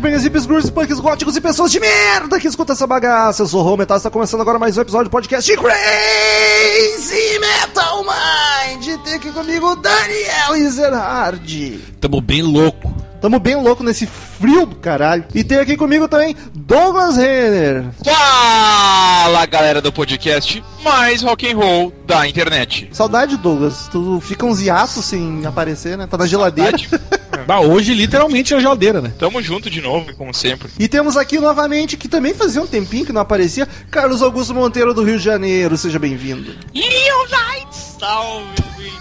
Aí, Redbangers, hippies, grunts, punks, góticos e pessoas de merda que escuta essa bagaça. Eu sou o Metal, está começando agora mais um episódio do podcast Crazy Metal Mind. Tem aqui comigo o Daniel Ezerhard. Tamo bem louco. Tamo bem louco nesse frio do caralho. E tem aqui comigo também Douglas Renner. Fala galera do podcast mais rock and roll da internet. Saudade, Douglas. Tu fica uns hiatos sem aparecer, né? Tá na geladeira. Bah, hoje literalmente é a geladeira, né? Tamo junto de novo, como sempre. E temos aqui novamente, que também fazia um tempinho que não aparecia, Carlos Augusto Monteiro do Rio de Janeiro. Seja bem-vindo. Salve, Luigi!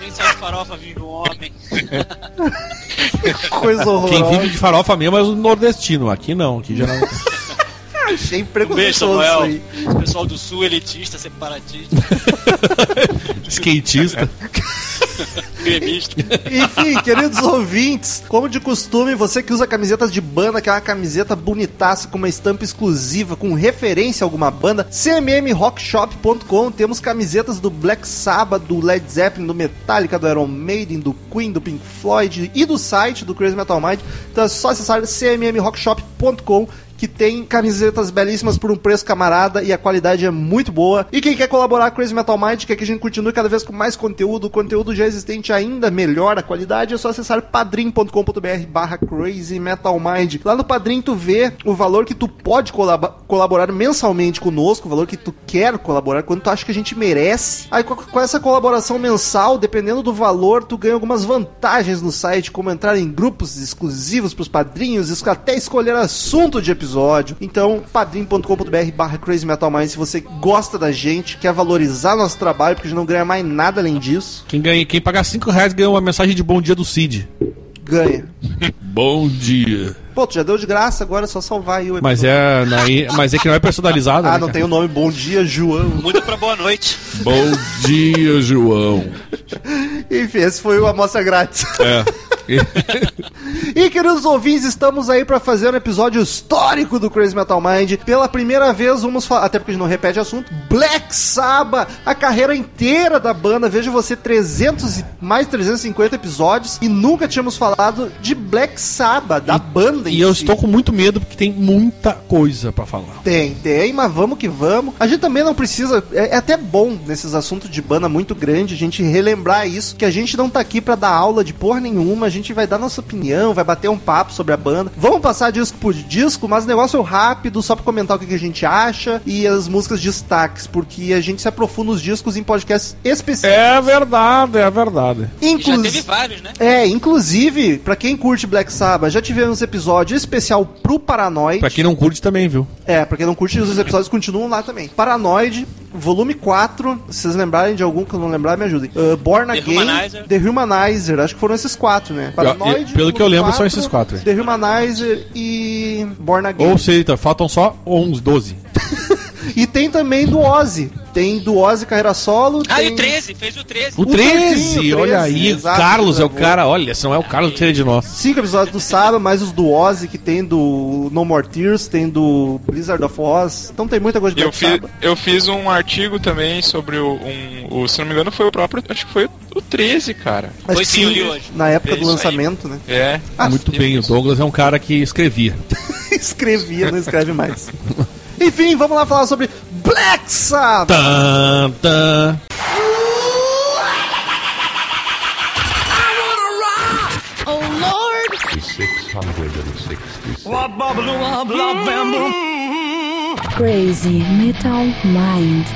Nem sai de farofa, vive um homem. Coisa horrorosa. Quem vive de farofa mesmo é o nordestino. Aqui não, aqui já não. Achei Um beijo, preconceituoso Samuel. aí. Esse pessoal do sul, elitista, separatista, Skatista. gremista. Enfim, queridos ouvintes, como de costume, você que usa camisetas de banda, que é uma camiseta bonitaça com uma estampa exclusiva, com referência a alguma banda, cmmrockshop.com, temos camisetas do Black Sabbath, do Led Zeppelin, do Metallica, do Iron Maiden, do Queen, do Pink Floyd e do site do Crazy Metal Mind. Então é só acessar cmmrockshop.com que tem camisetas belíssimas por um preço camarada e a qualidade é muito boa. E quem quer colaborar com Crazy Metal Mind, quer que a gente continue cada vez com mais conteúdo, conteúdo já existente ainda melhora a qualidade, é só acessar padrim.com.br barra Crazy Metal Mind. Lá no Padrim tu vê o valor que tu pode colab- colaborar mensalmente conosco, o valor que tu quer colaborar, quando tu acha que a gente merece. Aí com, com essa colaboração mensal, dependendo do valor, tu ganha algumas vantagens no site, como entrar em grupos exclusivos pros padrinhos, es- até escolher assunto de episódio. Então, padrim.com.br barra Crazy Metal Mind, se você gosta da gente, quer valorizar nosso trabalho, porque a gente não ganha mais nada além disso, Quem, ganha, quem pagar 5 reais ganha uma mensagem de bom dia do Cid. ganha. Bom dia. Pô, tu já deu de graça, agora é só salvar aí o episódio. Mas é, aí- mas é que não é personalizado. Ah, né, não cara? tem o nome Bom Dia, João. Muda pra boa noite. Bom dia, João. Enfim, esse foi o amostra grátis. É. E queridos ouvintes, estamos aí pra fazer um episódio histórico do Crazy Metal Mind. Pela primeira vez, vamos falar, até porque a gente não repete assunto, Black Sabbath, a carreira inteira da banda. Veja você, 300 e mais 350 episódios e nunca tínhamos falado de Black Sabbath, da banda em E eu si. estou com muito medo porque tem muita coisa pra falar. Tem, tem, mas vamos que vamos. A gente também não precisa. É, é até bom nesses assuntos de banda muito grande a gente relembrar isso, que a gente não tá aqui pra dar aula de porra nenhuma, a gente vai dar nossa opinião, vai bater um papo sobre a banda. Vamos passar disco por disco, mas negócio rápido, só pra comentar o que, a gente acha e as músicas destaques, porque a gente se aprofunda nos discos em podcasts específicos. É verdade, é verdade. E já Inclusive. teve vários, né? É, inclusive, pra quem curte Black Sabbath, já tivemos episódio especial pro Paranoid. Pra quem não curte também, viu? É, pra quem não curte, os episódios continuam lá também. Paranoid, volume 4. Se vocês lembrarem de algum que eu não lembrar, me ajudem. Uh, Born The Again, Humanizer. The Humanizer. Acho que foram esses quatro, né? Eu- eu- pelo que eu lembro, são esses quatro. The Humanizer e Born Again. Ou seja, então, faltam só uns 12. E tem também do Ozzy. Tem do Ozzy carreira solo. Ah, e tem... o 13, fez o 13. O O 13, 13, olha aí. exato, Carlos é o cara, olha, se não é o Carlos, tira de nós. Cinco episódios do Saba, mais os do Ozzy, que tem do No More Tears, tem do Blizzard of Oz. Então tem muita coisa de Eu, Black fi, Sabbath. eu fiz um artigo também sobre o, um, o. Se não me engano, foi o próprio. Acho que foi o 13, cara. Acho Foi que sim, hoje. Na época do isso aí. lançamento, né? É. Ah, Muito bem, o. Douglas é um cara que escrevia. Escrevia, não escreve mais. Enfim, vamos lá falar sobre Black Sabbath. Tan, tan. Oh Lord! 666. Crazy Metal Mind.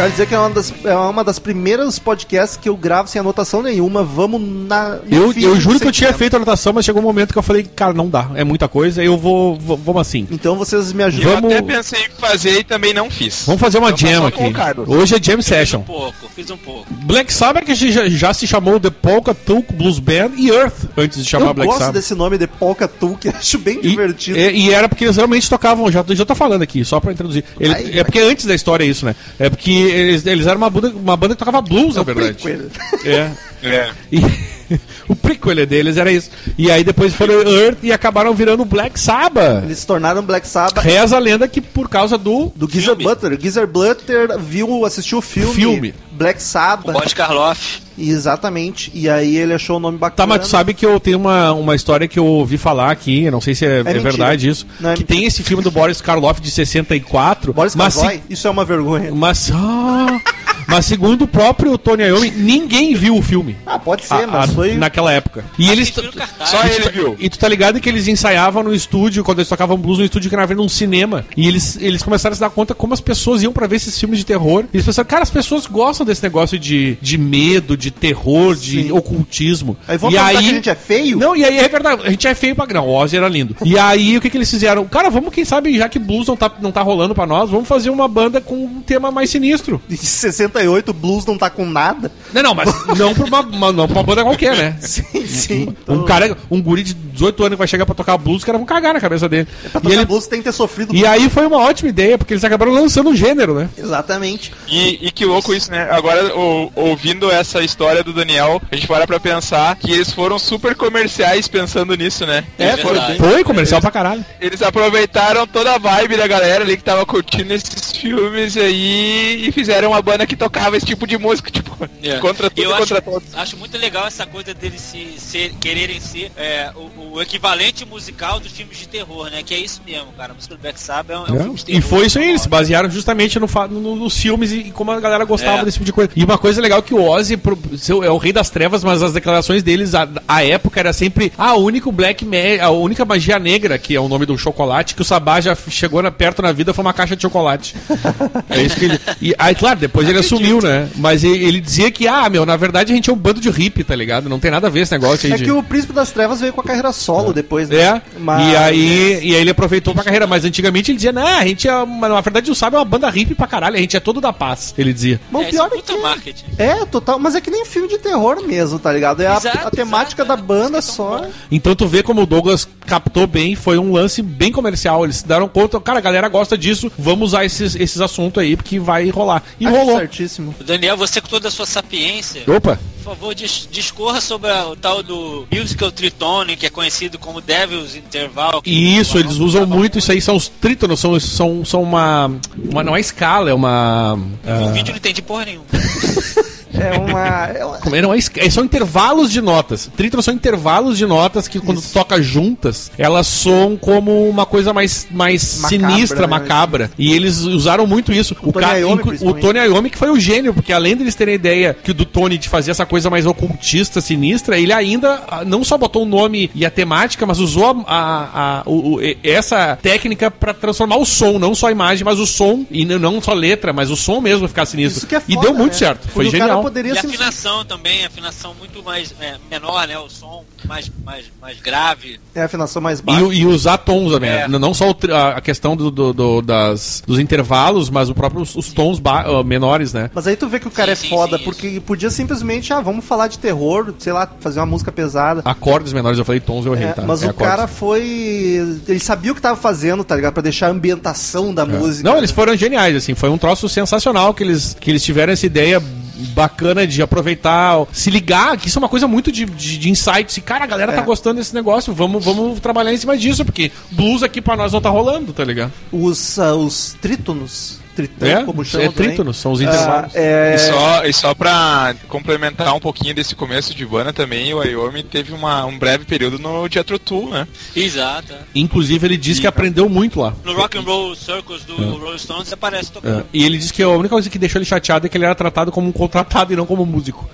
Quero dizer que é uma das, é uma das primeiras podcasts que eu gravo sem anotação nenhuma. Vamos na. Eu, eu juro que eu tinha tempo. feito a anotação, mas chegou um momento que eu falei, cara, não dá, é muita coisa, eu vou, vou- vamos assim. Então vocês me Eu ajudam. Vamos- até pensei em fazer e também não fiz. Vamos fazer uma Então jam aqui. Hoje é jam Fiz session. um pouco, fiz um pouco. Black Sabbath que já, já se chamou The Polka Tulk Blues Band e Earth antes de chamar Eu Black gosto Sabbath. desse nome de Polka Tulk, acho bem E, divertido. é- e era porque eles realmente tocavam, já, já tô falando aqui, só pra introduzir. Ele- Vai, é porque antes da história é isso, né? É porque eles, eles eram uma banda, uma banda que tocava blues, na É o verdade. É. É. E o prequel deles era isso. E aí depois foram Earth e acabaram virando Black Sabbath. Eles se tornaram Black Sabbath Reza a lenda que por causa do. do Geezer. Butler. Geezer Butler viu, assistiu o filme, Filme. Black Sabbath. Boris Karloff. Exatamente. E aí ele achou o nome Tá, bacana. mas tu sabe que eu tenho uma, uma história que eu ouvi falar aqui, eu não sei se é, é mentira. verdade isso, Não é que mentira. tem esse filme do Boris Karloff de 64, Boris mas, se- Karloff? Isso é uma vergonha. mas, ah, mas segundo o próprio Tony Iommi, ninguém viu o filme. Ah, pode ser, a- mas a- foi... naquela época. E Acho eles cartaz. Só e ele viu. E tu tá ligado que eles ensaiavam no estúdio, quando eles tocavam blues no estúdio, que era vendo um cinema. E eles, eles começaram a se dar conta como as pessoas iam pra ver esses filmes de terror. E eles pensaram, cara, as pessoas gostam desse negócio de, de medo, de terror, de Sim. ocultismo. Aí vão e aí, que a gente é feio? Não, e aí é verdade, a gente é feio pra grão, o Ozzy era lindo. E aí o que, que eles fizeram? Cara, vamos, quem sabe, já que blues não tá, não tá rolando pra nós, vamos fazer uma banda com um tema mais sinistro. Em 68 o blues não tá com nada. Não, não, mas não pra uma, uma- não pra uma banda qualquer, né? Sim, sim. Um cara, um guri de 18 anos que vai chegar pra tocar blues, os caras vão cagar na cabeça dele. Pra E, tocar ele- blues tem que ter sofrido. e aí foi uma ótima ideia, porque eles acabaram lançando um gênero, né? Exatamente. E, e que louco isso, né? Agora, o- ouvindo essa história do Daniel, a gente para pra pensar que eles foram super comerciais pensando nisso, né? É, Eles, foi. Foi comercial pra caralho. eles aproveitaram toda a vibe da galera ali que tava curtindo esses filmes aí e fizeram uma banda que tocava esse tipo de música, tipo, É. contra E tudo eu e acho, contra todos. Acho muito legal essa coisa deles se, ser- quererem ser é, o, o equivalente musical dos filmes de terror, né? Que é isso mesmo, cara. A música do Black Sabbath é um, é filme de terror. E foi isso aí, eles se basearam justamente no, no- nos filmes e, como a galera gostava É. desse tipo de coisa. E uma coisa legal que o Ozzy pro- seu- é o rei das trevas, mas as declarações deles, a, a época, era sempre ah, o único Black Ma a única magia negra, que é o nome do chocolate, que o Sabá já chegou na- perto na vida foi uma caixa de chocolate. é isso que ele. E aí, claro, depois ele assumiu, né? Mas ele, ele dizia que, ah, meu, na verdade a gente é um bando de hippie, tá ligado? Não tem nada a ver esse negócio aí É de. que o Príncipe das Trevas veio com a carreira solo depois, né? É, Mas- e, aí, e aí ele aproveitou pra carreira, mas antigamente ele dizia, não, a gente é, uma, na verdade o Sábio é uma banda hippie pra caralho, a gente é todo da paz, ele dizia. Mas É, o pior é é que... marketing. É, total, mas é que nem filme de terror mesmo, tá ligado? É a, Exato, a temática exato, da é. banda é só. bom. Então tu vê como o Douglas captou bem, foi um lance bem comercial, eles se deram conta, cara, a galera gosta disso, vamos usar esses, esses assuntos aí, porque vai rolar. E Acho rolou. certíssimo. Daniel, você com toda a sua sapiência, Opa, favor, dis- discorra sobre a- o tal do musical tritone, que é conhecido como Devil's Interval. e isso, o eles usam muito, isso aí são os trítonos, são, são, são uma, uma. Não é escala, é uma. No ah, vídeo não entendi porra nenhuma. É uma. é uma- Como é? Não são intervalos de notas. Trítonos são intervalos de notas que quando tu toca juntas, elas soam como uma coisa mais, mais Macabra, sinistra, né? macabra. E eles usaram muito isso. O, Tony ca- Iommi, o. Tony Iommi que foi o gênio, porque além deles terem a ideia que o do Tony de fazer essa coisa mais ocultista, sinistra, ele ainda ah, não só botou o nome e a temática, mas usou a, a- a- o- o- e- essa técnica pra transformar o som, não só a imagem, mas o som, e não só a letra, mas o som mesmo ficar sinistro. Isso que é e foda, deu muito né? certo. Foi o genial. Poderia E a ser- afinação também, a afinação muito mais é, menor, né? O som mais, mais, mais grave. É a afinação mais E, baixa. o- e usar tons também. É. Não só a questão do, do- do- das, dos intervalos, mas o próprio, os, tons ba- menores, né? Mas aí tu vê que o cara Sim, é foda, sim, porque podia simplesmente, ah, vamos falar de terror, sei lá, fazer uma música pesada. Acordes menores, eu falei tons, eu errei, É, tá? mas É o acordes. cara foi. Ele sabia o que tava fazendo, tá ligado? Pra deixar a ambientação da música. É. Não, eles foram geniais, assim. Foi um troço sensacional que eles, que eles tiveram essa ideia bacana de aproveitar, se ligar, que isso é uma coisa muito de, de, de insight. Cara, a galera tá É. gostando desse negócio, vamos, vamos trabalhar em cima disso, porque blues aqui pra nós não tá rolando, tá ligado? Os, ah, os trítonos. Tritão, É, como chamam é também. trítonos, são os Ah, intervalos. é, E, só, e só pra complementar um pouquinho desse começo de banda também, o Iommi teve uma, um breve período no Jethro Tull, né? Exato. é. Inclusive, ele disse que aprendeu muito lá. No Rock and Roll Circles do Rolling Stones aparece tocando. É, E ele disse que a única coisa que deixou ele chateado é que ele era tratado como um contratado e não como músico.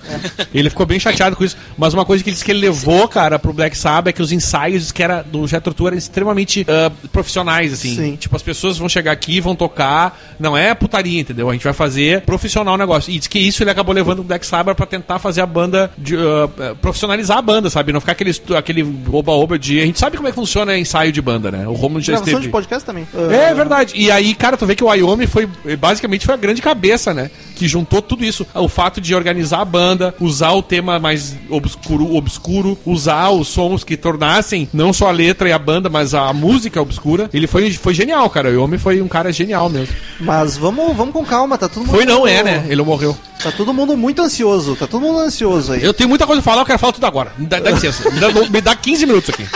Ele ficou bem chateado com isso. Mas uma coisa que ele disse que ele levou, cara, pro Black Sabbath é que os ensaios que era do Jethro Tull eram extremamente ah, profissionais, assim. Sim. Tipo, as pessoas vão chegar aqui, vão tocar. Não não é putaria, entendeu? A gente vai fazer profissional o negócio. E diz que isso ele acabou levando o Black Sabbath pra tentar fazer a banda, de, uh, uh, profissionalizar a banda, sabe? Não ficar aquele, aquele oba-oba de. A gente sabe como é que funciona ensaio de banda, né? O Romulo já Gravação esteve. de podcast também. É verdade. E aí, cara, tu vê que o Wyoming foi basicamente foi a grande cabeça, né? Que juntou tudo isso. O fato de organizar a banda, usar o tema mais obscuro, obscuro, usar os sons que tornassem não só a letra e a banda, mas a música obscura. Ele foi, foi genial, cara. O Wyoming foi um cara genial mesmo. Mas vamos, vamos com calma, tá todo mundo. Foi não é, né? Ele morreu. Tá todo mundo muito ansioso, tá todo mundo ansioso aí. Eu tenho muita coisa pra falar, eu quero falar tudo agora. Me dá, dá licença. Me dá, me dá 15 minutos aqui.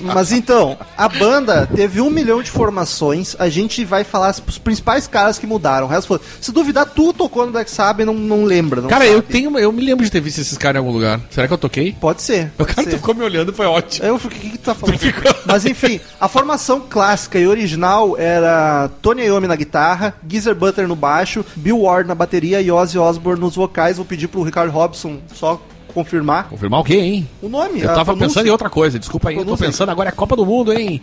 Mas então, a banda teve um milhão de formações. A gente vai falar os principais caras que mudaram. O resto foi. Se duvidar, tu tocou no Black Sabbath e não, não lembra. Não Cara, sabe. eu tenho. Eu me lembro de ter visto esses caras em algum lugar. Será que eu toquei? Pode ser. O Pode cara ser. ficou me olhando, foi ótimo. Eu fiquei, o que, que tu tá falando? Mas enfim, a formação clássica e original era Tony Iommi na guitarra, Geezer Butler no baixo, Bill Ward na bateria e Ozzy Osbourne nos vocais. Vou pedir pro Ricardo Robson só confirmar Confirmar o quê, hein? o nome. Eu tava pronúncia. pensando em outra coisa, desculpa aí, eu tô pensando agora é Copa do Mundo, hein?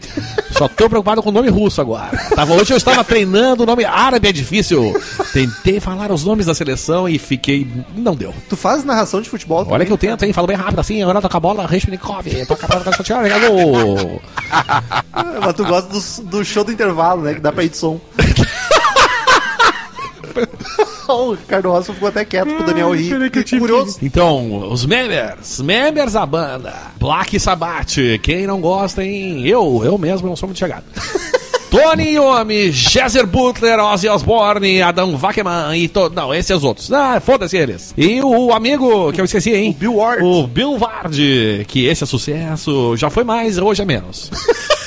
Só tô preocupado com o nome russo agora. Tava, hoje eu estava treinando, o nome árabe é difícil. Tentei falar os nomes da seleção e fiquei. Não deu. Tu faz narração de futebol Olha também? que eu tento, hein? Falo bem rápido assim, agora toca a bola, Reshnikov, toca a bola, toca a bola, Ah, Mas tu gosta do, do show do intervalo, né? Que dá pra ir de som. o Ricardo Robson ficou até quieto pro Daniel rir. Que curioso. Então, os members, members da banda, Black Sabbath, quem não gosta, hein? Eu, eu mesmo não sou muito chegado. Tony Iommi, Jezer Butler, Ozzy Osbourne, Adam Wackerman e todo. Não, esses os outros. Ah, foda-se eles. E o amigo que eu esqueci, hein? O Bill Ward. O Bill Ward, que esse é sucesso. Já foi mais, hoje é menos.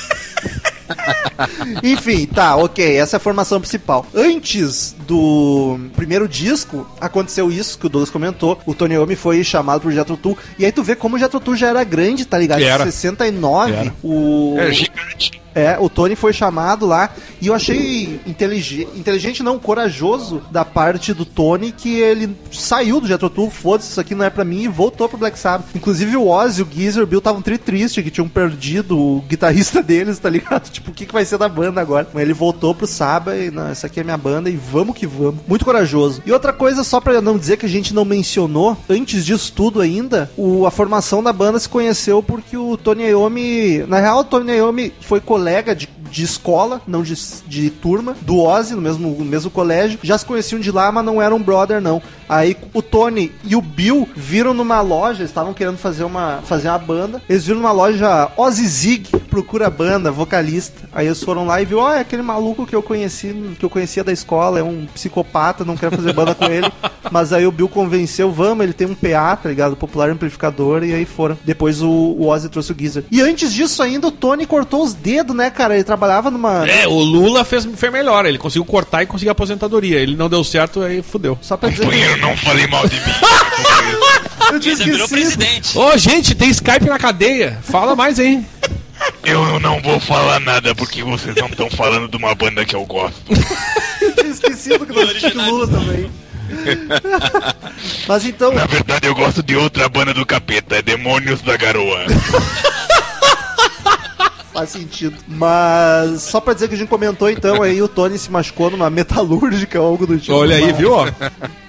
Enfim, tá, ok. Essa é a formação principal. Antes do primeiro disco, aconteceu isso que o Douglas comentou. O Tony Iommi foi chamado pro Jethro Tull. E aí tu vê como o Jethro Tull já era grande, tá ligado? Era. Em 69, Era. o... É gigante. É, o Tony foi chamado lá e eu achei inteligente, inteligente não, corajoso da parte do Tony que ele saiu do Jethro Tull, foda-se, isso aqui não é pra mim e voltou pro Black Sabbath. Inclusive o Ozzy, o Geezer, o Bill estavam tri triste que tinham perdido o guitarrista deles, tá ligado? Tipo, o que, que vai ser da banda agora? Mas ele voltou pro Sabbath e, não, essa aqui é minha banda e vamos que vamos. Muito corajoso. E outra coisa, só pra não dizer que a gente não mencionou, antes disso tudo ainda, o, a formação da banda se conheceu porque o Tony Iommi, na real, o Tony Iommi foi colega de, de escola, não de, de turma, do Ozzy, no mesmo, no mesmo colégio. Já se conheciam de lá, mas não eram brother, não. Aí o Tony e o Bill viram numa loja, estavam querendo fazer uma, fazer uma banda. Eles viram numa loja Ozzy Zig, procura banda, vocalista. Aí eles foram lá e viu, ó, é aquele maluco que eu conheci, que eu conhecia da escola, é um psicopata, não quero fazer banda com ele. Mas aí o Bill convenceu, vamos, ele tem um PA, tá ligado? Popular amplificador, e aí foram. Depois o, o Ozzy trouxe o Geezer. E antes disso ainda, o Tony cortou os dedos, né, cara? Ele trabalhava numa. É, o Lula fez, fez melhor, ele conseguiu cortar e conseguiu aposentadoria. Ele não deu certo, aí fudeu. Só pra dizer Companheiro, não falei mal de mim. eu tinha Você virou esquecido. presidente. Ô, gente, tem Skype na cadeia. Fala mais, hein? Eu não vou falar nada porque vocês não estão falando de uma banda que eu gosto. Eu tinha esquecido que não tinha Lula também. Mas então, Na verdade, eu gosto de outra banda do capeta, é Demônios da Garoa. faz sentido. Mas só pra dizer que a gente comentou então aí, o Tony se machucou numa metalúrgica ou algo do tipo. Olha aí, numa- viu? ó?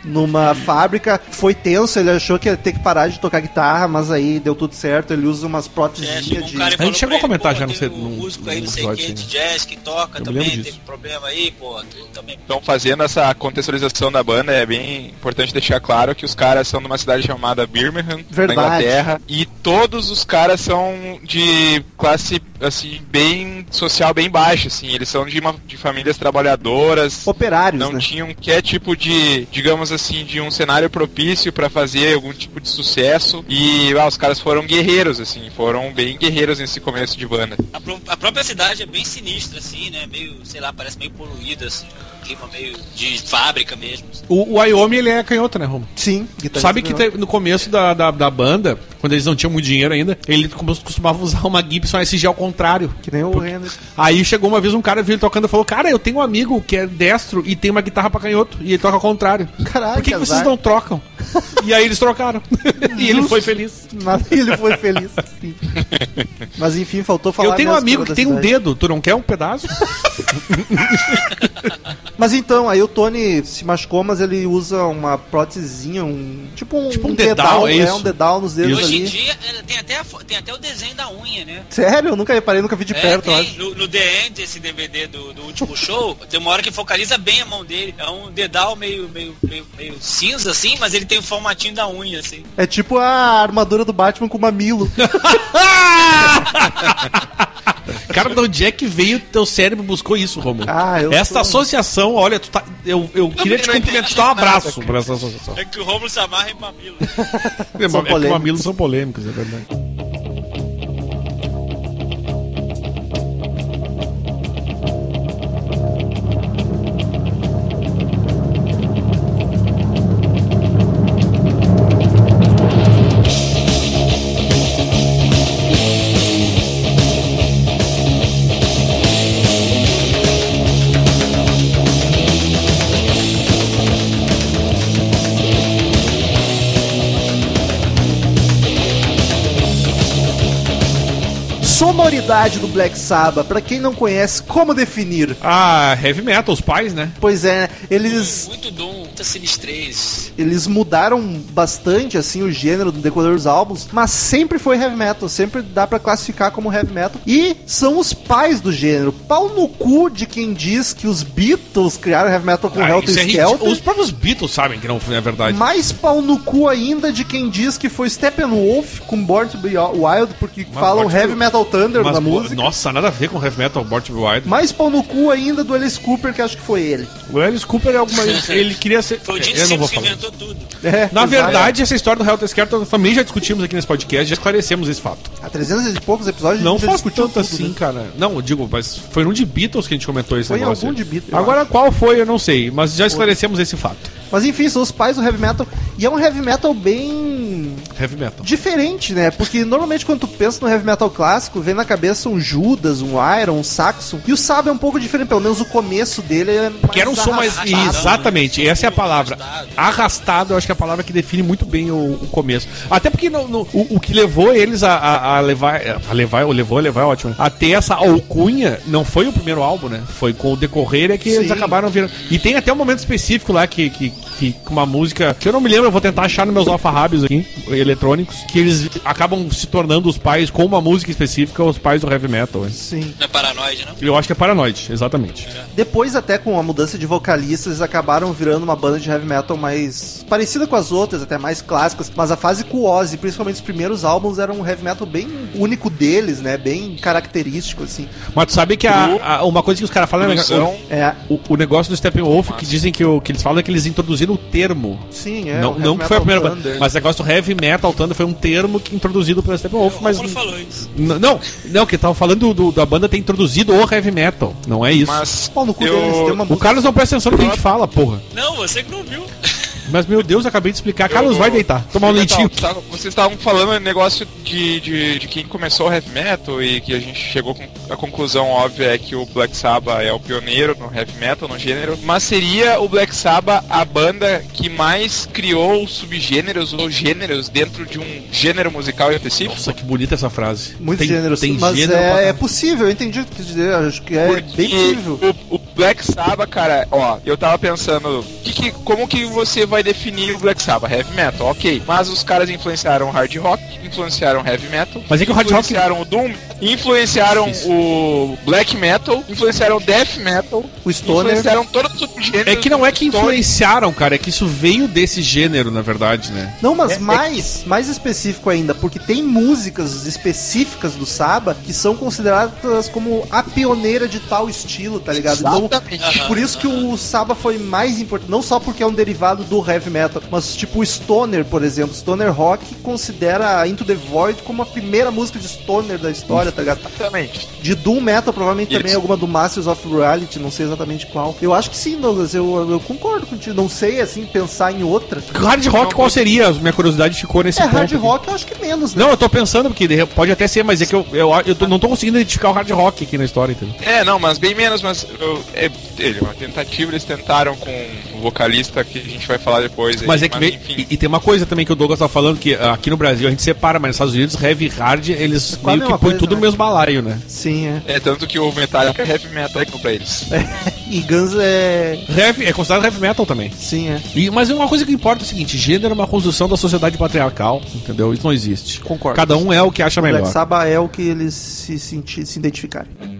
Numa fábrica. Foi tenso, ele achou que ia ter que parar de tocar guitarra, mas aí deu tudo certo. Ele usa umas É, próteses um de. e A gente chegou a comentar já no tem cedo- um músico aí, não sei quem, de jazz, que toca Eu também, teve problema aí, pô, também... Então, fazendo essa contextualização da banda, é bem importante deixar claro que os caras são de uma cidade chamada Birmingham, Verdade. na Inglaterra, e todos os caras são de classe, assim, bem social, bem baixa, assim, eles são de, uma, de famílias trabalhadoras, Operários, não né? tinham qualquer tipo de, digamos assim, de um cenário propício pra fazer algum tipo de sucesso, e ah, os caras foram guerreiros, assim, foram bem guerreiros nesse começo de banda. A, a própria cidade é bem sinistra, assim, né? Meio, sei lá, parece meio poluída, assim. Um clima meio de fábrica mesmo. O, o Wyoming, ele é canhoto, né, Romo? Sim, sabe que te- no começo da, da, da banda, quando eles não tinham muito dinheiro ainda, ele costumava usar uma Gibson SG ao contrário. Que nem o Hendrix. Aí chegou uma vez um cara viu ele tocando e falou: Cara, eu tenho um amigo que é destro e tem uma guitarra pra canhoto e ele toca ao contrário. Caralho, Por que, que que vocês não trocam? E aí eles trocaram. e ele foi feliz. Nada, ele foi feliz. Sim. Mas enfim, faltou falar. Eu tenho um amigo que tem um curiosidades. dedo, tu não quer um pedaço? Mas então, aí o Tony se machucou, mas ele usa uma prótesezinha, um. Tipo um, Tipo um dedal, é né? isso. um dedal nos dedos Hoje em dia é, tem até, tem até o desenho da unha, né? Sério? Eu nunca reparei, nunca vi de É, perto, eu tem. acho. No, no The End, esse DVD do, do último show, tem uma hora que focaliza bem a mão dele. É um dedal meio, meio, meio, meio cinza, assim, mas ele tem o formatinho da unha, assim. É tipo a armadura do Batman com mamilo. Cara, de onde é que veio teu cérebro buscou isso, Romulo? Ah, eu Esta sou- associação, olha, tu tá, eu, eu queria te não entendi cumprimentar, te dar um abraço cara. por essa associação. É que o Romulo se amarra em mamilo. É, é que mamilos são polêmicos, é verdade. Sonoridade do Black Sabbath, pra quem não conhece, como definir? Ah, heavy metal, os pais, né? Pois é, eles Muito Doom, muita sinistrez. eles mudaram bastante assim o gênero do decorrer dos álbuns, mas sempre foi heavy metal, sempre dá pra classificar como heavy metal. E são os pais do gênero. Pau no cu de quem diz que os Beatles criaram heavy metal com Ah, Helter isso é. Skelter. Os próprios Beatles sabem que não é verdade. Mais pau no cu ainda de quem diz que foi Steppenwolf com Born to Be Wild, porque falam Born to Heavy Metal Thunder Mas, pô, música. Nossa, nada a ver com heavy metal, Born to Be Wild. Mais pau no cu ainda do Alice Cooper, que acho que foi ele. O Alice Cooper é alguma. Ele queria ser. Foi o Gene eu não vou Simmons que falar. inventou tudo. É, Na verdade, essa história do Helter Skelter também já discutimos aqui nesse podcast, já esclarecemos esse fato. há 300 e poucos episódios Não faz tanto tudo, assim, né? cara. Não, eu digo, mas foi num de Beatles que a gente comentou esse Foi negócio. algum de Beatles, Agora, qual foi, eu não sei, mas já esclarecemos esse fato. Mas enfim, são os pais do heavy metal. E é um heavy metal bem Heavy metal. diferente, né? Porque normalmente quando tu pensa no heavy metal clássico, vem na cabeça um Judas, um Iron, um Saxon. E o Saba é um pouco diferente, pelo menos o começo dele é mais Que era um som mais. Exatamente, essa é a palavra. Arrastado. Eu acho que é a palavra que define muito bem o, o começo. Até porque no- no- o, o que levou eles a, a- a levar. A levar, ou levou a levar, é ótimo. A ter essa alcunha, não foi o primeiro álbum, né? Foi com o decorrer é que eles Sim. acabaram virando. E tem até um momento específico lá que, que, uma música que eu não me lembro, eu vou tentar achar nos meus alfarrábios aqui, eletrônicos, que eles acabam se tornando os pais com uma música específica, os pais do heavy metal. né? Sim. Não é paranoide, não? Eu acho que é Paranoid, exatamente. Depois, até com a mudança de vocalistas, eles acabaram virando uma banda de heavy metal mais parecida com as outras, até mais clássicas. Mas a fase com o Ozzy, principalmente os primeiros álbuns, eram um heavy metal bem único deles, né? Bem característico, assim. Mas tu sabe que a, a- uma coisa que os caras falam é Produção. É, o, o negócio do Steppenwolf, que dizem que, o, que eles falam é que eles introduziram o termo. sim, é. não não que foi a primeira thunder. mas o negócio do Heavy Metal Thunder foi um termo que introduzido pelo Steppenwolf, mas. Falou isso. N- Não, não, que tava falando do, da banda ter introduzido o Heavy Metal. Não é isso. Mas Pau no cu eu- deles, tem uma O Carlos não presta atenção no que a gente fala, porra. Não, você que não viu. Mas, meu Deus, eu acabei de explicar. Carlos, vai deitar. Tomar um tá- Vocês estavam falando negócio de, de, de quem começou o heavy metal e que a gente chegou com a conclusão óbvia é que o Black Sabbath é o pioneiro no heavy metal, no gênero. Mas seria o Black Sabbath a banda que mais criou subgêneros ou gêneros dentro de um gênero musical específico? Nossa, que bonita essa frase. Muitos tem, gêneros, tem mas gênero é, é possível, eu entendi o que tu quis dizer, acho que é Porque bem possível. O, o Black Sabbath, cara, ó, eu tava pensando, que que- como que você vai definir o Black Sabbath? Heavy metal, ok. Mas os caras influenciaram hard rock, influenciaram heavy metal. Mas é que o hard rock- influenciaram o Doom, influenciaram Difícil. o Black metal, influenciaram o Death metal, O Stoner. influenciaram todos os subgêneros. É que não é que influenciaram, cara, é que isso veio desse gênero, na verdade, né? Não, mas É- é mais, mais específico ainda, porque tem músicas específicas do Saba que são consideradas como a pioneira de tal estilo, tá ligado? Então, Exatamente. por isso que o Saba foi mais importante, não só porque é um derivado do heavy metal, mas tipo o Stoner, por exemplo, Stoner Rock considera Into the Void como a primeira música de Stoner da história, tá ligado? Exatamente. De Doom Metal, provavelmente também Isso. alguma do Masters of Reality, não sei exatamente qual. Eu acho que sim, Douglas, eu, eu concordo contigo. Não sei, assim, pensar em outra. Hard rock, qual seria? Minha curiosidade ficou nesse é, ponto. hard aqui. rock eu acho que menos, né? Não, eu tô pensando, porque pode até ser, mas é que eu, eu, eu tô- não tô conseguindo identificar o hard rock aqui na história, entendeu? É, não, mas bem menos, mas eu- é, ele, uma tentativa, eles tentaram com vocalista que a gente vai falar depois. aí, Mas é que vem, e, e tem uma coisa também que o Douglas tá falando, que aqui no Brasil a gente separa, mas nos Estados Unidos, heavy hard, eles quase meio a que põem coisa, tudo no né? mesmo balaio, né? Sim, é. É tanto que o Metallica é heavy metal pra eles. E Guns é. Heavy, é considerado heavy metal também. Sim, é. E, mas uma coisa que importa é o seguinte: gênero é uma construção da sociedade patriarcal, entendeu? Isso não existe. Concordo. Cada um é o que acha melhor. Black Sabbath é o que eles se, senti, se identificarem.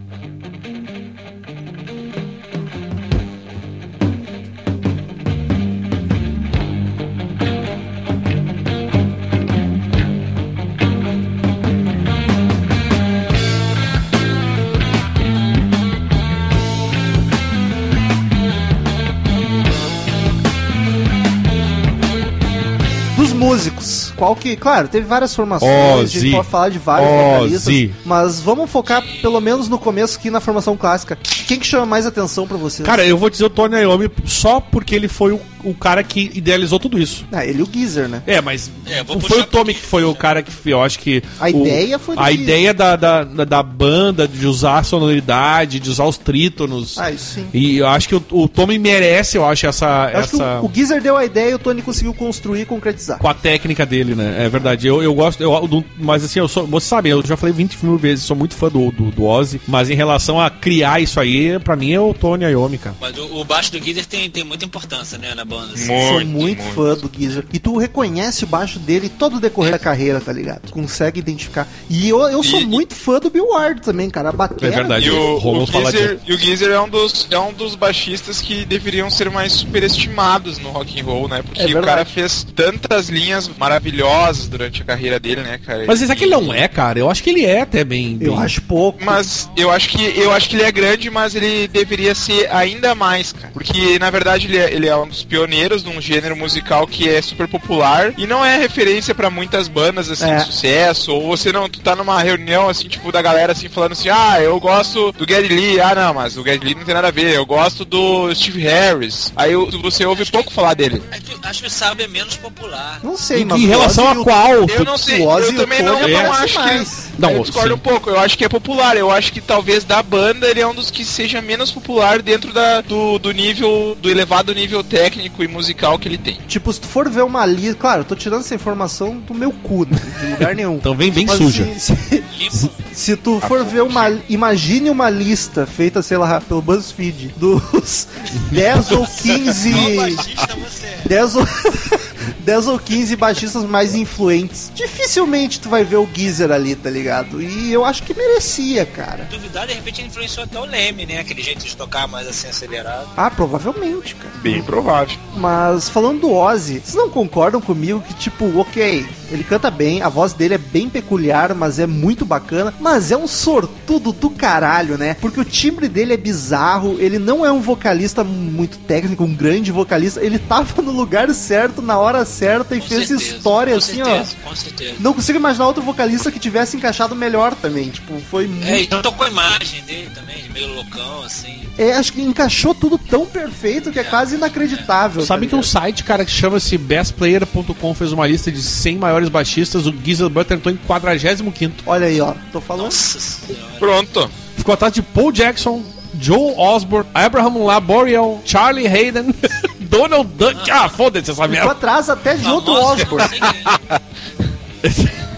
Qual que. Claro, teve várias formações, a gente Ozzy. pode falar de vários Ozzy. vocalistas, mas vamos focar pelo menos no começo aqui na formação clássica. Quem que chama mais atenção pra vocês? Cara, eu vou dizer o Tony Iommi só porque ele foi o, o cara que idealizou tudo isso. Ah, ele e o Geezer, né? É, mas É, não foi o Tommy que foi o cara que eu acho que. A o- ideia foi A Geezer. ideia da, da, da, da banda, de usar a sonoridade, de usar os trítonos. Ah, isso sim. E eu acho que o, o Tommy merece, eu acho, essa. Eu acho que essa... o, o Geezer deu a ideia e o Tony conseguiu construir e concretizar. Com a técnica dele, né? É verdade. Eu, eu gosto. Eu, do- mas assim, eu sou. Você sabe, eu já falei 20 mil vezes, sou muito fã do, do, do Ozzy. Mas em relação a criar isso aí, pra mim é o Tony Iommi, cara. Mas o, o baixo do Guider tem, tem muita importância, né, na banda. assim. Sou muito, fã do Geezer. E tu reconhece o baixo dele todo o decorrer da carreira, tá ligado? Tu consegue identificar. E eu, eu sou E- muito fã do Bill Ward também, cara. A bateria. É verdade. E o, o, fala Geezer, e o Geezer é um dos é um dos baixistas que deveriam ser mais superestimados no rock and roll, né? Porque É o cara fez tantas linhas maravilhosas durante a carreira dele, né, cara? Mas será que ele não é, cara? Eu acho que ele é até bem. Eu bem- acho pouco. Mas eu acho que eu acho que ele é grande, mas ele deveria ser ainda mais, cara. Porque na verdade ele é, ele é um dos pioneiros de um gênero musical que é super popular e não é referência pra muitas bandas assim É. de sucesso. Ou você não tu tá numa reunião assim, tipo da galera assim falando assim: "Ah, eu gosto do Gary Lee". Ah, não, mas o Gary Lee não tem nada a ver. Eu gosto do Steve Harris. Aí eu- você ouve pouco falar dele. É que- Acho que o Sábio é menos popular. Não sei, mas em relação a qual? Eu não sei, eu e também não, não acho mais. que. Não, eu discordo sim. um pouco, eu acho que é popular. Eu acho que talvez da banda ele é um dos que seja menos popular dentro da, do, do nível, do elevado nível técnico e musical que ele tem. Tipo, se tu for ver uma lista. Claro, eu tô tirando essa informação do meu cu, né? De lugar nenhum. Então vem bem Mas suja. Se, se, Limpo. se tu for ver uma. Imagine uma lista feita, sei lá, pelo BuzzFeed dos 10 ou 15. Qual baixista você é? 10 ou, 10 ou 15 baixistas mais influentes. Dificilmente tu vai ver o Geezer ali, tá ligado? E eu acho que merecia, cara. Duvidar, de repente ele influenciou até o Leme, né? Aquele jeito de tocar mais assim acelerado. Ah, provavelmente, cara. Bem provável. Mas falando do Ozzy, vocês não concordam comigo que, tipo, ok, ele canta bem, a voz dele é bem peculiar, mas é muito bacana, mas é um sortudo do caralho, né? Porque o timbre dele é bizarro, ele não é um vocalista muito técnico, um grande vocalista, ele tava no lugar certo, na hora certa e Com fez certeza, história com assim, certeza, ó. Com certeza. Não consigo imaginar outro vocalista que tivesse encaixado melhor também. Tipo, foi muito. É, e tocou a imagem dele também, meio loucão, assim. É, acho que encaixou tudo tão perfeito que é quase inacreditável. Sabe tá que um site, cara, que chama-se bestplayer.com fez uma lista de 100 maiores baixistas, o Geezer Butler entrou em 45º. Olha aí, ó. Tô falando. Nossa senhora. Pronto. Ficou atrás de Paul Jackson, Joe Osborne, Abraham Laboriel, Charlie Hayden, Donald Duck. Ah, foda-se essa Ficou merda. atrás até de outro Osborne.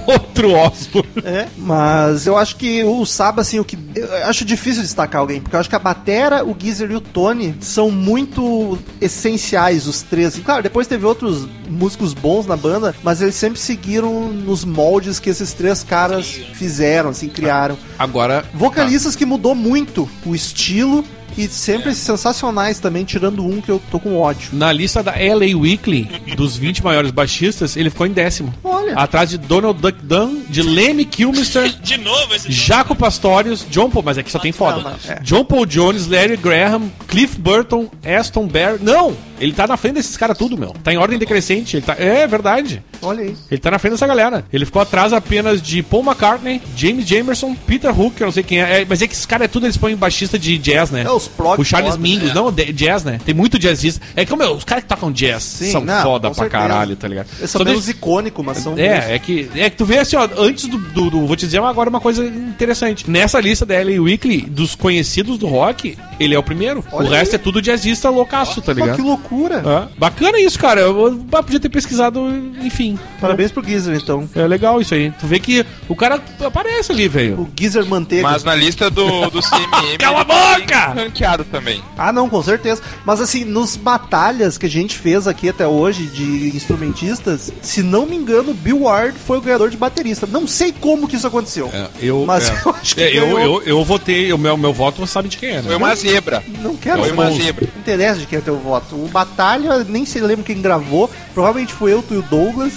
Outro Osborne. É, mas eu acho que o Saba, assim, o que. Eu acho difícil destacar alguém, porque eu acho que a Batera, o Geezer e o Tony são muito essenciais, os três. Claro, depois teve outros músicos bons na banda, mas eles sempre seguiram nos moldes que esses três caras fizeram, assim, criaram. Agora, Vocalistas que mudou muito o estilo e sempre sensacionais também, tirando um que eu tô com ódio. na lista da LA Weekly, dos 20 maiores baixistas, ele ficou em décimo. Olha. Atrás de Donald Duck Dunn, de Lemmy Kilmister, De novo esse Jaco Pastorius, John Paul, mas aqui só tem foda. Não, não, é. John Paul Jones, Larry Graham, Cliff Burton, Aston Bear. Não! Ele tá na frente desses caras tudo, meu. Tá em ordem decrescente. Ele tá... É verdade. Olha aí. Ele tá na frente dessa galera. Ele ficou atrás apenas de Paul McCartney, James Jamerson, Peter Hook, eu não sei quem é. É, mas é que esses caras é tudo, eles põem baixista de jazz, né? É, os prog O Charles foda, Mingus, né? não, de- jazz, né? Tem muito jazzista. É que, meu, os caras que tocam jazz Sim, são não, foda pra certeza. caralho, tá ligado? Eles são menos icônicos, mas são. é, é que, é que tu vê assim, ó, antes do, do, do- Vou te dizer agora uma coisa interessante. Nessa lista da LA Weekly, dos conhecidos do rock, ele é o primeiro. Olha o resto aí. é tudo jazzista loucaço, tá ligado? que loucura. Loucura. Ah, bacana isso, cara. Eu, eu podia ter pesquisado, enfim. Parabéns pro Geezer, então. É legal isso aí. Tu vê que o cara aparece ali, velho. O Geezer Manteiga. Mas na lista do, do CMM. Cala a tá boca! Ranqueado também. Ah, não, com certeza. Mas assim, nos batalhas que a gente fez aqui até hoje de instrumentistas, se não me engano, Bill Ward foi o ganhador de baterista. Não sei como que isso aconteceu. É, eu, Mas é. eu acho que É, eu, eu, eu votei, o meu, meu voto sabe de quem é, né? Foi uma zebra. Não quero Foi uma zebra. Não interessa de quem é teu voto. O Batalha, nem se lembra quem gravou. Provavelmente foi eu, tu e o Douglas.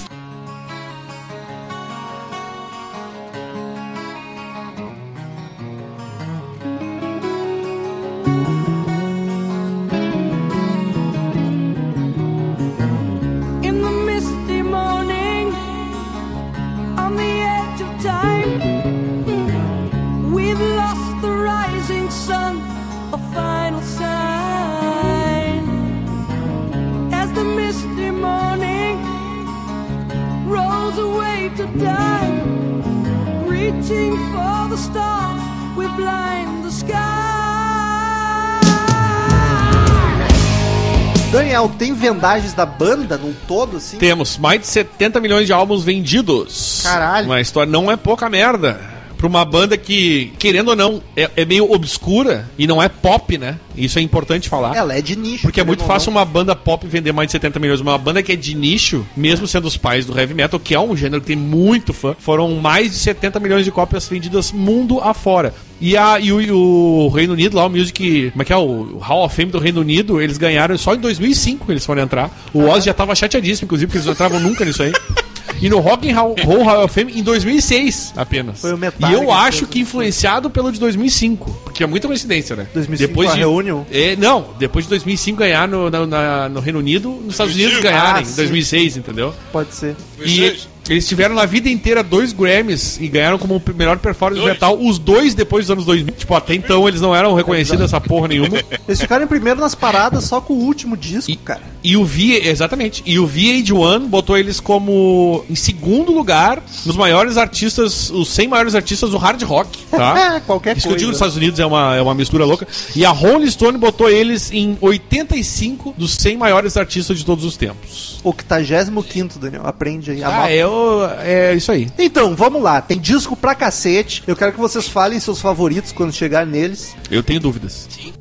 Daniel, tem vendagens da banda num todo, assim? Temos mais de 70 milhões de álbuns vendidos. Caralho. Uma história não é pouca merda. Pra uma banda que, querendo ou não, é, é meio obscura e não é pop, né? Isso é importante falar. Ela é de nicho. Porque é muito fácil uma banda pop vender mais de 70 milhões. Uma banda que é de nicho, mesmo sendo os pais do heavy metal, que é um gênero que tem muito fã, foram mais de 70 milhões de cópias vendidas mundo afora. E, a, e, o, e o Reino Unido, lá, o Music. Como é que é? O Hall of Fame do Reino Unido, eles ganharam só em 2005 eles foram entrar. O Oz já tava chateadíssimo, inclusive, porque eles não entravam nunca nisso aí. E no Rock and Roll Hall of Fame em 2006 apenas. Foi o e Metallica eu que acho que influenciado pelo de 2005. Porque é muita coincidência, né? 2005 a Reunion? É, não, depois de 2005 ganhar no, na- na- no Reino Unido, nos Estados Unidos ganharem Ah, em sim. 2006, entendeu? Pode ser. E eles tiveram na vida inteira dois Grammys e ganharam como melhor performance de metal os dois depois dos anos 2000. Tipo, até então eles não eram reconhecidos essa porra nenhuma. Eles ficaram em primeiro nas paradas só com o último disco, E, cara. e o V, exatamente. E o VH1 botou eles como em segundo lugar nos maiores artistas, os 100 maiores artistas do hard rock, tá? É, qualquer Isso que eu digo coisa. nos Estados Unidos é uma, é uma mistura louca. E a Rolling Stone botou eles em 85 dos 100 maiores artistas de todos os tempos. 85 Daniel. Aprende aí. Ah, é, o- é isso aí. Então, vamos lá. Tem disco pra cacete. Eu quero que vocês falem seus favoritos quando chegar neles. Eu tenho dúvidas. Some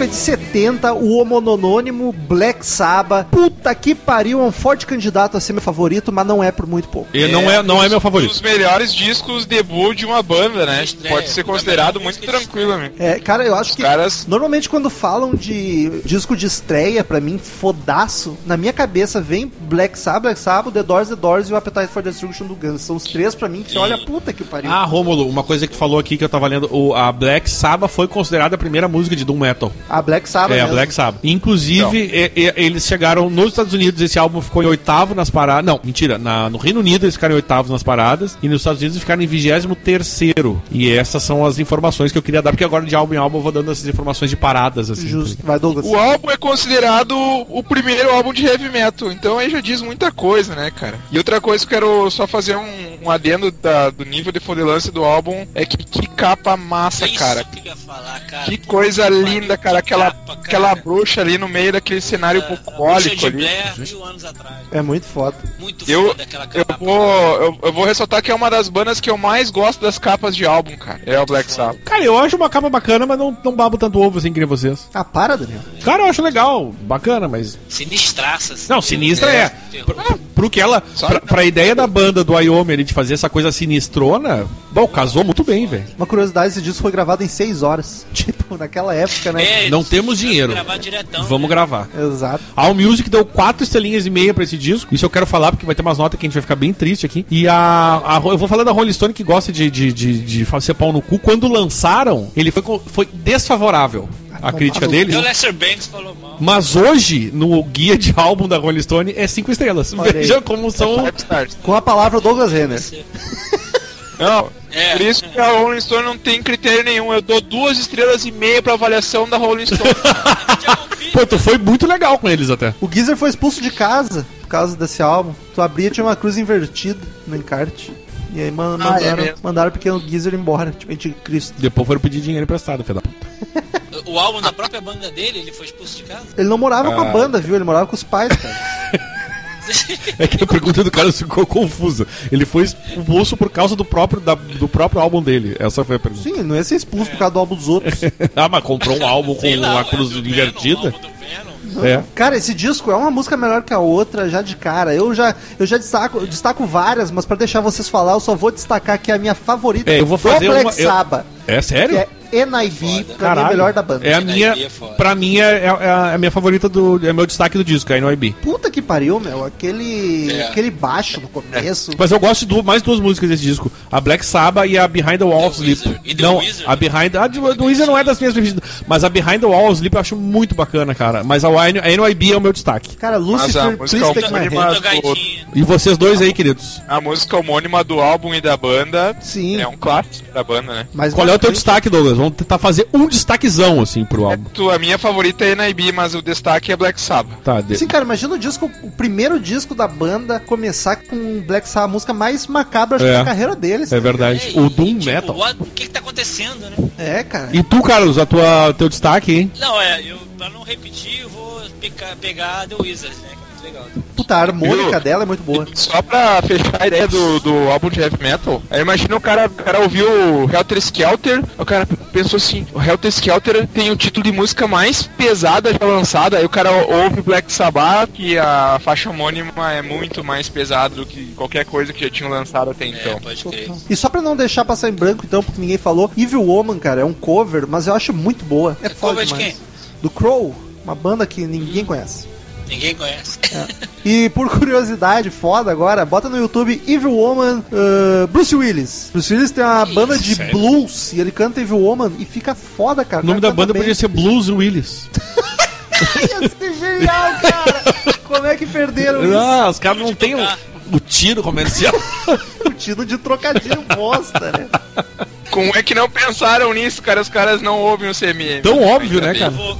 É de 70, o homononônimo Black Sabbath. Puta que pariu, é um forte candidato a ser meu favorito, mas não é por muito pouco. Ele não é, não é meu Um favorito. dos melhores discos debut de uma banda, né? Estreia. Pode ser considerado muito de tranquilamente. É, cara, eu acho Os que caras- normalmente quando falam de disco de estreia, pra mim, fodaço, na minha cabeça vem Black Sabbath, Black Sabbath, The Doors, The Doors e o Appetite for Destruction do Guns. São os três pra mim que você olha, puta que pariu. Ah, Rômulo, uma coisa que tu falou aqui que eu tava lendo, o, a Black Sabbath foi considerada a primeira música de Doom Metal. A Black Sabbath É, a mesmo. Black Sabbath. Inclusive, e- e- eles chegaram nos Estados Unidos, esse álbum ficou em oitavo nas paradas. Não, mentira. na- no Reino Unido eles ficaram em oitavo nas paradas. E nos Estados Unidos eles ficaram em vigésimo terceiro. E essas são as informações que eu queria dar, porque agora de álbum em álbum eu vou dando essas informações de paradas, assim. Justo. Vai, Douglas. O álbum é considerado o primeiro álbum de heavy metal, então aí já diz muita coisa, né, cara? E outra coisa que eu quero só fazer um, um adendo da- do nível de fodelância do álbum é que que capa massa, Isso cara. que eu ia falar, cara. Que coisa linda, cara. Aquela, capa, aquela bruxa ali no meio daquele cenário É, bucólico ali. Blair, mil anos atrás. É muito foda. Muito Eu, foda aquela eu, capa. vou, eu, eu vou ressaltar que é uma das bandas que eu mais gosto das capas de álbum, cara. É o Black Sabbath. Cara, eu acho uma capa bacana, mas não, não babo tanto ovo assim que nem vocês. Ah, para, Daniel. Cara, eu acho legal, bacana, mas. Sinistraça. assim. Não, sinistra é. Terror. Pro, pro que ela. Sabe? Pra, pra ideia da banda do Wyoming ali de fazer essa coisa sinistrona, bom, casou muito bem, velho. Uma curiosidade, esse disco foi gravado em 6 horas. Tipo, naquela época, né? É, Não temos dinheiro. que gravar diretão, Vamos né? gravar. Exato. A All Music deu quatro estrelinhas e meia pra esse disco. Isso eu quero falar, porque vai ter umas notas que a gente vai ficar bem triste aqui. E a, a- eu vou falar da Rolling Stone que gosta de, de, de, de fazer pau no cu. Quando lançaram, ele foi, foi desfavorável. a crítica maluco. deles. E o Lester Banks falou mal. Mas hoje, no guia de álbum da Rolling Stone, é cinco estrelas. Olha aí. Veja como são. Five stars. Com a palavra Douglas Renner. Não, É, por isso que a Rolling Stone não tem critério nenhum. Eu dou duas estrelas e meia pra avaliação da Rolling Stone. Pô, tu foi muito legal com eles até. O Geezer foi expulso de casa por causa desse álbum. Tu abria tinha uma cruz invertida no encarte. E aí man- Ah, é mandaram, mesmo. mandaram o pequeno Geezer embora, tipo anticristo. Depois foram pedir dinheiro emprestado, filho da puta. O álbum da própria banda dele, ele foi expulso de casa. Ele não morava com a Ah. banda, viu? Ele morava com os pais, cara. É que a pergunta do cara ficou confusa. Ele foi expulso por causa do próprio, da- do próprio álbum dele. Essa foi a pergunta. Sim, ele não ia ser expulso por causa do álbum dos outros. ah, mas comprou um álbum com lá, uma o cruz do invertida? Do. É. Cara, esse disco é uma música melhor que a outra já de cara. Eu já, eu já destaco, eu destaco várias, mas pra deixar vocês falar, eu só vou destacar que é a minha favorita É, eu vou do fazer Black uma- eu- Sabbath, É que sério? é NIB, pra mim é a melhor da banda. É a NIB minha. é foda. pra mim é, é- é a minha favorita do. É meu destaque do disco, é a NYB. Puta que pariu, meu. Aquele, É. aquele baixo no começo. Mas eu gosto de du- mais duas músicas desse disco: a Black Sabbath e a Behind the Wall The Sleep. Wizard. E The Não, Wizard. a Behind. A do, do Wizard não é das minhas preferidas, mas a Behind the Wall Sleep eu acho muito bacana, cara. Mas a, N- a NYB é o meu destaque. Cara, Mas Lucifer, a Please Take My Hand. E vocês dois aí, queridos? a música homônima do álbum e da banda Sim. é um clássico da banda, né? Mas Qual é o teu destaque, Douglas? Vamos tentar fazer um destaquezão, assim, pro álbum. Tu- A minha favorita é NIB, mas o destaque é Black Sabbath. Tá, de... Sim, cara, imagina o disco, o primeiro disco da banda começar com Black Sabbath, a música mais macabra acho que É. da carreira deles. é verdade. É, O e, Doom tipo, Metal. o que que tá acontecendo, né? É, cara. E tu, Carlos, a tua, teu destaque, hein? Não, é, eu, pra não repetir, eu vou pegar, pegar The Wizards, né? É muito legal. Puta, a harmônica Viu? dela é muito boa. Só pra fechar a ideia do, do álbum de heavy metal, aí imagina o cara, o cara ouviu o Helter Skelter, o cara pensou assim, o Helter Skelter tem o título de música mais pesada já lançada, aí o cara ouve Black Sabbath, que a faixa homônima é muito mais pesada do que qualquer coisa que já tinham lançado até então. É, pode crer. E só pra não deixar passar em branco, então, porque ninguém falou, Evil Woman, cara, é um cover, mas eu acho muito boa. É, foda cover de demais. quem? Do Crow, uma banda que ninguém conhece. Ninguém conhece. E por curiosidade, foda agora, bota no YouTube Evil Woman uh, Bruce Willis. Bruce Willis tem uma banda de sério? blues e ele canta Evil Woman e fica foda, cara. O nome da cara banda canta podia ser Blues Willis. bem. Ia ser genial, cara. Como é que perderam isso? Ah, os caras não têm o, o tiro comercial. O tiro de trocadilho bosta, né? Como é que não pensaram nisso, cara? Os caras não ouvem o CMM. Tão óbvio, né, Eu cara? vou.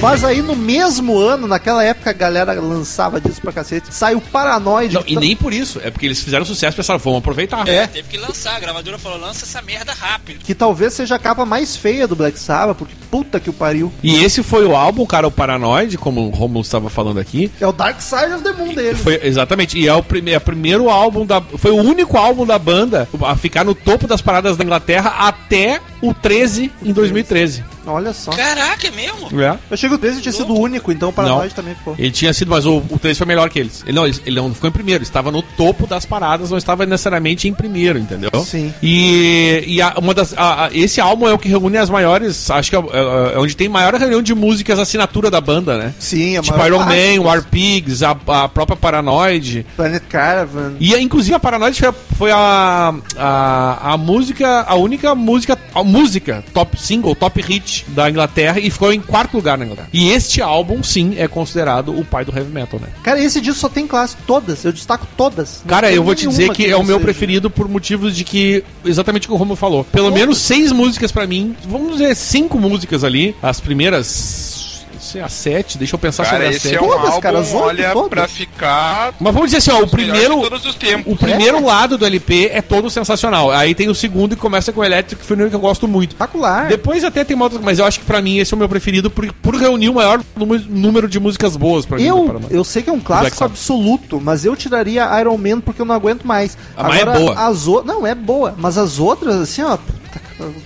Mas aí no mesmo ano, naquela época a galera lançava disso pra cacete, saiu Paranoid. Não, e nem por isso. É porque eles fizeram sucesso e pensaram, vamos aproveitar. É. Teve que lançar, a gravadora falou, lança essa merda rápido. Que talvez seja a capa mais feia do Black Sabbath, porque puta que o pariu. E esse foi o álbum, cara, o Paranoid, como o Romulo estava falando aqui. É o Dark Side of the Moon dele. Foi, exatamente. E é o, prime, é o primeiro álbum da. Foi o único álbum da banda a ficar no topo das paradas da Inglaterra até o 13 em 2013. Olha só. Caraca, é mesmo? É. Eu achei que o 13 tinha sido o único, então o Paranoid também ficou. Ele tinha sido, mas o, o 3 foi melhor que eles. Ele não, ele, ele não ficou em primeiro, estava no topo das paradas, não estava necessariamente em primeiro, entendeu? Sim. E, e a- uma das, a- a- esse álbum é o que reúne as maiores, acho que é, é- é onde tem maior reunião de músicas assinatura da banda, né? Sim, a Tipo Iron. Man, War Pigs, a, a própria Paranoid. Planet Caravan. E inclusive a Paranoid foi, a- foi a, a, a música, a única música, a música top single, top hit da Inglaterra e ficou em quarto lugar na Inglaterra. E este álbum, sim, é considerado o pai do heavy metal, né? Cara, esse disco só tem clássico, todas. Eu destaco todas. Não Cara, eu vou te dizer nenhuma que é o meu seja. preferido por motivos de que, exatamente o que o Romulo falou. Pelo Todas. menos seis músicas pra mim, vamos dizer cinco músicas ali. As primeiras, sei, as sete, deixa eu pensar Cara, sobre esse sete. é um Todas, álbum, cara, as oito, olha, todas. pra ficar... Mas vamos dizer assim, ó, o primeiro... de todos os tempos. O primeiro lado do LP é todo sensacional. Aí tem o segundo que começa com o Electric Funeral que eu gosto muito. Espetacular. Depois até tem uma outra, mas eu acho que pra mim esse é o meu preferido por, por reunir o maior número- de músicas boas pra mim. do Eu, eu sei que é um clássico absoluto, mas eu tiraria Iron Man porque eu não aguento mais. Ah, mas é boa. As o... Não, é boa, mas as outras, assim, ó.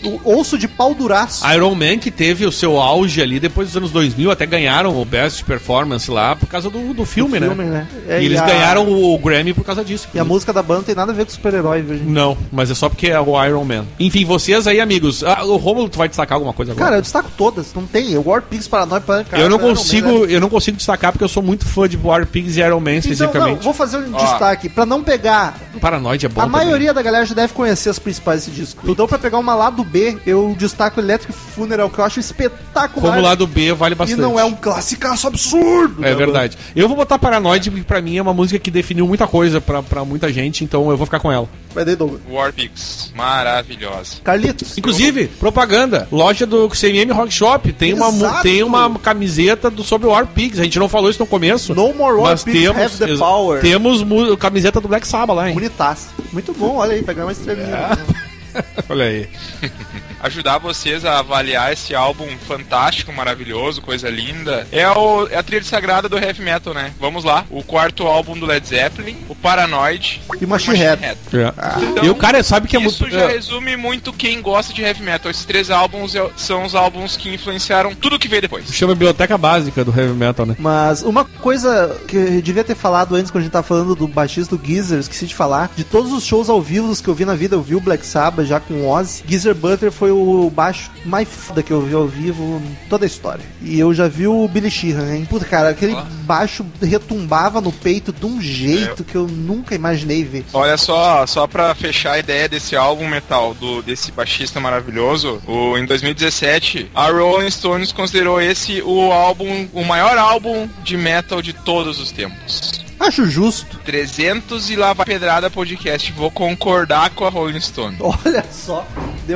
O osso de pau duraço. Iron Man, que teve o seu auge ali depois dos anos 2000, até ganharam o Best Performance lá por causa do, do filme, Do né? filme, né? É, e eles a- ganharam o Grammy por causa disso. E a música da banda não tem nada a ver com super-herói, viu, gente? Não, mas é só porque é o Iron Man. Enfim, vocês aí, amigos. Ah, o Romulo, tu vai destacar alguma coisa agora? Cara, eu destaco todas, não tem. O War Pigs, Paranoia, Pânico. eu não Iron Man, consigo, né? eu não consigo destacar porque eu sou muito fã de War Pigs e Iron Man Então, não, especificamente. vou fazer um Ó. destaque. Pra não pegar Paranoide é bom a também. maioria da galera já deve conhecer as principais desse disco. Então, pra pegar uma lado B, eu destaco Electric Funeral, que eu acho espetacular. Como lado B vale E bastante. não é um classicaço absurdo. É né, verdade. Eu vou botar Paranoide porque pra mim é uma música que definiu muita coisa pra, pra muita gente, então eu vou ficar com ela. mano? Vai daí, Douglas. War Pigs, maravilhosa. Carlitos. Inclusive, propaganda. Loja do CMM Rock Shop tem uma, Exato. tem uma camiseta do, sobre o War Pigs. A gente não falou isso no começo. No More War mas Pigs temos, Have the Power. Temos camiseta do Black Sabbath lá, hein? Bonitaço. Muito bom, olha aí, pegar uma estrelinha. Olha aí. Ajudar vocês a avaliar esse álbum fantástico, maravilhoso, coisa linda. É, o, é a trilha sagrada do heavy metal, né? Vamos lá. O quarto álbum do Led Zeppelin, o Paranoid E Machine Head. Então, e o cara sabe que é isso muito. já é, resume muito quem gosta de heavy metal. Esses três álbuns é- são os álbuns que influenciaram tudo que veio depois. Chama biblioteca básica do heavy metal, né? Mas uma coisa que eu devia ter falado antes, quando a gente tava falando do baixista do Geezer, esqueci de falar, de todos os shows ao vivo que eu vi na vida, eu vi o Black Sabbath já com o Ozzy. Geezer Butler foi o baixo mais foda que eu vi ao vivo em toda a história. E eu já vi o Billy Sheehan, hein? Puta, cara, aquele Ó. baixo retumbava no peito de um jeito que eu nunca imaginei ver. Olha só, só pra fechar a ideia desse álbum metal, do, desse baixista maravilhoso, o, em 2017, a Rolling Stones considerou esse o álbum, o maior álbum de metal de todos os tempos. Acho justo. 300 e lá vai pedrada podcast. Vou concordar com a Rolling Stone. Olha só.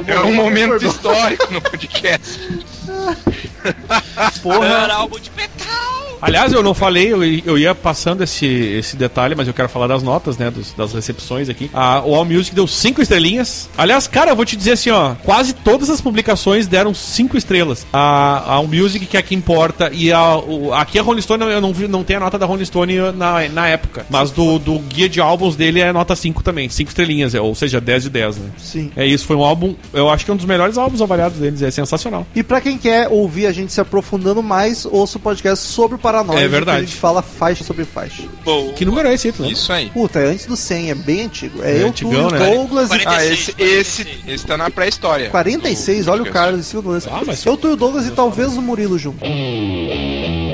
É um momento histórico no podcast. Porra. Era álbum de metal. Aliás, eu não falei, eu, eu ia passando esse, esse detalhe, mas eu quero falar das notas, né? dos- das recepções aqui. A, o All Music deu cinco estrelinhas. Aliás, cara, eu vou te dizer assim, ó. Quase todas as publicações deram cinco estrelas. A, a All Music, que é a que importa, e a, o- aqui a Rolling Stone, eu não, vi, não tem a nota da Rolling Stone na, na época. Mas do, do guia de álbuns dele é nota 5 também. Cinco estrelinhas, é, ou seja, 10 de 10, né? Sim. É isso, foi um álbum, eu acho que é um dos melhores álbuns avaliados deles, é sensacional. E pra quem quer ouvir a gente se aprofundando mais, ouça o podcast sobre o Paranoia. É verdade. que A gente fala faixa sobre faixa. Bom, Que número é esse, tu lembra? Isso aí. Puta, é antes do 100, é bem antigo. É, É eu, antigão, tu, né? Douglas e... 46, Ah, esse, esse, 46. esse tá na pré-história. 46, do olha o cara em cima do lance. Ah, mas- Eu, tu e o Douglas e talvez o Murilo junto. E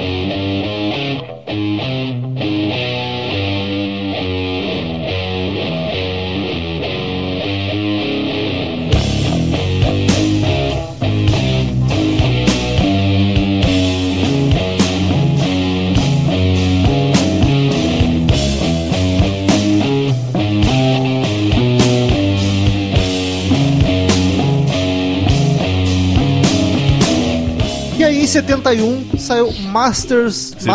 71, saiu Masters 71?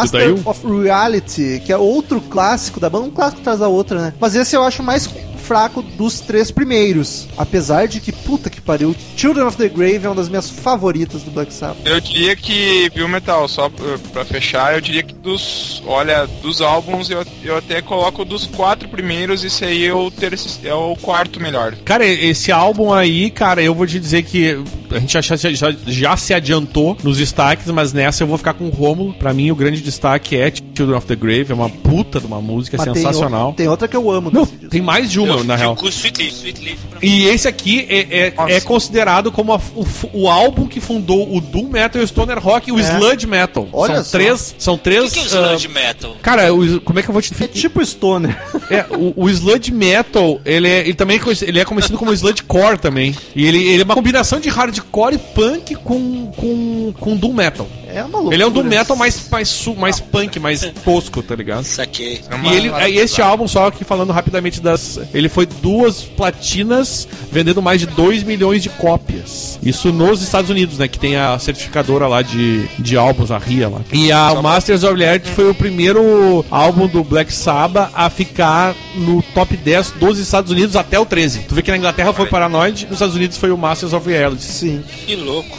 Master of Reality, que é outro clássico da banda, um clássico atrás da outra, né? Mas esse eu acho mais fraco dos três primeiros. Apesar de que, puta que pariu, Children of the Grave é uma das minhas favoritas do Black Sabbath. Eu diria que, viu, Metal, só pra, pra fechar, eu diria que dos, olha, dos álbuns eu, eu até coloco dos quatro primeiros, esse aí é o, terceiro, é o quarto melhor. Cara, esse álbum aí, cara, eu vou te dizer que a gente já, já, já- se adiantou nos destaques, mas nessa eu vou ficar com o Rômulo. Pra mim, o grande destaque é Children of the Grave, é uma puta de uma música Mas tem sensacional. o- Tem, outra que eu amo. Não, tem mais de uma, na real. Sweet Leaf, Sweet Leaf E esse aqui é, é, é considerado como a- o, o álbum que fundou o Doom Metal, o Stoner Rock e o É. Sludge Metal. Olha são só. três, são três. Que, é o ah, sludge metal? Cara, o- como é que eu vou te É tipo Stoner. É, o, o Sludge Metal, ele, é, ele também é conhecido, ele é conhecido como Sludge Core também. E ele, ele é uma combinação de hardcore e punk com, com, com Doom Metal. É uma loucura. Ele é um Doom Metal mais, mais, su- mais punk, mais tosco, tá ligado? Saquei. É uma- E ele, é, este álbum, só aqui falando rapidamente das. Ele foi duas platinas, vendendo mais de 2 milhões de cópias. Isso nos Estados Unidos, né? Que tem a certificadora lá de, de álbuns, a RIA lá. E a Masters of Reality foi o primeiro álbum do Black Sabbath a ficar no top 10 dos Estados Unidos até o 13. Tu vê que na Inglaterra foi Paranoid, nos Estados Unidos foi o Masters of Reality. Sim. Que louco.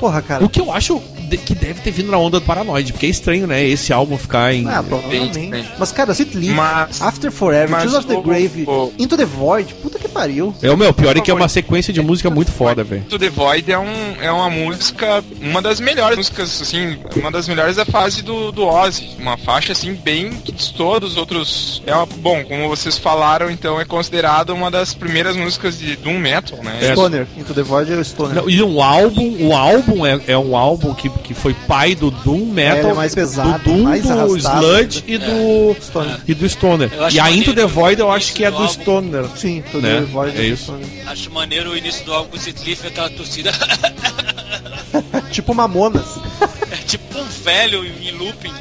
Porra, cara. O que eu acho de- que deve ter vindo na onda do Paranoid, porque é estranho, né? Esse álbum ficar em. Ah, provavelmente. Mas, cara, Sweet Leaf, Mas- After Forever, Tears of the o- Grave, o- Into the Void, puta que pariu. É o meu, pior é que é uma sequência de música muito foda, velho. To The Void é, um, é uma música, uma das melhores músicas, assim, uma das melhores da fase do, do Ozzy. Uma faixa, assim, bem que destoa dos outros. É uma, bom, como vocês falaram, então é considerada uma das primeiras músicas de Doom Metal, né? É. Stoner, Into the Void é o Stoner. Não, e um álbum, o álbum é, é um álbum que, que foi pai do Doom Metal, ele é mais pesado, do Doom, mais do arrastado Sludge e do Stoner. e do Stoner. E a Into the Void eu acho que é do do Stoner. Sim, Into Né? the Void É o isso. Stoner. Acho maneiro o início do álbum com o Cliff, aquela torcida. Tipo Mamonas. é tipo um velho em looping.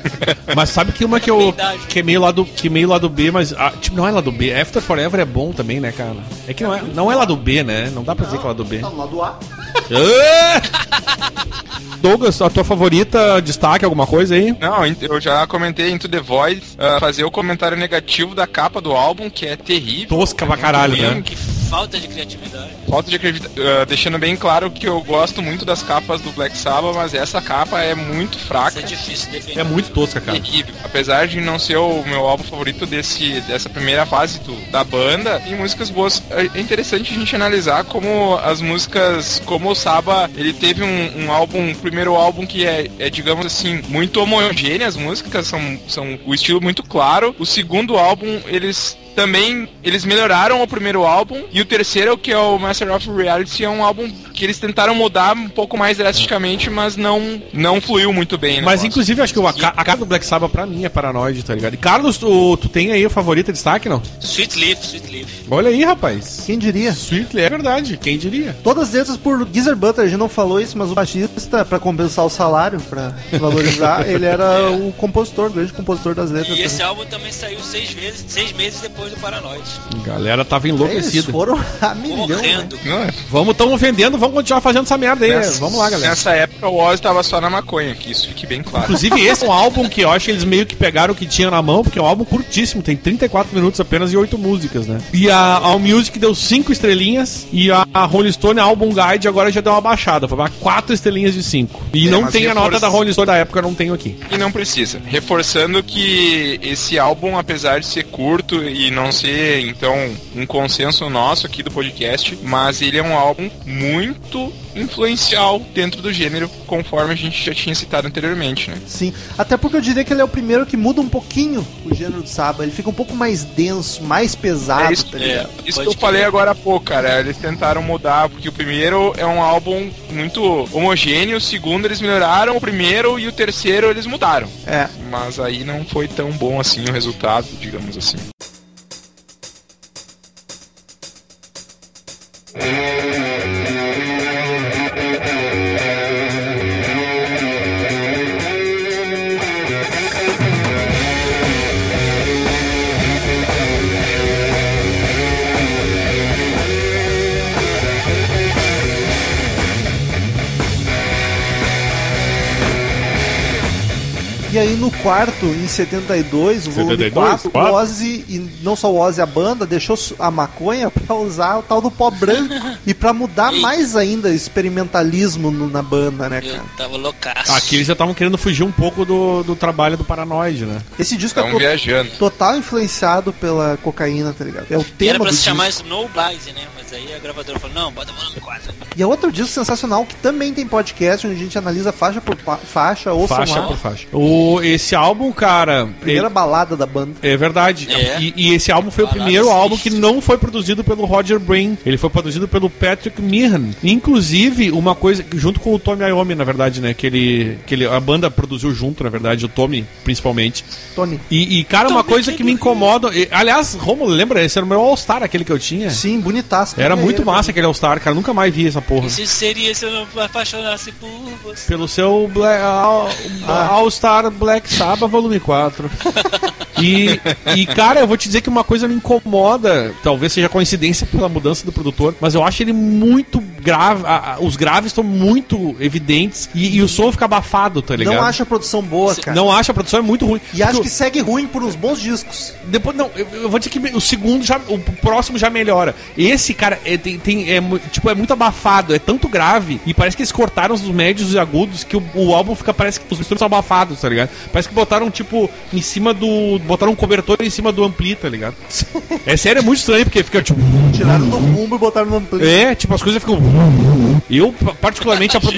Mas sabe que uma que eu que é meio lado que é meio lado B, mas ah, tipo, não é lado B. After Forever é bom também, né, cara? É que não é, não é lado B, né? Não dá pra dizer que é lado B. Tá no lado A. Douglas, a tua favorita, destaque alguma coisa aí? Não, eu já comentei Into The Void, ah, fazer o comentário negativo da capa do álbum, que é terrível. Tosca pra caralho, né? que falta de criatividade. Falta de acreditar, ah, deixando bem claro que eu gosto muito das capas do Black Sabbath, mas essa capa é muito Isso fraca. é difícil de defender. É muito tosca, cara. terrível. Apesar de não ser o meu álbum favorito desse, dessa primeira fase do, da banda, tem músicas boas. É interessante a gente analisar como as músicas, como o Saba, ele teve um, um álbum, um primeiro álbum que é, é, digamos assim, muito homogêneo, as músicas são, são o estilo muito claro. O segundo álbum, eles também eles melhoraram o primeiro álbum e o terceiro que é o Master of Reality é um álbum que eles tentaram mudar um pouco mais drasticamente mas não não fluiu muito bem o Mas negócio. inclusive acho que a, ca- a cara do Black Sabbath pra mim é paranoide, tá ligado? E Carlos, tu, tu tem aí o favorito destaque, não? Sweet Leaf, Sweet Leaf. Olha aí, rapaz. Quem diria? Sweet é verdade, quem diria? Todas letras por Geezer Butler, a gente não falou isso, mas o baixista, pra compensar o salário, pra valorizar, ele era o compositor, o grande compositor das letras. E esse também. álbum também saiu seis meses, seis meses depois do Paranoid. A galera tava Eles enlouquecida. foram a milhão, né? Não, é- Vamos, tamo vendendo, vamos continuar fazendo essa merda aí. Nessa- Vamos lá, galera. Nessa época o Ozzy tava só na maconha, que isso fique bem claro. Inclusive, esse é um álbum que eu acho que eles meio que pegaram o que tinha na mão, porque é um álbum curtíssimo, tem 34 minutos apenas e 8 músicas, né? E a All Music deu 5 estrelinhas, e a, a Rolling Stone, a Album Guide, agora já deu uma baixada, foi pra 4 estrelinhas de 5. E É, não tem a nota da Rolling Stone da época, eu não tenho aqui. E não precisa. Reforçando que esse álbum, apesar de ser curto e não ser, então, um consenso nosso aqui do podcast, mas ele é um álbum muito influencial dentro do gênero, conforme a gente já tinha citado anteriormente, né? Sim, até porque eu diria que ele é o primeiro que muda um pouquinho o gênero do Saba. Ele fica um pouco mais denso, mais pesado, É isso, tá é, isso que eu falei agora há pouco, cara. Eles tentaram mudar, porque o primeiro é um álbum muito homogêneo, o segundo eles melhoraram, o primeiro e o terceiro eles mudaram. É. Mas aí não foi tão bom assim o resultado, digamos assim. E aí no quarto, em 72, o volume 72, 4, o. Ozzy, e não só o Ozzy, a banda, deixou a maconha pra usar o tal do pó branco e pra mudar Eita. mais ainda o experimentalismo no- na banda, né, Eu cara? tava loucaço. Aqui eles já estavam querendo fugir um pouco do, do trabalho do Paranoid, né? Esse disco é Estão to- viajando. total influenciado pela cocaína, tá ligado? É o E tema Era pra do se disco. chamar Snow Blaze, né? Mas aí a gravadora falou, não, bota o volume 4. E é outro disco sensacional que também tem podcast onde a gente analisa faixa por faixa, ouçam Faixa por faixa. O, esse álbum, cara. Primeira ele- balada da banda. É verdade. É. E, e esse álbum foi o Balada primeiro álbum que não foi produzido pelo Roger Brain. Ele foi produzido pelo Patrick Meehan. Inclusive, uma coisa, junto com o Tommy Iommi, na verdade, né? Que ele, que ele, a banda produziu junto, na verdade, o Tommy, principalmente. Tony. E, e, cara, uma Tommy coisa que me incomoda. e, aliás, Romulo, lembra? Esse era o meu All-Star, aquele que eu tinha. Sim, bonitaço. Era É muito ele, massa aquele All-Star, cara. Nunca mais vi essa porra. E se seria se eu não me apaixonasse por você? Pelo seu Ah. All-Star Black Sabbath Volume 4. E, e, cara, eu vou te dizer que uma coisa me incomoda, talvez seja coincidência pela mudança do produtor, mas eu acho ele muito grave, a- a- os graves estão muito evidentes e, e o som fica abafado, tá ligado? Não acho a produção boa, cara. Não acho, a produção é muito ruim. E acho que segue ruim por uns bons discos. Depois, não, eu, eu vou dizer que o segundo já. O próximo já melhora. Esse, cara, é, tem, tem- é, tipo, é muito abafado, é tanto grave. E parece que eles cortaram os médios e agudos que o, o álbum fica. Parece que os instrumentos são abafados, tá ligado? Parece que botaram, tipo, em cima do. Botaram um cobertor em cima do ampli, tá ligado? É sério, é muito estranho, porque fica, tipo. Tiraram do bumbo e botaram no ampli. É, tipo, as coisas ficam. Eu, particularmente, a, produ-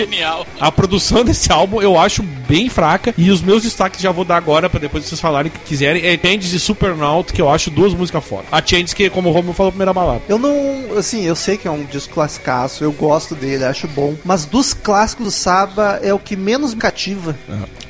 a produção desse álbum eu acho bem fraca. E os meus destaques já vou dar agora, pra depois vocês falarem o que quiserem. É Changes e Supernaut, que eu acho duas músicas fora. A Changes, que, como o Romulo falou, primeira balada. Eu não. Assim, eu sei que é um disco classicaço, eu gosto dele, acho bom. Mas dos clássicos do Saba é o que menos me cativa.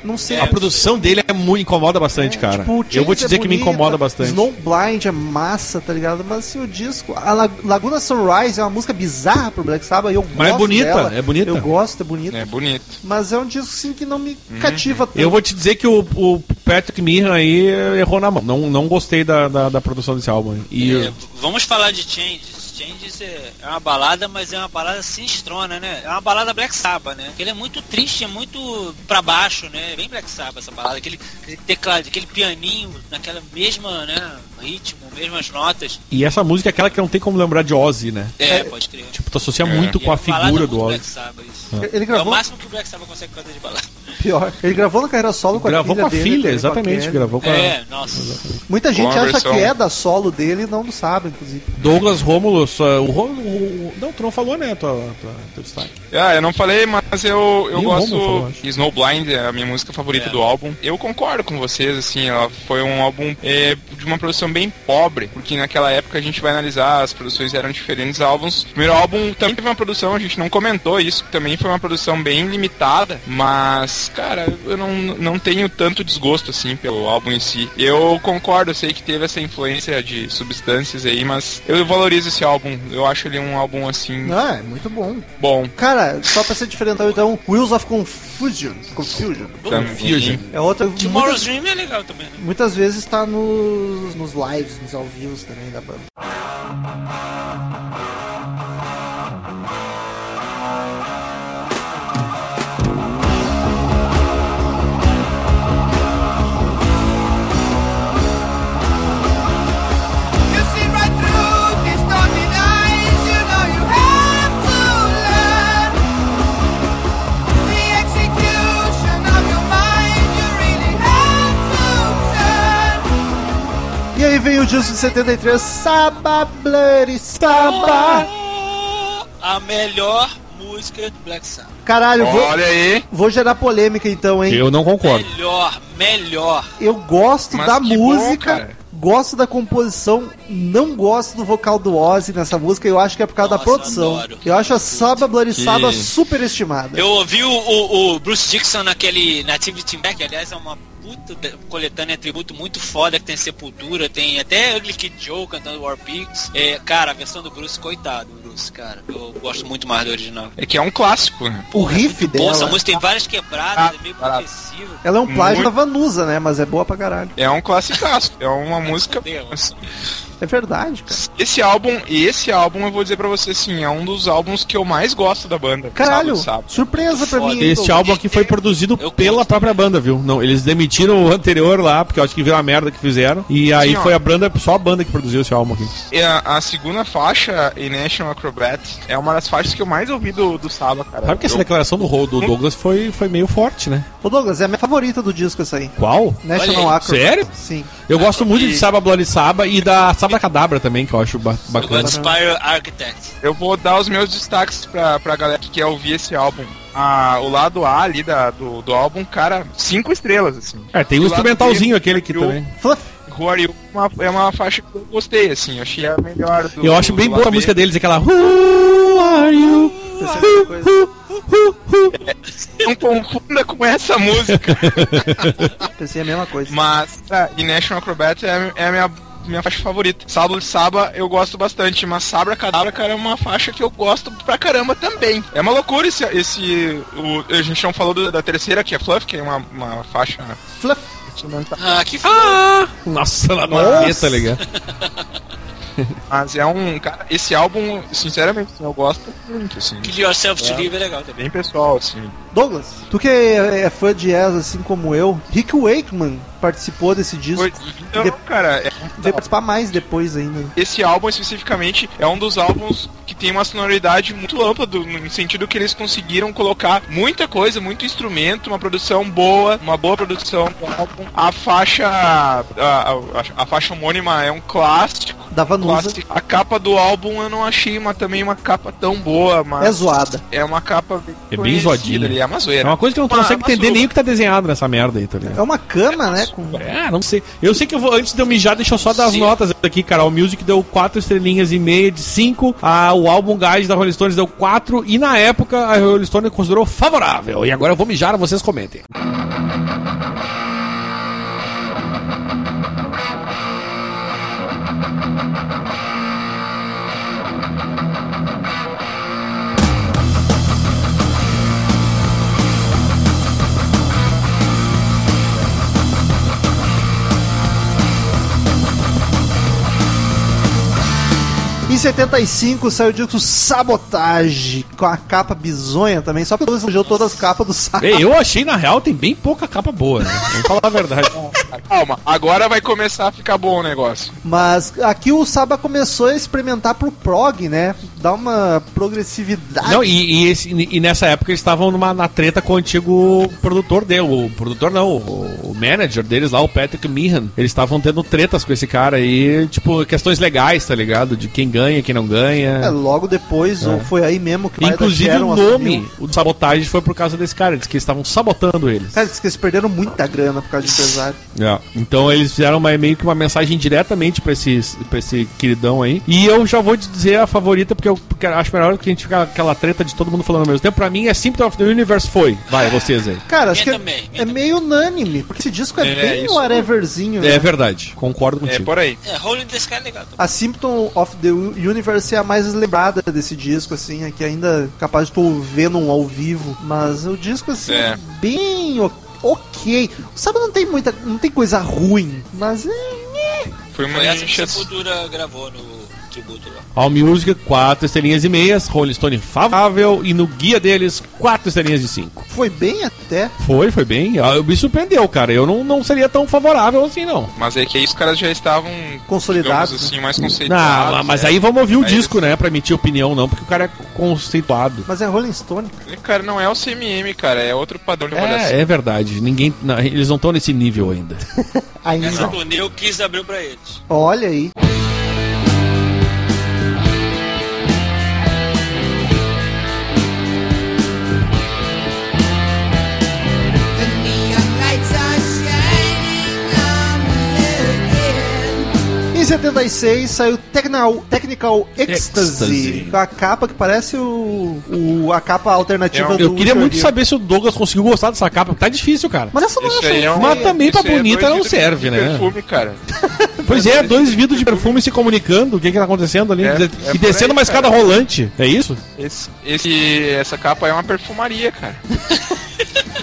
Não sei. A produção dele é muito incomoda bastante, cara. Tipo, eu vou te Chains dizer é que me incomoda bastante. Snow Blind é massa, tá ligado? Mas assim, o disco. A La- Laguna Sunrise é uma música bizarra pro Black Sabbath eu Mas é gosto bonita, dela. é bonita. Eu gosto, é bonita. É bonito. Mas é um disco sim que não me Uhum. cativa tanto. Eu vou te dizer que o, o Patrick Meehan aí errou na mão. Não, não gostei da, da, da produção desse álbum. E É, vamos falar de Changes. Changes é é uma balada, mas é uma balada sinistrona, né? É uma balada Black Sabbath, né? Ele é muito triste, é muito pra baixo, né? Bem Black Sabbath essa balada. Aquele, aquele teclado, aquele pianinho naquela mesma, né? Ritmo, mesmas notas. E essa música é aquela que não tem como lembrar de Ozzy, né? É, pode crer. Tipo, tu associa É. muito E com a é figura do Ozzy. Black Sabbath, isso. Ele É o gravou máximo que o Black Sabbath consegue fazer de balada. Pior. Ele gravou na carreira solo com a Gravou filha com a dele, filha, a exatamente. Gravou com a É, nossa. Muita gente a acha versão- que é da solo dele e não sabe, inclusive. Douglas Romulo. Só, o, Ro- o- não, tu não falou, né? Tua, tua, teu destaque. Ah, eu não falei, mas eu, eu gosto. Falou. Snowblind é a minha música favorita É. do álbum. Eu concordo com vocês, assim, ela foi um álbum é, de uma produção bem pobre, porque naquela época a gente vai analisar, as produções eram diferentes álbuns. O primeiro álbum também teve uma produção, a gente não comentou isso, também foi uma produção bem limitada, mas, cara, eu não, não tenho tanto desgosto, assim, pelo álbum em si. Eu concordo, eu sei que teve essa influência de substâncias aí, mas eu valorizo esse álbum. Eu acho ele um álbum, assim, Ah, é muito bom. bom. Cara, só pra ser diferentão, então, Wheels of Confusion. Confusion. Também. É outra. Tomorrow's Muitas, Dream é legal também, né? muitas vezes tá nos, nos lives, nos ao vivos também da banda. Vem o disco de 73, Saba Bloody Saba. A melhor música do Black Sabbath. Caralho, vou, Olha aí. vou gerar polêmica então, hein? Eu não concordo. Melhor, melhor. Eu gosto Mas da bom, música, cara. gosto da composição, não gosto do vocal do Ozzy nessa música, eu acho que é por causa da Nossa, produção. adoro. Eu acho a Saba Bloody Que- Saba superestimada. Eu ouvi o, o- o Bruce Dixon naquele Nativity Back, aliás, é uma puta de- coletânea tributo muito foda que tem Sepultura, tem até Ugly Kid Joe cantando War Pigs. É, cara, a versão do Bruce, coitado, Bruce, cara. Eu gosto muito mais do original. É que é um clássico, né? O riff Pô, essa dela, música tem várias quebradas, Ah, é meio barato. progressiva. ela é um plágio Muito- da Vanusa, né? Mas é boa pra caralho. É um classicaço. É uma música. Deus. É verdade, cara. Esse álbum, esse álbum, eu vou dizer pra você assim, é um dos álbuns que eu mais gosto da banda. Caralho, Sábado, sábado. surpresa pra Foda. mim. Este álbum aqui foi produzido Eu pela gosto. própria banda, viu? Não, eles demitiram o anterior lá, porque eu acho que viu a merda que fizeram. E aí Sim, foi a banda, só a banda que produziu esse álbum aqui. E a, a segunda faixa, em National Acrobat, é uma das faixas que eu mais ouvi do, do Saba, cara. Sabe que essa declaração do, do Douglas foi, foi meio forte, né? Ô Douglas, é a minha favorita do disco essa aí. Qual? National Acrobat. sério? Sim. Eu gosto muito de Saba Bloody Saba e da Sabra Cadabra também, que eu acho bacana. gosto de Spire Architect. Eu vou dar os meus destaques pra, pra galera que quer ouvir esse álbum. Ah, o lado A ali da, do, do álbum, cara, cinco estrelas, assim. É, tem o lado instrumentalzinho B, aquele aqui também. Who Are You é uma, é uma faixa que eu gostei, assim. Eu achei a melhor do Eu acho bem do boa a B. música deles, aquela Who are you? É. Não confunda com essa música. Pensei a mesma coisa. Mas, ah, e National Acrobat é, é a minha, minha faixa favorita. Sábado de Saba eu gosto bastante, mas Sabra Cadabra, cara, é uma faixa que eu gosto pra caramba também. É uma loucura esse. esse o, a gente não falou do- da terceira, que é Fluff, que é uma, uma faixa Fluff. Ah, que foda. Ah! Nossa, na Nossa. tá ligado? Mas é um. Cara, esse álbum, sinceramente, eu gosto muito, assim. Kill Yourself to Live é legal também. Bem pessoal, assim. Douglas, tu que é, é fã de jazz assim como eu, Rick Wakeman participou desse disco. Foi- Então, De- cara, é- Veio participar mais depois ainda. esse álbum especificamente é um dos álbuns que tem uma sonoridade muito ampla, do, no sentido que eles conseguiram colocar muita coisa, muito instrumento, uma produção boa, uma boa produção do álbum. A faixa. A, a- a faixa homônima é um clássico. Da Vanusa. clássico. A capa do álbum eu não achei uma, também uma capa tão boa, mas. É zoada. É uma capa bem, É bem zoadinha. ali, É uma É zoeira. uma coisa que eu não Uma- consigo uma entender nem o que tá desenhado nessa merda aí, tá ligado? É uma cama, né? Com... É, não sei. Eu sei que eu vou, antes de eu mijar, deixa eu só dar as Sim. notas aqui, cara. O Music deu 4 estrelinhas e meia de 5. A, o álbum Guide da Rolling Stones deu 4. E na época a Rolling Stones considerou favorável. E agora eu vou mijar, vocês comentem. 75 saiu o disco Sabotage, com a capa bizonha também, só porque Douglas elogiou todas as capas do. Ei, eu achei, na real, tem bem pouca capa boa, né? Vamos falar a verdade. Calma, agora vai começar a ficar bom o negócio. Mas aqui o Saba começou a experimentar pro prog, né? Dá uma progressividade. Não, e, e esse- e nessa época eles estavam numa, na treta com o antigo produtor dele. O produtor não, o, o manager deles lá, o Patrick Meehan. Eles estavam tendo tretas com esse cara aí, tipo, questões legais, tá ligado? De quem ganha, quem não É, ganha. logo depois, ou foi aí mesmo que Inclusive o nome assumiu. o de sabotagem foi por causa desse cara. Eles que eles estavam sabotando eles. Cara, diz que eles perderam muita grana por causa de empresário. É. Então eles fizeram uma, meio que uma mensagem diretamente pra esse, pra esse queridão aí. E eu já vou te dizer a favorita, porque eu porque acho melhor que a gente ficar aquela treta de todo mundo falando ao mesmo tempo. Pra mim é Symptom of the Universe foi. Vai, vocês aí. Cara, acho que Minha é, minha é meio unânime, porque esse disco é, É, bem isso. whateverzinho. É né? verdade. Concordo É contigo. por aí. É, Rolling the Sky é legal. A Symptom of the Universe é a mais lembrada desse disco, assim, é que ainda é capaz de tu ver num ao vivo. Mas o disco, assim, é É. bem o- ok. Sabe, não tem muita. não tem coisa ruim, mas é. Foi uma Foi essa que. Sepultura gravou no tributo lá. All Music, 4 estrelinhas e meias. Rolling Stone favorável. E no guia deles, 4 estrelinhas de 5. Foi bem até. Foi, foi bem. Ah, Me surpreendeu, cara. Eu não, não seria tão favorável assim, não. Mas é que aí os caras já estavam Consolidados, digamos assim, mais conceituados. Não, mas né? aí vamos ouvir o Aí disco, né? Pra emitir opinião, não, porque o cara é conceituado. Mas é Rolling Stone. Cara, não é o CMM, cara, é outro padrão de avaliação. É, é verdade. Ninguém. não, eles não estão nesse nível ainda. Ainda. Essa turnê eu quis abrir pra eles. Olha aí. 76 saiu Technical, Technical Ecstasy, Ecstasy. com a capa que parece o, o- a capa alternativa Eu- do Eu queria muito Hill. saber se o Douglas conseguiu gostar dessa capa, porque tá difícil, cara. Mas essa não aí é um, Mas também pra é bonita dois não serve, de né? Perfume, cara. Pois é, dois vidros de perfume se comunicando. O que que tá acontecendo ali? É, e é descendo aí, uma escada cara. rolante. É isso? Esse, esse, essa capa é uma perfumaria, cara.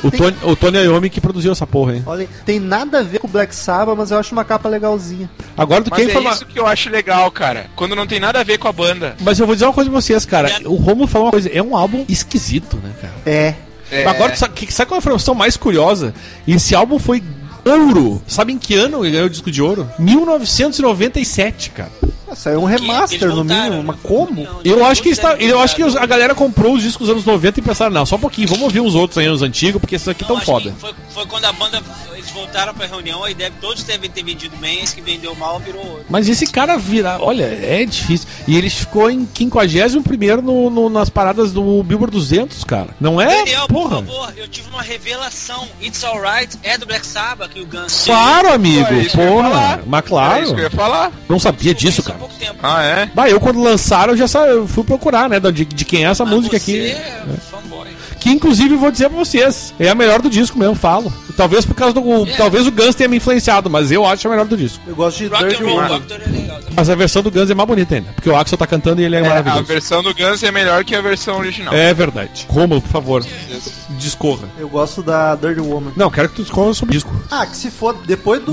O Tony, o Tony Iommi que produziu essa porra, hein? Olha, tem nada a ver com o Black Sabbath, mas eu acho uma capa legalzinha. Agora tu Mas quer é isso que eu acho legal, cara. Quando não tem nada a ver com a banda. Mas eu vou dizer uma coisa pra vocês, cara. O Romulo falou uma coisa. É um álbum esquisito, né, cara? É. É, Agora, sabe, que- sabe qual é a informação mais curiosa? Esse álbum foi ouro. Sabe em que ano ele ganhou o disco de ouro? 1997, cara. Saiu um remaster no mínimo, né? mas como? Não, Eu acho que está, eu acho que a galera comprou os discos dos anos 90 e pensaram, não, só um pouquinho, vamos ouvir uns outros aí, os antigos, porque esses aqui Não, tão acho foda. Foi, foi quando a banda, eles voltaram pra reunião, aí deve, todos devem ter vendido bem, esse que vendeu mal virou outro. Mas esse cara vira, olha, é difícil. E ele ficou em 51 no, no, nas paradas do Billboard 200, cara. Não é? Daniel, Porra. por favor, eu tive uma revelação. It's Alright é do Black Sabbath, que o Guns Claro, amigo. É Porra. Mas É claro. isso que eu ia falar. Não sabia disso, cara. Ah, é? Bah, eu quando lançaram, eu já sa- eu fui procurar, né, de, de quem é essa Mas música você aqui. é fanboy. Que inclusive vou dizer pra vocês, é a melhor do disco mesmo, falo. Talvez por causa do. É. Talvez o Guns tenha me influenciado, mas eu acho a melhor do disco. Eu gosto de Rock Dirty Roll é legal. Mas a versão do Guns é mais bonita ainda. Porque o Axel tá cantando e ele é, É, a maravilhoso. versão do Guns é melhor que a versão original. É verdade. Como, por favor, discorra. Eu gosto da Dirty Woman. Não, quero que tu discorra sobre o disco. Ah, que se for depois do.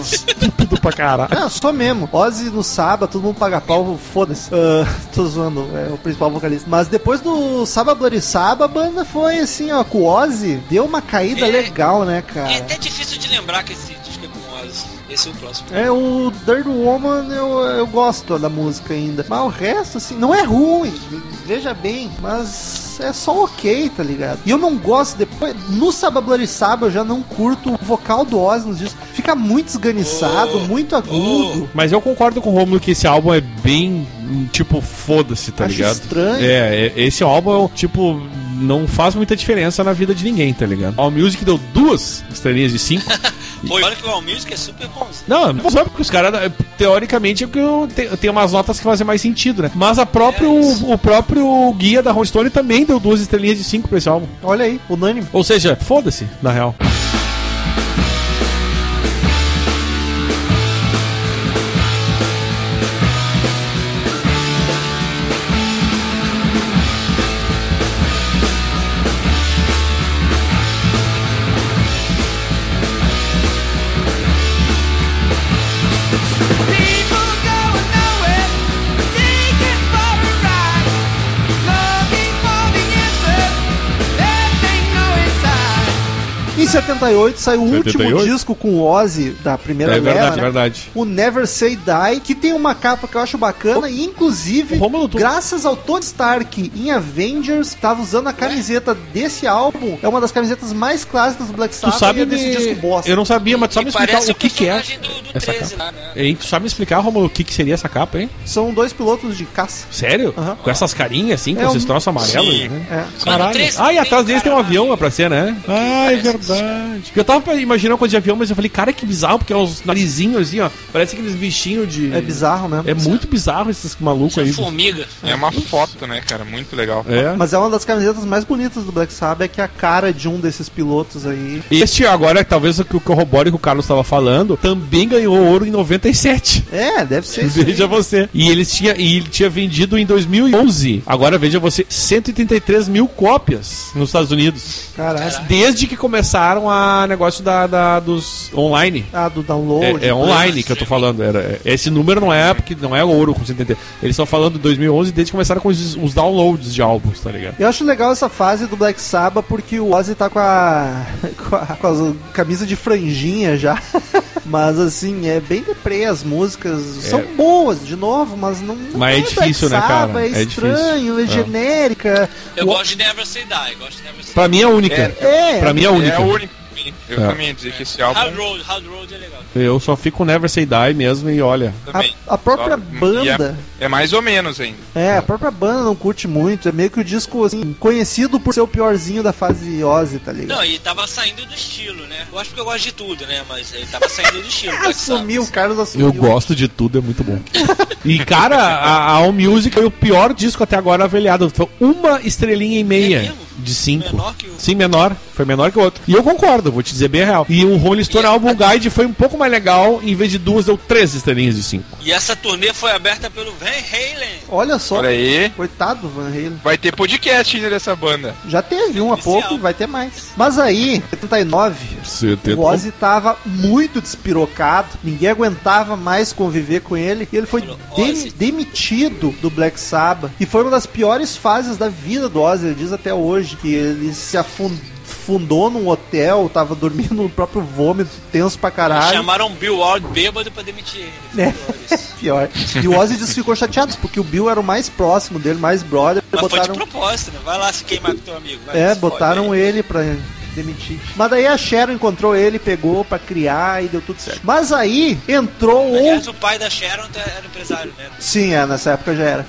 Estúpido pra caralho. Não, sou mesmo. Ozzy no sábado, todo mundo paga pau, foda-se. Ah, tô zoando, é o principal vocalista. Mas depois do Saba Bloody Saba, a banda foi assim, ó, com o Ozzy, deu uma caída É. legal, né, É cara? até difícil de lembrar que esse disco é com Ozzy. Esse é o próximo. É, o Dirt Woman eu, eu gosto da música ainda. Mas o resto, assim, não é ruim, veja bem, mas é só ok, tá ligado? E eu não gosto depois. No Saba Bloody Saba eu já não curto o vocal do Ozzy nos discos. Fica muito esganiçado, Oh, muito agudo. Mas eu concordo com o Romulo que esse álbum é bem, tipo, foda-se, tá Acho ligado? estranho. É, é, esse álbum, tipo, não faz muita diferença na vida de ninguém, tá ligado? All Music deu duas estrelinhas de cinco. Pô, olha que o All Music é super bonzinho. Não, não sabe porque os caras, teoricamente, é que tem umas notas que fazem mais sentido, né? Mas a próprio, É o próprio guia da Rolling Stone também deu duas estrelinhas de cinco pra esse álbum. Olha aí, unânime. Ou seja, foda-se, na real. 78 saiu o último 78? disco com o Ozzy da primeira É leva, verdade, né? verdade. O Never Say Die, que tem uma capa que eu acho bacana, e inclusive, Ô, Rômulo, tu- graças ao Tony Stark em Avengers, tava usando a camiseta desse álbum, é uma das camisetas mais clássicas do Black Tu Sabbath sabe e é desse me... disco bosta. Eu não sabia, mas tu sabe me explicar o que que é do, do essa 13 capa? lá, né? Hein, tu sabe me explicar, Romulo, o que que seria essa capa, hein? São dois pilotos de caça. Sério? Aham. Com essas carinhas assim, com É esses um- troços amarelos? Sim. né? É. Caralho. 13 Ah, e atrás deles tem um avião pra ser, né? Ah, é parece Porque eu tava imaginando coisa de avião, mas eu falei, cara, que bizarro, porque é uns narizinhos assim, ó. Parece aqueles bichinhos de. É bizarro mesmo. É muito bizarro esses malucos aí. São formiga. É uma foto, né, cara? Muito legal. É. Mas é uma das camisetas mais bonitas do Black Sabbath, é que é a cara de um desses pilotos aí. Este agora, talvez o que o corrobore que o Carlos estava falando, também ganhou ouro em 97. É, deve ser isso. aí. Veja você. E eles tinha, e ele tinha vendido em 2011. Agora veja você, 133 mil cópias nos Estados Unidos. Caralho. Desde que começaram a negócio da, da- dos online. Ah, do download. É, é online que eu tô falando. Era, esse número não é porque não é ouro com 70. Eles estão falando de 2011 desde que começaram com os, os downloads de álbuns, tá ligado? Eu acho legal essa fase do Black Sabbath porque o Ozzy tá com a. com a, com a camisa de franjinha já. mas assim, é bem deprê as músicas. São boas, de novo, mas não. não Mas é difícil, né, cara? É É estranho, é, difícil. É. genérica. Eu O- gosto de Never Say Die. Gosto de Never Say Pra mim é a única. É, pra mim é a única. É o Eu É. também ia dizer que esse álbum Hard Road, Hard Road é legal. Eu só fico Never Say Die mesmo e olha. A, a própria Só- banda. e É, é mais ou menos ainda. É, a própria banda não curte muito. É meio que o disco, assim, conhecido por ser o piorzinho da fase Ozzy, tá ligado? Não, e tava saindo do estilo, né? Eu acho que eu gosto de tudo, né? Mas ele tava saindo do estilo. Black Assumiu, o. Carlos assumiu. Eu gosto de tudo, é muito bom. e, cara, a, a All Music foi o pior disco até agora avaliado. Foi uma estrelinha e meia É mesmo? De cinco. Menor que o- Sim, menor. Foi menor que o outro. E eu concordo, vou te dizer bem a real. E o Rolling Stone E Album Guide foi um pouco mais legal. Em vez de duas, deu três estrelinhas de cinco. E essa turnê foi aberta pelo Van Halen. Olha só, Olha aí. coitado do Van Halen. Vai ter podcast ainda dessa banda. Já teve um há pouco, vai ter mais. Mas aí, 79, o Ozzy tava muito despirocado, ninguém aguentava mais conviver com ele, e ele foi demitido do Black Sabbath. E foi uma das piores fases da vida do Ozzy, ele diz até hoje, que ele se afundou. Fundou num hotel, tava dormindo no próprio vômito, tenso pra caralho. Chamaram Bill Ward bêbado pra demitir ele. É. Foi. Pior. E o Ozzy disse que ficou chateado, porque o Bill era o mais próximo dele, mais brother. Mas foi botaram... de propósito, né? Vai lá se queimar com teu amigo. Vai, É, botaram aí. ele pra demitir. Mas daí a Sharon encontrou ele, pegou pra criar e deu tudo certo. Mas aí entrou Aliás, o. o pai da Sharon tá- era empresário, né? Sim, é, nessa época já era.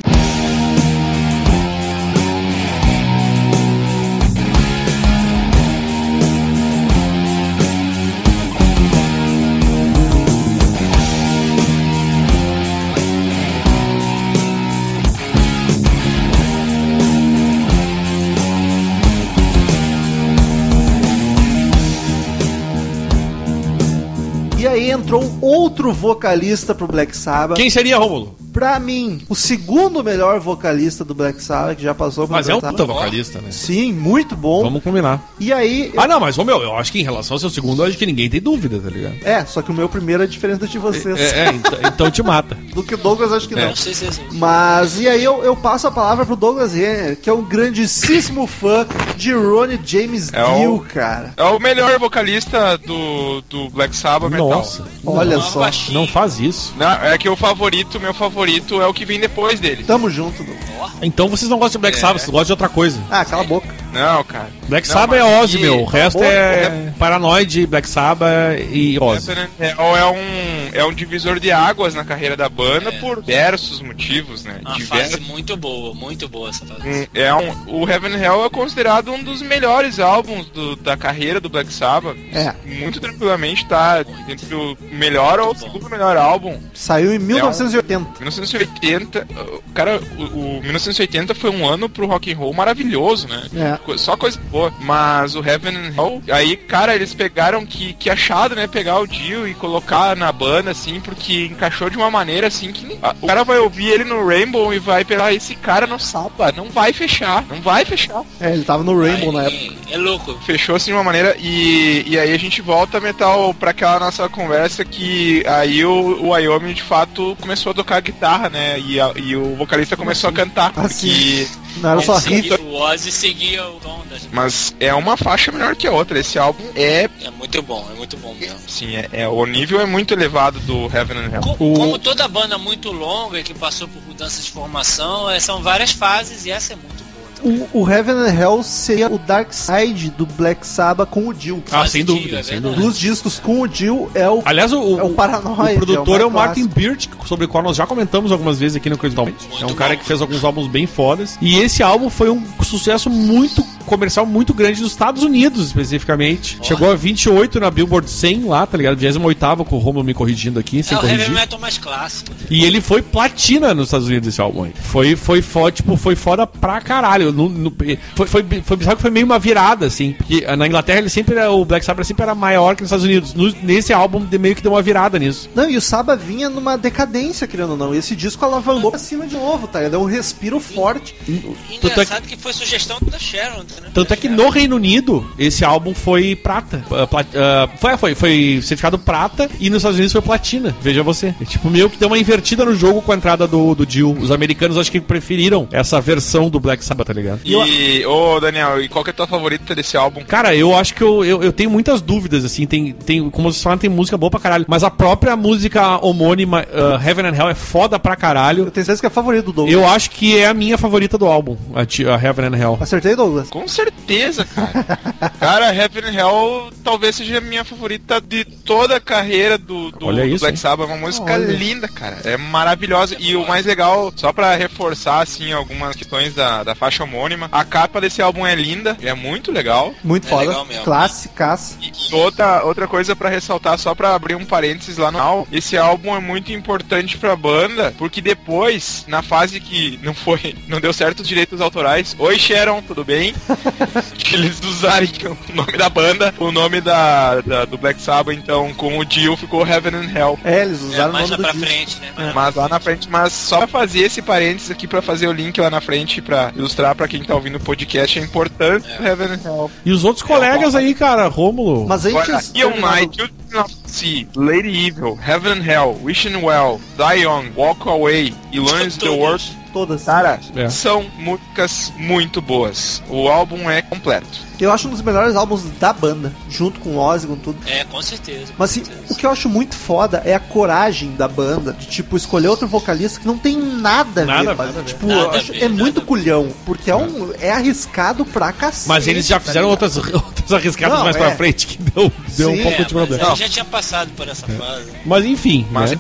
Entrou outro vocalista pro Black Sabbath. Quem seria, Rômulo? Pra mim, o segundo melhor vocalista do Black Sabbath, que já passou por Mas é um puta vocalista, né? Sim, muito bom. Vamos combinar. E aí, Ah, não, mas, ô, meu, eu acho que em relação ao seu segundo, eu acho que ninguém tem dúvida, tá ligado? é, só que o meu primeiro é diferente do de vocês. É, é, então, então te mata. Do que o Douglas, acho que não. Não sei se é assim. Mas, e aí eu, eu passo a palavra pro Douglas Renner, que é um grandíssimo fã de Ronnie James É o- Dio, cara. É o melhor vocalista do, do Black Sabbath Metal. Nossa. Olha Não, só. Não faz isso. Não, é que o favorito, meu favorito, é o que vem depois dele. Tamo junto, Douglas. Então vocês não gostam de Black É. Sabbath, vocês gostam de outra coisa. Ah, cala a boca. Não, cara. Black Não, Sabbath é mas Ozzy, meu. O resto é Paranoid, Black Sabbath e Ozzy. Heaven and Hell é um, é um divisor de águas na carreira da banda por diversos motivos, né? Uma Diversos. fase muito boa, muito boa essa fase. Um- É um, o Heaven and Hell é considerado um dos melhores álbuns do- da carreira do Black Sabbath. É. Muito tranquilamente tá entre o melhor ou o segundo melhor álbum. Saiu em 1980. 1980, o cara, o, o 1980 foi um ano pro rock and roll maravilhoso, né? É. Só coisa boa. Mas o Heaven and Hell, aí, cara, eles pegaram que, que achado, né? Pegar o Dio e colocar na banda, assim, porque encaixou de uma maneira assim que o cara vai ouvir ele no Rainbow e vai pegar esse cara no Saba. Não vai fechar, não vai fechar. É, ele tava no Rainbow na época. É louco. Fechou assim de uma maneira e, e aí a gente volta metal pra aquela nossa conversa que aí o, o Wyoming de fato começou a tocar guitarra, né? E, a- e o vocalista começou a cantar. Ah, porque- Não era só riff. seguia- o Ozzy seguia o tom das... mas é uma faixa melhor que a outra. Esse álbum é, É muito bom, é muito bom mesmo. sim, é, é- o nível é muito elevado do Heaven and Hell. Co- O- Como toda banda muito longa e que passou por mudanças de formação, é, são várias fases e essa é muito. O, o Heaven and Hell seria o Dark Side do Black Sabbath com o Dio. Ah, sem dúvida, é sem dúvida. Dos discos com o Dio é o. Aliás, o, É o Paranoid, o produtor é é o o, mais Martin Birch, sobre o qual nós já comentamos algumas vezes aqui no Metal. É um cara que fez alguns álbuns bem fodas. E esse álbum foi um sucesso muito comercial muito grande nos Estados Unidos, especificamente. Chegou a 28 na Billboard 100 lá, tá ligado? 28 com o Romulo me corrigindo aqui, sem É o heavy corrigir. metal mais clássico. E ele foi platina nos Estados Unidos esse álbum aí. Foi, foi foda, tipo, foi foda pra caralho. No, no- foi, foi, foi bizarro que foi meio uma virada, assim. Porque na Inglaterra ele sempre era, o Black Sabbath sempre era maior que nos Estados Unidos. No- nesse álbum de- meio que deu uma virada nisso. Não, e o Saba vinha numa decadência, querendo ou não. E esse disco alavancou pra cima de novo, tá? Deu um respiro forte. Tanto é, Engraçado que foi sugestão da Sharon, né? tanto é que no Reino Unido esse álbum foi prata. Ah, pla- ah, foi, foi, foi certificado prata e nos Estados Unidos foi platina. Veja você. É, tipo, meio que deu uma invertida no jogo com a entrada do, do Dio. Os americanos acho que preferiram essa versão do Black Sabbath, tá ligado? E, ô Daniel, e qual que é a tua favorita desse álbum? Cara, eu acho que eu, eu, eu tenho muitas dúvidas, assim, tem, tem, como vocês falam, tem música boa pra caralho, mas a própria música homônima, uh, Heaven and Hell, é foda pra Eu caralho. tenho certeza que é a favorita do Douglas. Eu acho que é a minha favorita do álbum, a, a Heaven and Hell. Acertei, Douglas? Com certeza, cara. cara, Heaven and Hell talvez seja a minha favorita de toda a carreira do, do, Olha do isso, Black? Sabbath. É uma música Olha. linda, cara. É maravilhosa. E o mais legal, só pra reforçar, assim, algumas questões da, da faixa homônima, a capa desse álbum é linda, é muito legal. Muito É foda. legal mesmo. Classicaça. E outra, outra coisa pra ressaltar, só pra abrir um parênteses lá no final, esse álbum é muito importante pra banda, porque depois, na fase que não foi, não deu certo os direitos autorais, oi Sharon, tudo bem? eles usarem o nome da banda, o nome da, da- do Black Sabbath, então com o Dio ficou Heaven and Hell. É, eles É, usaram o mais nome lá do pra disco. frente, né? Mas lá na frente, mas só pra fazer esse parênteses aqui, pra fazer o link lá na frente, pra ilustrar pra quem tá ouvindo o podcast, é importante o Heaven and Hell. E os outros colegas aí, cara, Rômulo. Mas antes. Ian Knight, Children of the Sea, Lady Evil, Heaven and Hell, Wishing Well, Die Young, Walk Away e Learns the. World. Todas. Cara, É. são músicas muito boas. O álbum é completo. Eu acho um dos melhores álbuns da banda, junto com o Ozzy, com tudo. É, com certeza. Mas assim, com o certeza. que eu acho muito foda é a coragem da banda de, tipo, escolher outro vocalista que não tem nada a ver. Nada, pai. nada a ver. Tipo, Nada acho- ver, é muito nada culhão, porque é, um, é arriscado pra cacete. Mas eles já tá fizeram ligado? outras, outras arriscadas Não, mais é. pra frente que deu, deu Sim, um pouco É, de problema. aí já tinha passado por essa fase. Mas enfim, Mas né?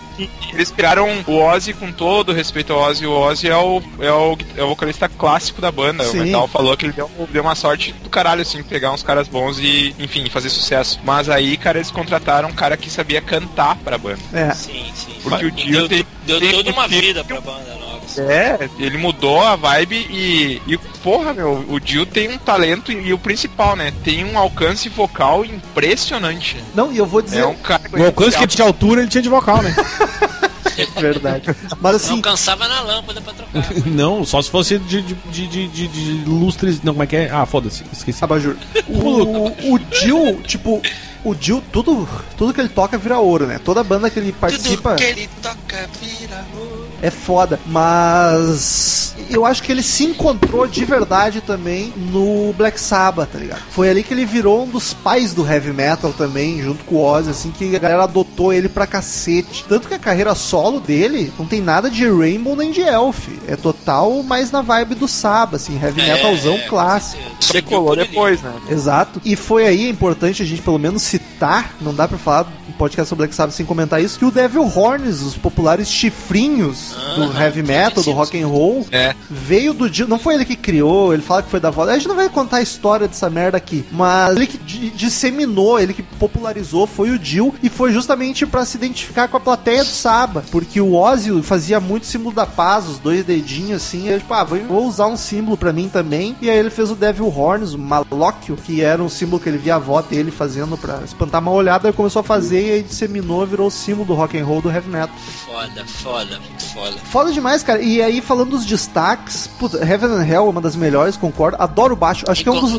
eles criaram o Ozzy com todo respeito ao Ozzy. O Ozzy é o, é o, é o vocalista clássico da banda. Sim. O Metal falou que ele deu, deu uma sorte do caralho, assim, pegar uns caras bons e, enfim, fazer sucesso. Mas aí, cara, eles contrataram um cara que sabia cantar pra banda. É. Sim, sim. Porque o Dio deu, tem- deu tem toda uma um vida pra banda nova. É, ele mudou a vibe e, e porra, meu, o Dio tem um talento e, o principal, né? Tem um alcance vocal impressionante. Não, e eu vou dizer. É um cara O alcance que ele tinha de altura, ele tinha de vocal, né? Verdade. Mas assim, Não cansava na lâmpada pra trocar. Não, só se fosse de, de, de, de, de- de lustres. Não, como é que é? Ah, foda-se, esqueci. Abajur. O, o Jill, tipo, o Jill, tudo, tudo que ele toca vira ouro, né? Toda banda que ele participa Tudo que ele toca vira ouro. É foda. Mas eu acho que ele se encontrou de verdade também no Black Sabbath, tá ligado? Foi ali que ele virou um dos pais do heavy metal também, junto com o Ozzy, assim, que a galera adotou ele pra cacete. Tanto que a carreira solo dele não tem nada de Rainbow nem de Elf. É total mais na vibe do Sabbath, assim, heavy metalzão É, clássico. Decolou depois, né? Exato. E foi aí, é importante a gente pelo menos citar, não dá pra falar um podcast sobre Black Sabbath sem comentar isso, que o Devil Horns, os populares chifrinhos do Aham, heavy metal, do rock and roll, É. veio do não foi ele que criou, ele fala que foi da voz. A gente não vai contar a história dessa merda aqui, mas ele que di- disseminou, ele que popularizou foi o Dio e foi justamente pra se identificar com a plateia do Saba, porque o Ozzy fazia muito símbolo da paz, os dois dedinhos assim, e ele, tipo, ah, vou usar um símbolo pra mim também. E aí ele fez o Devil Horns, o Malóquio, que era um símbolo que ele via a avó dele fazendo pra espantar uma olhada, ele começou a fazer e aí disseminou, virou o símbolo do rock and roll do heavy metal. Foda, foda, foda. Foda demais, cara. E aí, falando dos destaques, puta, Heaven and Hell é uma das melhores, concordo. Adoro o baixo. Acho que é um dos,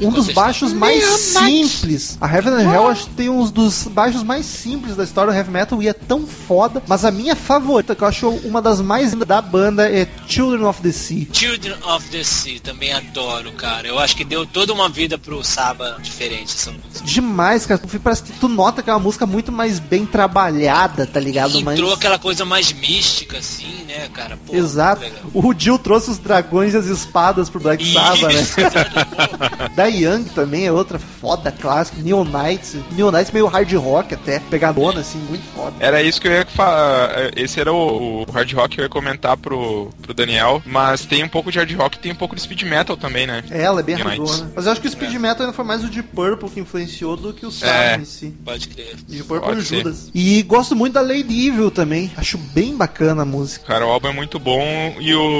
um dos baixos mais simples. A Heaven and Hell acho que tem uns dos baixos mais simples da história do heavy metal e é tão foda. Mas a minha favorita, que eu acho uma das mais lindas da banda, é Children of the Sea. Children of the Sea, também adoro, cara. Eu acho que deu toda uma vida pro Saba diferente essa música. Demais, cara. Parece que tu nota que é uma música muito mais bem trabalhada, tá ligado? Entrou aquela coisa mais mística, assim, né, cara? Pô, Exato. O Jill trouxe os dragões e as espadas pro Black Sabbath, né? Da Young também é outra foda clássica. Neon Knights. Neon Knights meio hard rock até. Pegadona, assim, muito foda. Era isso que eu ia falar. Esse era o, o hard rock que eu ia comentar pro, pro Daniel. Mas tem um pouco de hard rock e tem um pouco de speed metal também, né? É, ela é bem hardona. Mas eu acho que o Speed Metal ainda foi mais o Deep Purple que influenciou do que o Sabbath É. em si. Pode crer. Deep Purple Pode e ser. Judas. E gosto muito da Lady Evil também. Acho bem bacana a música. Cara, o álbum é muito bom e o.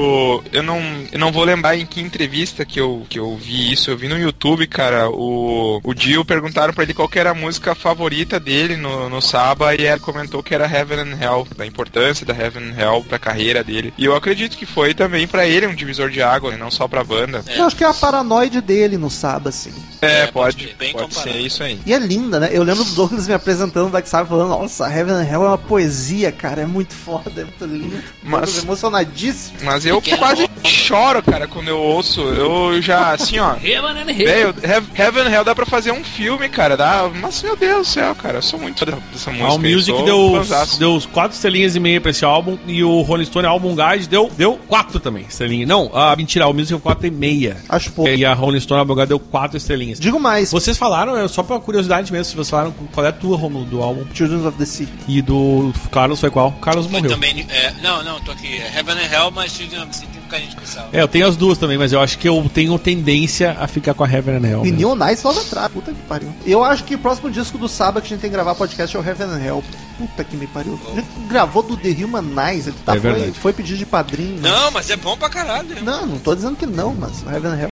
Eu não, eu não vou lembrar em que entrevista que eu, que eu vi isso. Eu vi no YouTube, cara. O, o Dio perguntaram pra ele qual era a música favorita dele no, no Saba e ele comentou que era Heaven and Hell, da importância da Heaven and Hell pra carreira dele. E eu acredito que foi também pra ele um divisor de água, né, não só pra banda. É. Eu acho que é a paranoide dele no Sabbath, assim. É, É, pode pode, pode comparado. ser isso aí. E é linda, né? Eu lembro do Douglas me apresentando Black Sabbath falando, nossa, Heaven and Hell é uma poesia, cara. É muito foda, é muito lindo. Mas- emocionadíssimo. Mas eu quase choro, cara, quando eu ouço. Eu já, assim, ó. Heaven and Velho, Heaven Heaven and Hell dá pra fazer um filme, cara. Dá... Mas, meu Deus do céu, cara. Eu sou muito fã dessa música. All Music deu, deu quatro estrelinhas e meia pra esse álbum e o Rolling Stone Album Guide deu, deu quatro também estrelinhas. Não, a mentira, a All Music deu quatro e meia. Acho pouco. E a Rolling Stone Album Guide deu quatro estrelinhas. Digo mais, Vocês falaram, é só pra curiosidade mesmo, se vocês falaram qual é a tua, Romulo, do álbum. Children of the Sea. E do Carlos foi qual? Carlos morreu. também. É, não, não, tô aqui. É Heaven and Hell, mas Children of the Sea tem um carinho especial. É, eu tenho as duas também, mas eu acho que eu tenho tendência a ficar com a Heaven and Hell. E. Neon Knights logo atrás. Puta que pariu. Eu acho que o próximo disco do Saba que a gente tem que gravar podcast é o Heaven and Hell. Puta que me pariu. A gente gravou do The Human Nice. Ele tá, É foi, foi pedido de padrinho. né? Não, mas é bom pra caralho. Não, não tô dizendo que não, mas o Heaven and Hell.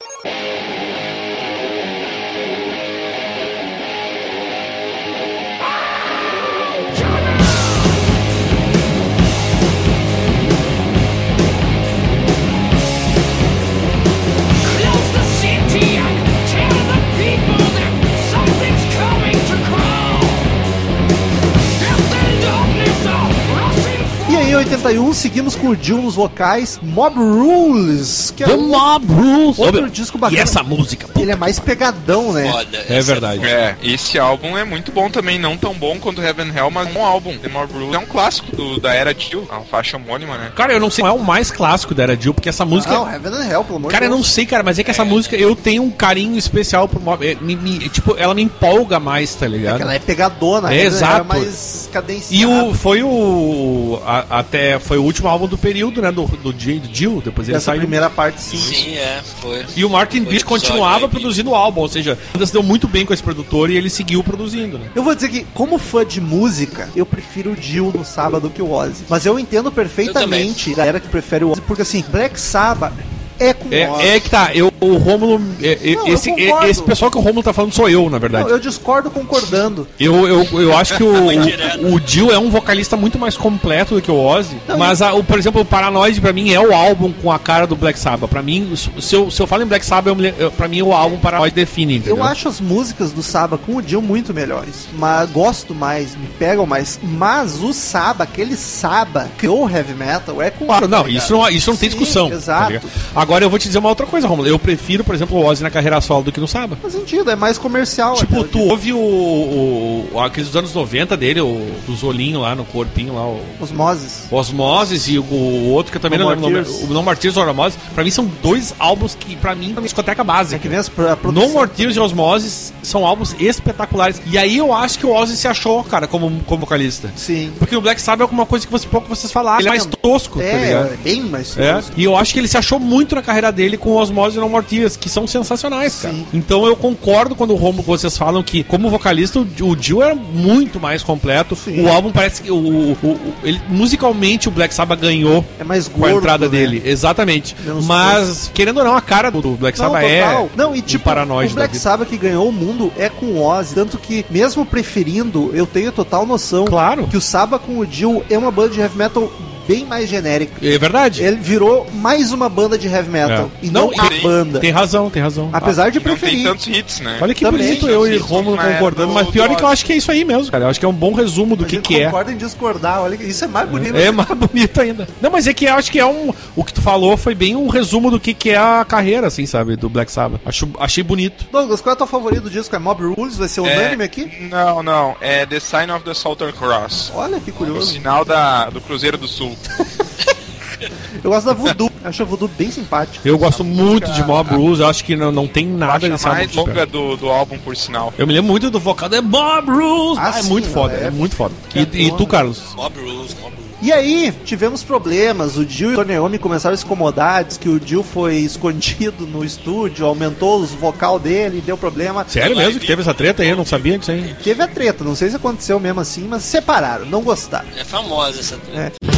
1981, seguimos com o Jill nos vocais, Mob Rules, que é The um, Mob Rules. outro disco bacana. E essa música. Ele é mais pegadão, né? Foda. É verdade. É, esse álbum é muito bom também, não tão bom quanto Heaven Hell, mas é um álbum. The Mob Rules é um clássico do- da era Jill, é a faixa homônima, né? Cara, eu não sei qual é o mais clássico da era Jill, porque essa música... Ah, não, Heaven and Hell, pelo amor Cara, eu não sei, cara, mas é que essa é. música eu tenho um carinho especial pro Mob. é, me- me- tipo, ela me empolga mais, tá ligado? Ela é pegadona, né? É, Hell exato. mais cadenciada. E o, foi o. a- Até foi o último álbum do período, né? Do, do, Jill, do Jill, depois ele Essa saiu. primeira parte, sim. Sim, é, foi. E o Martin Beach continuava produzindo o álbum, ou seja, a banda se deu muito bem com esse produtor e ele seguiu produzindo, né? Eu vou dizer que, como fã de música, eu prefiro o Jill no sábado que o Ozzy. Mas eu entendo perfeitamente a galera que prefere o Ozzy, porque assim, Black Sabbath é com. É, é que tá, eu, O Rômulo. é, é, Não, esse, é, esse pessoal que o Rômulo tá falando sou eu, na verdade. Não, eu discordo concordando. Eu, eu, eu acho que o, direto. o, o Dio é um vocalista muito mais completo do que o Ozzy. Não, mas, a- o, por exemplo, o Paranoid pra mim é o álbum com a cara do Black Sabbath. Pra mim, se eu, se eu falo em Black Sabbath, eu, pra mim o álbum Paranoid define, entendeu? Eu acho as músicas do Saba com o Dio muito melhores. Mas gosto mais, me pegam mais. Mas o Saba, aquele Saba, criou o heavy metal, é com Claro, não, tá isso não, isso não tem Sim, discussão. tá exato. ligado? Agora eu vou te dizer uma outra coisa, Romulo. Eu prefiro, por exemplo, o Ozzy na carreira solo do que no Saba. Faz sentido, é mais comercial. Tipo, tu ouve o, o, aqueles dos anos 90 dele, o, dos olhinhos lá no corpinho lá, o Os Moses. Osmosis e o, o outro que eu também No não lembro o No More Tears e Osmosis, pra mim são dois álbuns que, pra mim, é uma discoteca É básica. que vem as, a No produção. More Tears e Osmosis são álbuns espetaculares. E aí eu acho que o Ozzy se achou, cara, como, como vocalista. Sim. Porque o Black Sabbath é alguma coisa que você, pouco vocês falaram. Ele é mais É, tosco, tá É, ligado? é bem mais É, tosco. e eu acho que ele se achou muito na carreira dele com Osmose e No More Tears, que são sensacionais, cara. Sim. Então eu concordo quando o Romulo vocês falam que, como vocalista, o, Dio era muito mais completo. Sim. O álbum parece que. O, o- o- ele, musicalmente, o Black Sabbath ganhou É mais com gordo, a entrada né? dele. Exatamente. Menos Mas, querendo ou não, a cara do, Black Não, Sabbath é. Não, e tipo, o Black. Sabbath que ganhou o mundo é com o Ozzy. Tanto que, mesmo preferindo, eu tenho total noção Claro. que o Saba com o Dio é uma banda de heavy metal bem mais genérica. É verdade. Ele virou mais uma banda de heavy metal. É. E não, Não, a tem- banda. Tem razão, tem razão. Apesar de E não tem preferir. tantos hits, né? Olha que Também. bonito eu e Romulo concordando, mas pior é que eu acho que é isso aí mesmo, cara. Eu acho que é um bom resumo do A que, gente que é. concorda em discordar. Olha, que isso é mais bonito. É mais bonito ainda. Não, mas é que eu acho que é um. O que tu falou foi bem um resumo do que, que é a carreira, assim, sabe? Do Black Sabbath. Acho, achei bonito. Douglas, qual é o teu favorito do disco? É Mob Rules? Vai ser unânime É, aqui? Não, não. É The Sign of the Southern Cross. Olha que O curioso. sinal da, do Cruzeiro do Sul. Eu gosto da Voodoo. Acho a Voodoo bem simpática. Eu gosto muito de Mob Rules, eu acho que não, não tem nada nesse álbum. mais longa do, do álbum, por sinal. Eu me lembro muito do vocal da Mob Rules. Ah, Ah, é sim, muito foda, é- é, muito foda. é E, e tu? Carlos? Mob Rules, Mob Rules. E aí, tivemos problemas. O Dio e o Tony Iommi começaram a se incomodar. Diz que o Dio foi escondido no estúdio, aumentou os vocal dele, deu problema. Sério mesmo que teve essa treta aí? Eu não sabia disso aí. Teve a treta, não sei se aconteceu mesmo assim, mas separaram, não gostaram. É famosa essa treta. É.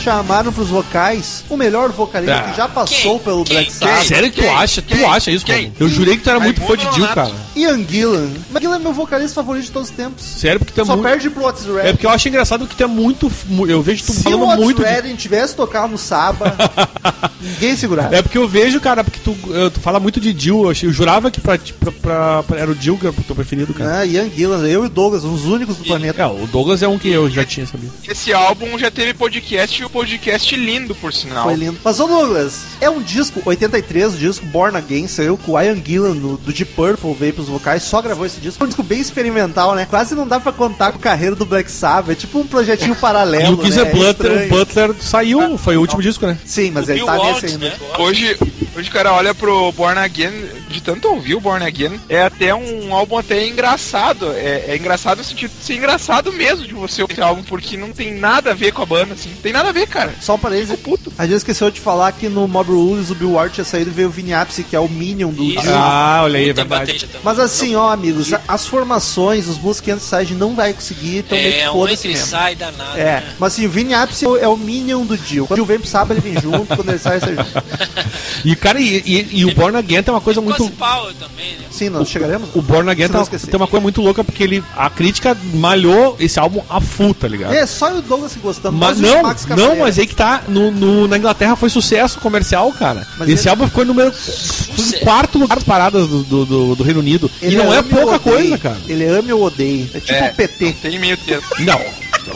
chamaram pros vocais o melhor vocalista Ah. que já passou Quem? pelo Quem? Black Sabbath. Sério que tu Quem? acha? Tu Quem? acha isso, Quem? Romulo? Eu jurei que tu era muito fã de Dio, cara. Ian Gillan. Mas Gillan é meu vocalista favorito de todos os tempos. Sério, porque tu é Só muito. perde pro Otis É Redding. porque eu acho engraçado que tu é muito. mu- Eu vejo tu Se o falando Otis muito. de- Redding tivesse tocado no Saba, ninguém segurava. É porque eu vejo, cara, porque tu, tu fala muito de Jill. Eu, eu jurava que pra, pra, pra- pra- era o Jill que era o teu preferido, cara. Ah, Ian Gillan, eu e o Douglas, os únicos do planeta. É, o Douglas é um que eu já tinha sabido. Esse álbum já teve podcast e o podcast lindo, por sinal. Foi lindo. Mas, ô Douglas, é um disco, 83, o disco Born Again, saiu com o Ian Gillan no- do Deep Purple, veio pros vocais, só gravou esse disco. É um disco bem experimental, né? Quase não dá pra contar com a carreira do Black Sabbath, é tipo um projetinho paralelo, E o Geezer né? É Butler, estranho. o Butler saiu, foi o último disco, né? Sim, mas O ele Bill tá Walsh, nesse ainda. né? Hoje, hoje o cara olha pro Born Again, de tanto ouvir o Born Again, é até um álbum até engraçado. É, é engraçado no sentido de ser engraçado mesmo de você ouvir esse álbum, porque não tem nada a ver com a banda, assim. Não tem nada a ver, cara. Só um parênteses, a gente esqueceu de falar que no Mob Rules o Bill Ward tinha saído e veio o Vini Appice, que é o Minion do Isso. Ah, olha aí, é verdade. Mas assim, ó, amigos, as formações, os Music Side não vai conseguir, então meio que É, um foda-se entre mesmo. sai danado. É, né? mas assim, o Vini Appice é o Minion do Dio. Quando o Dio vem pro sábado, ele vem junto, quando ele sai, ele sai junto. E, cara, e, e- e o Born Again tem uma coisa muito. Quase Power também, né? Sim, nós chegaremos? O Born Again tem tem uma coisa muito louca porque ele. A crítica malhou esse álbum a full, tá ligado? É, só o Douglas gostando. Mas não, Max não, mas aí que tá. No, no- na Inglaterra foi sucesso comercial, cara. Mas Esse ele- álbum ficou número. Foi em quarto lugar das paradas do, do, do- do Reino Unido. Ele e não é pouca coisa, cara. Ele ama ou odeia. É tipo É, o PT. Não tem meio termo. Não.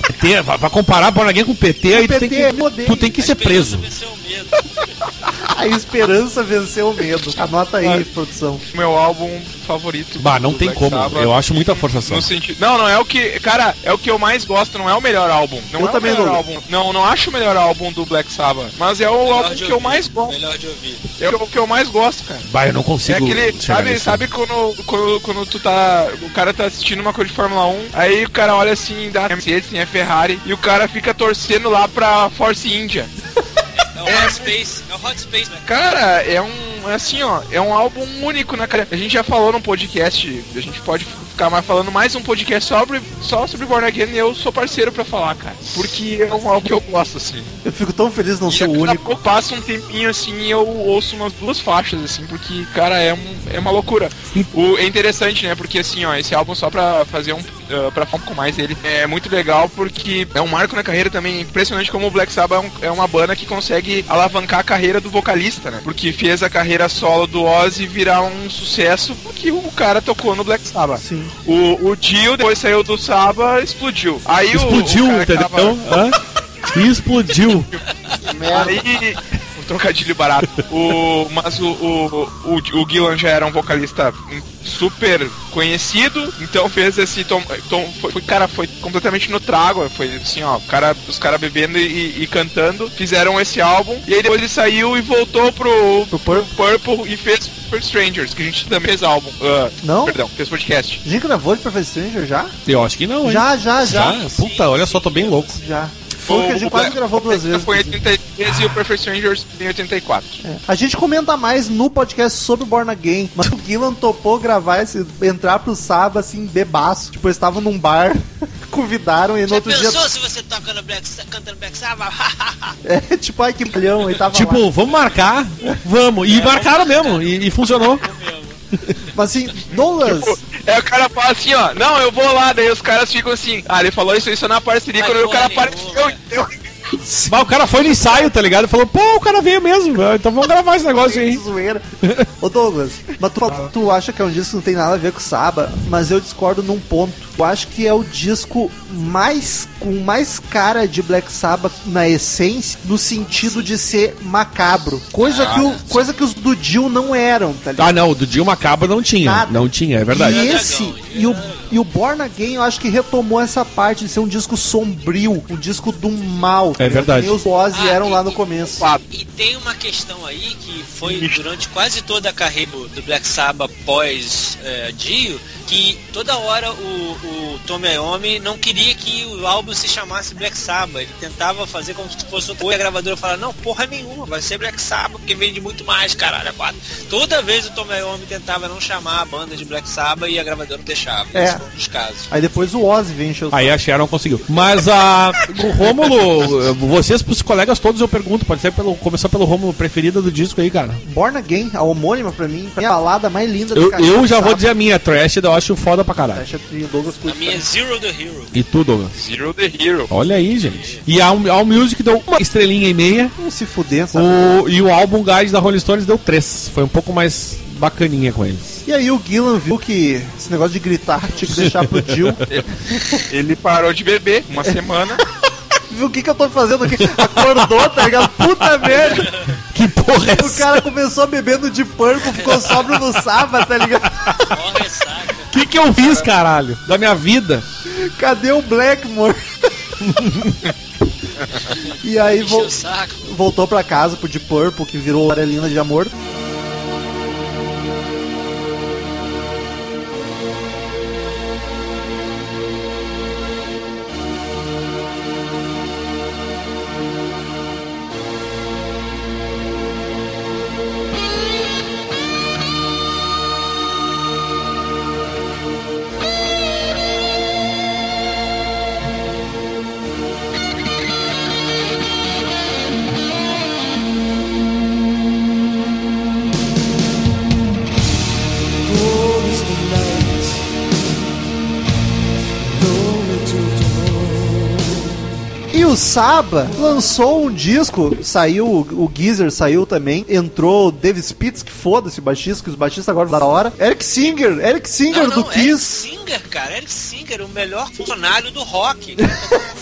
PT, vai, vai comparar Born Again com PT, aí tu tem PT que, eu odeio. tu tem que A ser esperança preso. A esperança venceu o medo. Anota aí, produção. Meu álbum favorito. Bah, não tem Black como. Sabbath. Eu acho muita forçação. No sentido... Não, não é o que. Cara, é o que eu mais gosto, não é o melhor álbum. Não Eu é também o melhor não. álbum. Não, não acho o melhor álbum do Black Sabbath. Mas é o Melhor álbum que eu mais gosto. Melhor de ouvir. É o que eu mais gosto, cara. Bah, eu não É consigo. aquele, chegar sabe, sabe quando, quando, quando tu tá. O cara tá assistindo uma coisa de Fórmula 1, aí o cara olha assim, dá Mercedes, tem Ferrari, e o cara fica torcendo lá pra Force India. É o Hot Space. É o Hot Space, né? Cara, é um. é Assim, ó, é um álbum único, né, cara? A gente já falou num podcast, a gente pode ficar mais falando mais um podcast sobre, só sobre Born Again e eu sou parceiro pra falar, cara. Porque é um álbum que eu gosto, assim. Eu fico tão feliz não E ser o único. pouco passa um tempinho assim e eu ouço umas duas faixas, assim, porque, cara, é, um, é uma loucura. O, é interessante, né? Porque assim, ó, esse álbum só pra fazer um. Uh, pra falar um pouco mais dele, é muito legal porque é um marco na carreira também. Impressionante como o Black Sabbath é, um- é uma banda que consegue alavancar a carreira do vocalista, né? Porque fez a carreira solo do Ozzy virar um sucesso porque o cara tocou no Black Sabbath. Sim. O, o Dio, depois saiu do Sabbath, explodiu. Aí o- Explodiu, o, que entendeu? tava- Hã? Explodiu. Aí. Um trocadilho barato. O, mas o, o, o, o Gillan já era um vocalista super conhecido, então fez esse tom, tom foi, cara, foi completamente no trago, foi assim, ó, cara, os caras bebendo e, e cantando, fizeram esse álbum, e aí depois ele saiu e voltou pro, Pro Purple. Purple e fez Super Strangers, que a gente também fez álbum. Ah, Não? Perdão, fez podcast. A gente gravou de Perfect Stranger já? Eu acho que não, hein? Já, já, já. Já? Puta, olha só, tô bem louco. Já. Foi o que a gente quase gravou duas vezes. Foi em 83 e o Perfect Strangers em 84. É. A gente comenta mais no podcast sobre Born Again, mas o Gillan topou gravar esse, entrar pro sábado assim, bebaço. Tipo, eles estavam num bar, convidaram e no Já outro pensou dia. se você toca no Black, cantando Black Sabbath? É, tipo, ai que milhão, e tava lá. Tipo, vamos marcar? Vamos. E marcaram mesmo. E, e funcionou. Mas assim, Douglas, Tipo, é o cara fala assim, ó, não, eu vou lá, daí os caras ficam assim, ah, ele falou isso, isso na parceria, Vai quando o cara apareceu, entendeu? Mas o cara foi no ensaio, tá ligado? Falou, pô, o cara veio mesmo. Então vamos gravar esse negócio aí. zoeira. Ô Douglas, mas tu, tu acha que é um disco que não tem nada a ver com o Saba, mas eu discordo num ponto. Eu acho que é o disco mais com mais cara de Black Sabbath na essência, no sentido de ser macabro. Coisa, que, o, coisa que os do Dio não eram, tá ligado? Ah, não, o do Dio Macabro não tinha. Nada. Não tinha, é verdade. E esse, e o, e o Born Again, eu acho que retomou essa parte de ser um disco sombrio, um disco do mal. tá É verdade. Que nem os Ozzy Ah, eram e- lá no começo. E tem uma questão aí que foi durante quase toda a carreira do Black Sabbath pós eh, Dio, que toda hora o, o Tommy Iommi não queria que o álbum se chamasse Black Sabbath. Ele tentava fazer como se fosse outra coisa. E a gravadora falava, não, porra nenhuma, vai ser Black Sabbath, porque vende muito mais, caralho, é quatro. Toda vez o Tommy Iommi tentava não chamar a banda de Black Sabbath e a gravadora não deixava. É. Esse foi um dos casos. Aí depois o Ozzy vem encher o Aí a Sharon conseguiu. Mas a. O Rômulo, vocês pros colegas todos eu pergunto, pode ser pelo. Começar pelo Rômulo preferida do disco aí, cara. Born Again, a homônima pra mim, é a balada mais linda Eu, carreira eu do já vou dizer a minha, Trash, eu acho foda pra caralho. A minha é. Zero the Hero. E tu, Douglas? Zero the Hero. Olha aí, gente. E a, a Music deu uma estrelinha e meia. Não se fuder, sabe? O, e o álbum Guide da Rolling Stones deu três. Foi um pouco mais bacaninha com eles. E aí o Gillan viu que esse negócio de gritar tinha que deixar pro Jill. Ele parou de beber uma semana. viu o que que eu tô fazendo aqui? Acordou, tá ligado? Puta merda! Que porra é O essa? cara começou bebendo de Purple, ficou sóbrio no sábado, tá ligado? O que, que eu fiz, caralho? Da minha vida? Cadê o Blackmore? e aí vo- voltou pra casa pro de Purple, que virou Arelina de Amor. Saba lançou um disco, saiu o Geezer, saiu também, entrou o Dave Spitz, que foda-se o baixista, que os baixistas agora da hora. Eric Singer, Eric Singer do Eric Kiss. Singer, cara, Eric Singer, o melhor funcionário do rock.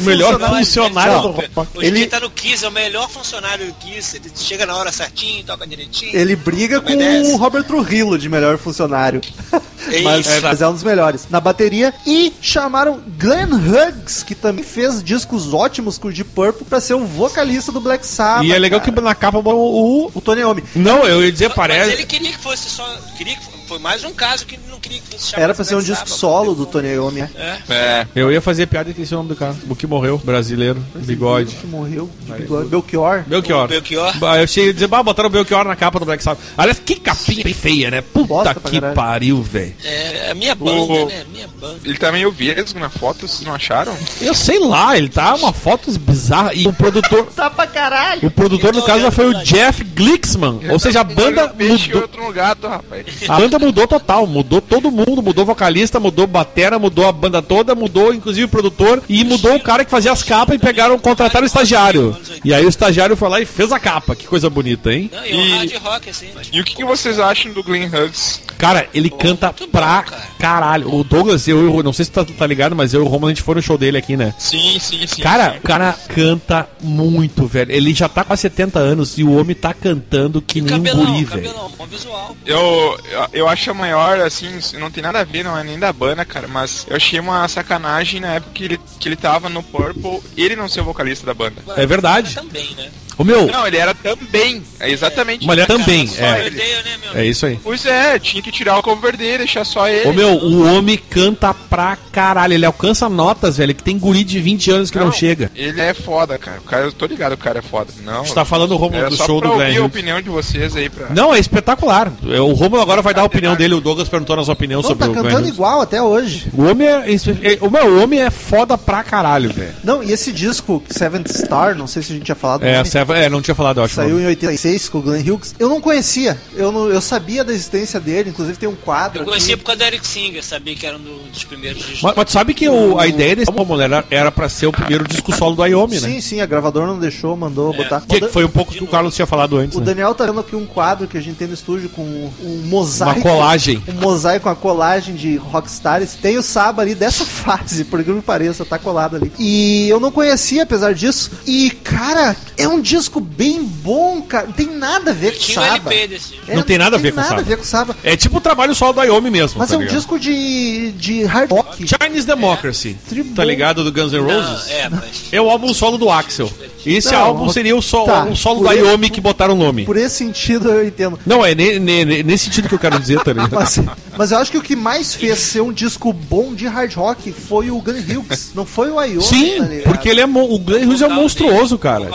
O melhor funcionário Não, do rock. Hoje Ele- tá no Kiss, é o melhor funcionário do Kiss. Ele chega na hora certinho, toca direitinho. Ele briga com o Robert Trujillo de melhor funcionário. mas, Isso. mas é um dos melhores. Na bateria. E chamaram Glenn Hughes, que também fez discos ótimos com o Deep Purple, pra ser o vocalista do Black Sabbath. E é legal cara. que na capa o. o- O Tony Iommi. Não, eu ia dizer, Mas parece. ele queria que fosse só. Queria que foi mais um caso que ele não queria que fosse Era pra ser um disco solo do Tony Iommi. né? É. É. Eu ia fazer piada e esqueci o nome do cara. O que morreu, brasileiro, bigode. Que morreu de bigode. Belchior. Belchior. O Belchior. Bah, Eu cheguei a dizer, bah, botaram o Belchior na capa do Black Sabbath. Aliás, que capinha feia, né? Puta Bosta que pariu, velho. É, a minha banda, O- né? Minha banda. Ele também eu vi eles na foto, vocês não acharam? Eu sei lá, ele tá uma foto bizarra. E o produtor. Tá pra caralho. O produtor, no caso, olhando foi o Jeff Glicksman. Ou seja, a banda mudou. outro gato, rapaz. A banda mudou total, mudou todo mundo, mudou vocalista, mudou batera, mudou a banda toda, mudou inclusive o produtor e mudou o cara que fazia as capas e pegaram, contrataram o estagiário. E aí o estagiário foi lá e fez a capa. Que coisa bonita, hein? Não, e um E- hard rock, assim. mas- E o que, que vocês acham do Glenn Hughes? Cara, ele canta bom, pra cara. caralho. O Douglas, eu, eu não sei se tá, tá ligado, mas eu e o Romulo a gente foi no show dele aqui, né? Sim, sim, sim. Cara, sim. o cara canta muito, velho. Ele já tá com 70 anos e o homem tá cantando que E nem um cabelão, guri, o velho. cabelão, bom visual. Eu, eu, eu acho a maior, assim, não tem nada a ver, não é nem da banda, cara, mas eu achei uma sacanagem na época que ele, que ele tava no Purple, ele não ser o vocalista da banda. É verdade. Também, né? O meu, Não, ele era também, é exatamente Mas ele é também, Só é. ideia, né, meu? É isso aí. Pois é, tinha que tirar o cover dele, deixar só ele. Ô meu, o homem canta pra caralho. Ele alcança notas, velho, que tem guri de 20 anos que não, chega. Ele é foda, cara. O cara, eu tô ligado, o cara é foda. Não. A gente tá falando o Romulo do só show pra do ouvir Glenn a Hughes. opinião de vocês aí pra. Não, é espetacular. É, O Romulo agora vai dar a opinião dele. O Douglas perguntou a nossa opinião Não, sobre tá o Glenn cantando Hughes. igual até hoje. O homem é, é- o meu o homem é foda pra caralho, velho. Não, e esse disco, Seventh Star, não sei se a gente tinha falado. o É, nome, É, não tinha falado, eu acho. Saiu em 86 com o Glenn Hughes. Eu não conhecia. Eu, não, eu sabia da existência dele. Inclusive tem um quadro. Eu aqui. conhecia por causa do Eric Singer, sabia que era um do- dos primeiros discos. Mas, mas tu sabe que o- a ideia desse Romulo era, era pra ser o primeiro disco solo do Iommi, né? Sim, sim, a gravadora não deixou, mandou botar. Que, que foi um pouco que o Carlos tinha falado antes, O né? Daniel tá vendo aqui um quadro que a gente tem no estúdio com um mosaico. Uma colagem. Um mosaico com a colagem de rockstars. Tem o Saba ali dessa fase, por incrível que pareça, tá colado ali. E eu não conhecia, apesar disso. E, cara, é um disco bem bom, cara. Não tem nada a ver com Saba. LP desse. É, Não tem nada a ver com o nada a ver com o Saba. É tipo o trabalho solo do Iommi mesmo, Mas tá é um ligado? disco de, de hard rock. Chinese Democracy, Tribom. tá ligado? Do Guns N' Roses. Não, é, mas... É o álbum solo do Axel. Esse Não, álbum seria o, so, tá, o solo da esse- Iommi que botaram o nome. Por esse sentido eu entendo. Não, é ne- ne- ne- nesse sentido que eu quero dizer, tá ligado? Mas, mas eu acho que o que mais fez ser um disco bom de hard rock foi o Gun Hughes. Não foi o Ione, Sim, tá porque ele é o Glenn Hughes é monstruoso, dele, cara.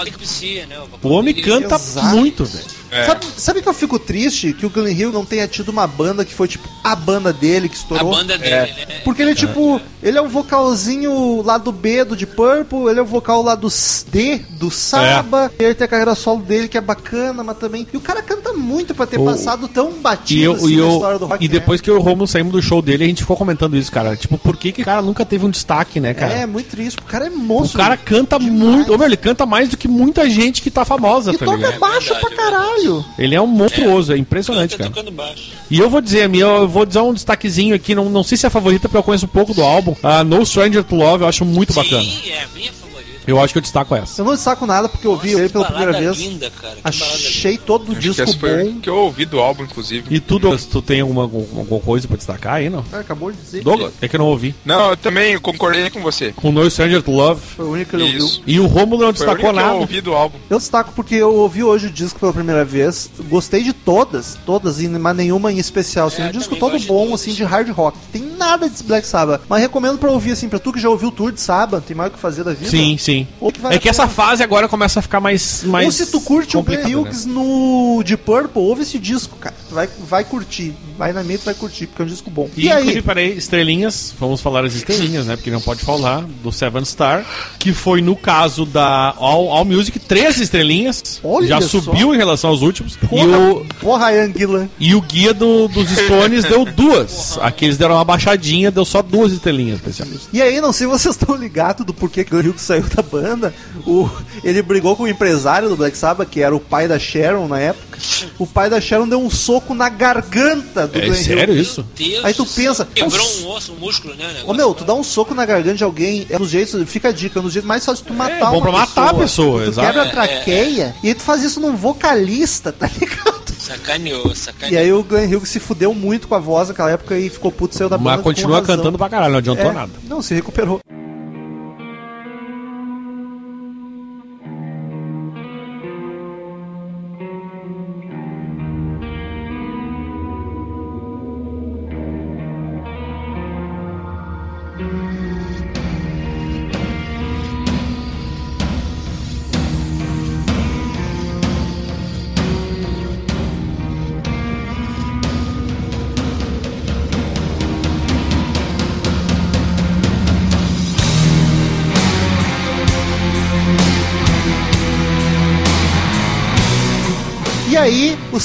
O homem canta Exato. muito, velho. É. Sabe, sabe que eu fico triste que o Glenn Hughes não tenha tido uma banda que foi tipo a banda dele que A estourou? banda dele, né? Porque ele é tipo, ele é o vocalzinho lado B do de Purple, ele é o vocal lado D do Saba, ele tem a carreira solo dele que é bacana, mas também. E o cara canta muito pra ter O- passado tão E, batido eu, assim e, na eu, história do rock. e depois que eu e o Romulo saímos do show dele, a gente ficou comentando isso, cara. Tipo, por que, que o cara nunca teve um destaque, né, né? cara? É, muito triste. O cara é o monstro. cara canta demais. muito. Ô, meu, ele canta mais do que muita gente que tá famosa, E tá toca ligado? baixo verdade, pra é verdade. Caralho. Ele é um monstruoso, é impressionante, Canta cara. tocando baixo. E eu vou dizer, minha, eu vou dizer um destaquezinho aqui, não, não sei se é a favorita, porque eu conheço um pouco do álbum. A No Stranger to Love, eu acho muito bacana. Sim, é a minha favorita. Eu acho que eu destaco essa. Eu não destaco nada porque eu ouvi Nossa, ele pela que primeira vez. linda, cara. que. Achei todo o Acho que disco foi bom. que eu ouvi do álbum, inclusive. E tu, Douglas, tu tem alguma, alguma coisa pra destacar aí, não? Ah, acabou de dizer. Douglas? É que eu não ouvi. Não, eu também concordei com você. Com No Stranger to Love. Foi o único que ele ouviu. Isso. E o Romulo não Foi destacou que eu nada. ouvi do álbum. Eu destaco porque eu ouvi hoje o disco pela primeira vez. Gostei de todas, todas, e mas nenhuma em especial. Assim, É, um disco todo bom, assim, de hard rock. Tem nada de Black Sabbath. Mas recomendo pra ouvir, assim, pra tu que já ouviu o tour de Sabbath, tem mais o que fazer da vida. Sim, sim. Ou que vale É que essa fase agora começa a ficar mais. mais Ou se tu curte o Glenn né? No de Purple, ouve esse disco, cara. Vai, vai curtir. Vai na tu vai curtir, porque é um disco bom. E, inclusive, peraí, estrelinhas, vamos falar as estrelinhas, né? Porque não pode falar do Seven Star, que foi no caso da All, All Music, três estrelinhas. Olha já só. subiu em relação aos últimos. E Porra, o, porra Ian Gillan. e o guia do- dos Stones deu duas. Aqui eles deram uma baixadinha, deu só duas estrelinhas álbum. E aí, não sei se vocês estão ligados do porquê que o Hughes saiu da banda. O, ele brigou com o empresário do Black Sabbath, que era o pai da Sharon na época. O pai da Sharon deu um soco na garganta do É Glenn sério isso? Deus Aí tu pensa, Quebrou "Nossa." um osso, um músculo, né? o Ô meu, tu dá um soco na garganta de alguém, é um dos jeitos, fica a dica, é um dos jeitos mais fáceis de tu matar bom uma pra matar a pessoa, Tu exato. quebra a É, traqueia e aí tu faz isso num vocalista, tá ligado? Sacaneou, E sacaneou. aí o Glenn Hughes se fudeu muito com a voz naquela época e ficou puto, saiu da banda Mas com continua razão. cantando pra caralho, não adiantou É, nada. Não, se recuperou.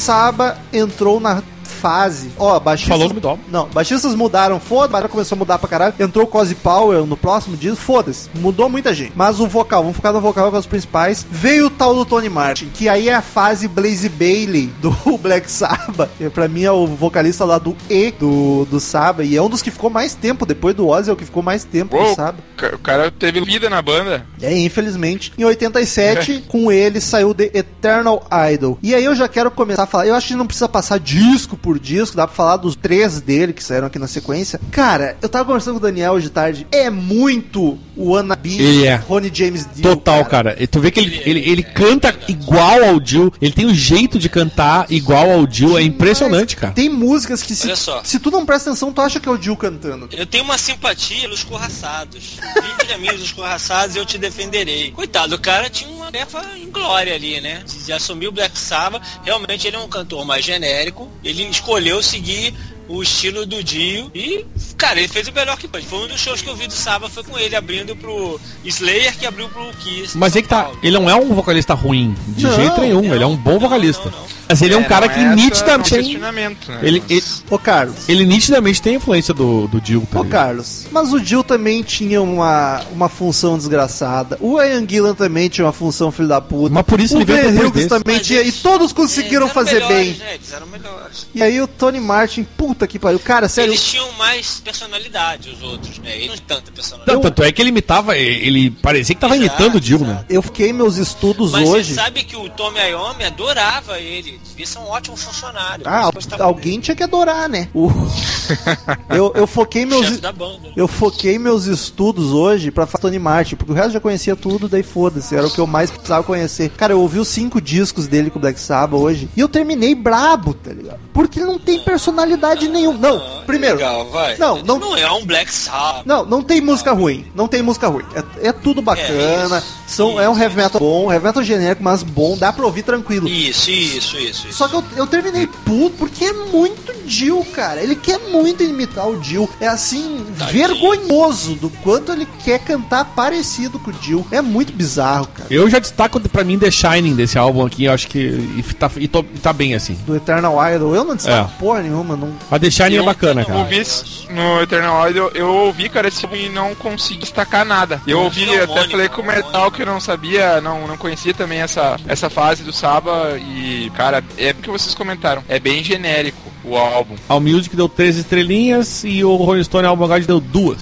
Saba entrou na fase. Ó, baixistas. Falou no. Não, baixistas mudaram, foda, a começou a mudar pra caralho. Entrou o Cozy Powell no próximo dia, foda-se. Mudou muita gente. Mas o vocal, vamos focar no vocal com os principais. Veio o tal do Tony Martin, que aí é a fase Blaze Bailey do Black Sabbath. Que pra mim é o vocalista lá do E do, do Sabbath. E é um dos que ficou mais tempo. Depois do Ozzy, é o que ficou mais tempo Uou, do Sabbath. o cara teve vida na banda. É, infelizmente. Em 87, com ele saiu The Eternal Idol. E aí eu já quero começar a falar. Eu acho que não precisa passar disco por disco, dá pra falar dos três dele que saíram aqui na sequência. Cara, eu tava conversando com o Daniel hoje de tarde. É muito o Wannabe Ele é. Ronnie James Dio. Total, cara. E tu vê que ele, ele, ele canta igual ao Jill, ele tem o jeito de cantar igual ao Jill, é impressionante, cara. Tem músicas que se, se tu não presta atenção, tu acha que é o Dio cantando. Eu tenho uma simpatia pelos corraçados. Vinde a mim os corraçados eu te defenderei. Coitado, o cara tinha uma tarefa em glória ali, né? De assumir o Black Sabbath. Realmente ele é um cantor mais genérico. Ele escolheu seguir o estilo do Dio e, cara, ele fez o melhor que pôde. Foi um dos shows que eu vi do Sabbath, foi com ele abrindo pro Slayer, que abriu pro Kiss. Mas é que tá, ele não é um vocalista ruim, de Não, jeito nenhum, não, ele é um bom vocalista. não, não. Mas ele é um cara que não nitidamente tem. né? Ele, ele, Ô, Carlos. ele nitidamente tem influência do, do tá Ô? Carlos, mas o Jill também tinha uma, uma função desgraçada. O Ian Gillan também tinha uma função filho da puta. Mas por isso o ele veio depois Hughes desse. também Mas tinha. E todos conseguiram Eles eram fazer melhores, bem. Né? Eles eram melhores. E aí o Tony Martin, puta que pariu. Cara, sério. Eles tinham mais personalidade, os outros, né? Eles não tanta personalidade. Não, tanto é que ele imitava, ele parecia que tava Exato, imitando o Jill, né? Eu fiquei meus estudos Mas hoje. você sabe que o Tommy Iommi adorava ele. Devia ser um ótimo funcionário. Ah, alguém tinha que adorar, né? O- eu, eu foquei meus. Banda. Eu foquei meus estudos hoje pra Tony Martin, porque o resto já conhecia tudo, daí foda-se, era o que eu mais precisava conhecer. Cara, eu ouvi os cinco discos dele com o Black Sabbath hoje, e eu terminei brabo, tá ligado? Porque ele não tem personalidade nenhuma. Não, Ah, primeiro. Legal, vai. Não, não- não é um Black Sabbath. Não, não tem música ruim. Não tem música ruim. É, é tudo bacana. É, isso, são, é um isso, heavy metal bom, heavy metal genérico, mas bom, dá pra ouvir tranquilo. Isso, isso, isso, isso. Só que eu, eu terminei puto porque é muito Jill, cara. Ele quer muito imitar o Jill. É assim, Tadinho. vergonhoso do quanto ele quer cantar parecido com o Jill. É muito bizarro, cara. Eu já destaco pra mim The Shining desse álbum aqui, eu acho que e tá, e tô- e tá bem assim. Do Eternal Idol. Eu não destaco É. porra nenhuma. Não... A The Shining é bacana, eu cara. ouvi esse- no Eternal Idol, eu ouvi, cara, esse álbum e não consegui destacar nada. Eu ouvi, é até falei com o Metal que eu não sabia, não, não conhecia também essa, essa fase do Saba e, cara, é o que vocês comentaram, é bem genérico o álbum. All Music deu três estrelinhas e o Rolling Stone Album God deu duas.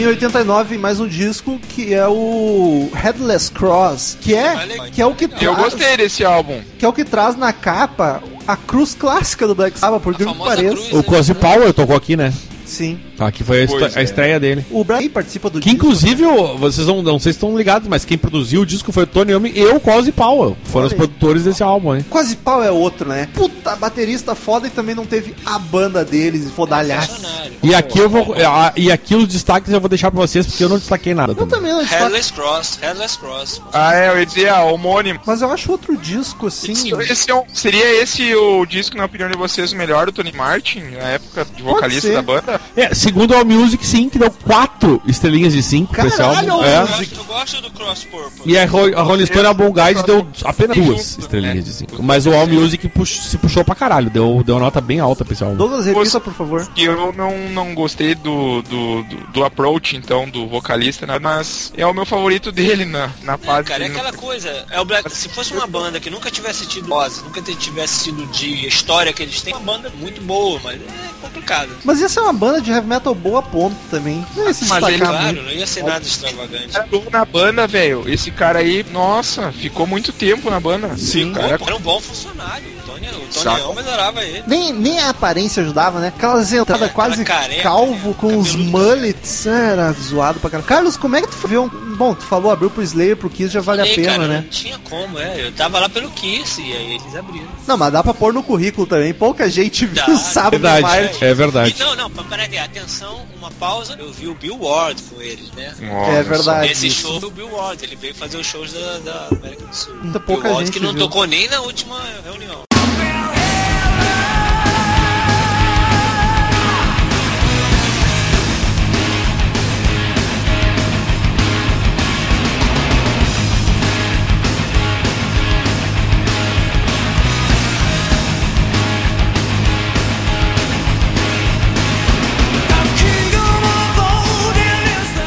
Em 89 mais um disco que é o Headless Cross, que é que é o que Eu traz, gostei desse álbum. que é o que traz na capa a cruz clássica do Black Sabbath, por incrível que pareça. cruz. O Cozy Powell tocou aqui, né? Sim. Aqui foi a, Pois a é. estreia dele. O Brian participa do Que inclusive, o- vocês não, não sei se estão ligados, mas quem produziu o disco foi o Tony Iommi e o Cozy Powell. Foram Olha os aí. produtores desse álbum, hein? Quase pau é outro, né? Puta, baterista foda e também não teve a banda deles, fodalhaço. Funcionário. E aqui eu vou. ah, E aqui os destaques eu vou deixar pra vocês, porque eu não destaquei nada. Eu também. também não destaco, Headless Cross, Headless Cross. Ah, é, eu ia ah, homônimo. mas eu acho outro disco assim. Esse é um- seria esse o disco, na opinião de vocês, o melhor do Tony Martin, na época de vocalista da banda? É, segundo a Music, sim, que deu quatro estrelinhas de cinco Caralho, álbum. Eu, É. gosto, eu gosto do Cross Purple. E a, Ro- a Rolling Stone Album Guide deu apenas duas estrelinhas de cinco. Mas o All Music pux- se puxou pra caralho, deu, deu uma nota bem alta pra esse álbum. Douglas, repita, por favor. Que eu não, não gostei do, do, do, do approach, então, do vocalista, né? mas é o meu favorito dele na, na É, fase. cara, é aquela coisa. É o Black, se fosse uma banda que nunca tivesse tido Ozzy, nunca tivesse tido de história que eles têm, é uma banda muito boa, mas é complicado. Mas essa é uma banda de heavy metal boa a ponto também. Não ia se Mas ele, destacar Claro, muito. não ia ser nada extravagante. Na banda, velho. Esse cara aí, nossa, ficou muito tempo na banda. Sim. cara. Era um bom funcionário. O Tony, o Tony adorava ele. Nem, nem a aparência ajudava, né? Aquelas entradas É, quase careca, calvo né? com os mullets. Era zoado pra caralho. Carlos, como é que tu foi ver um. Bom, tu falou abriu pro Slayer, pro Kiss já vale a Falei, pena, cara, né? Não tinha como, é. Eu tava lá pelo Kiss e aí eles abriram. Não, mas dá pra pôr no currículo também. Pouca gente viu Dá, o sábado verdade. Marte. É verdade. E, não, não, peraí, atenção, uma pausa. Eu vi o Bill Ward com eles, né? Nossa. É verdade. Esse show do Bill Ward, ele veio fazer os shows da, da América do Sul. Muita Bill pouca Ward gente que não viu. tocou nem na última reunião.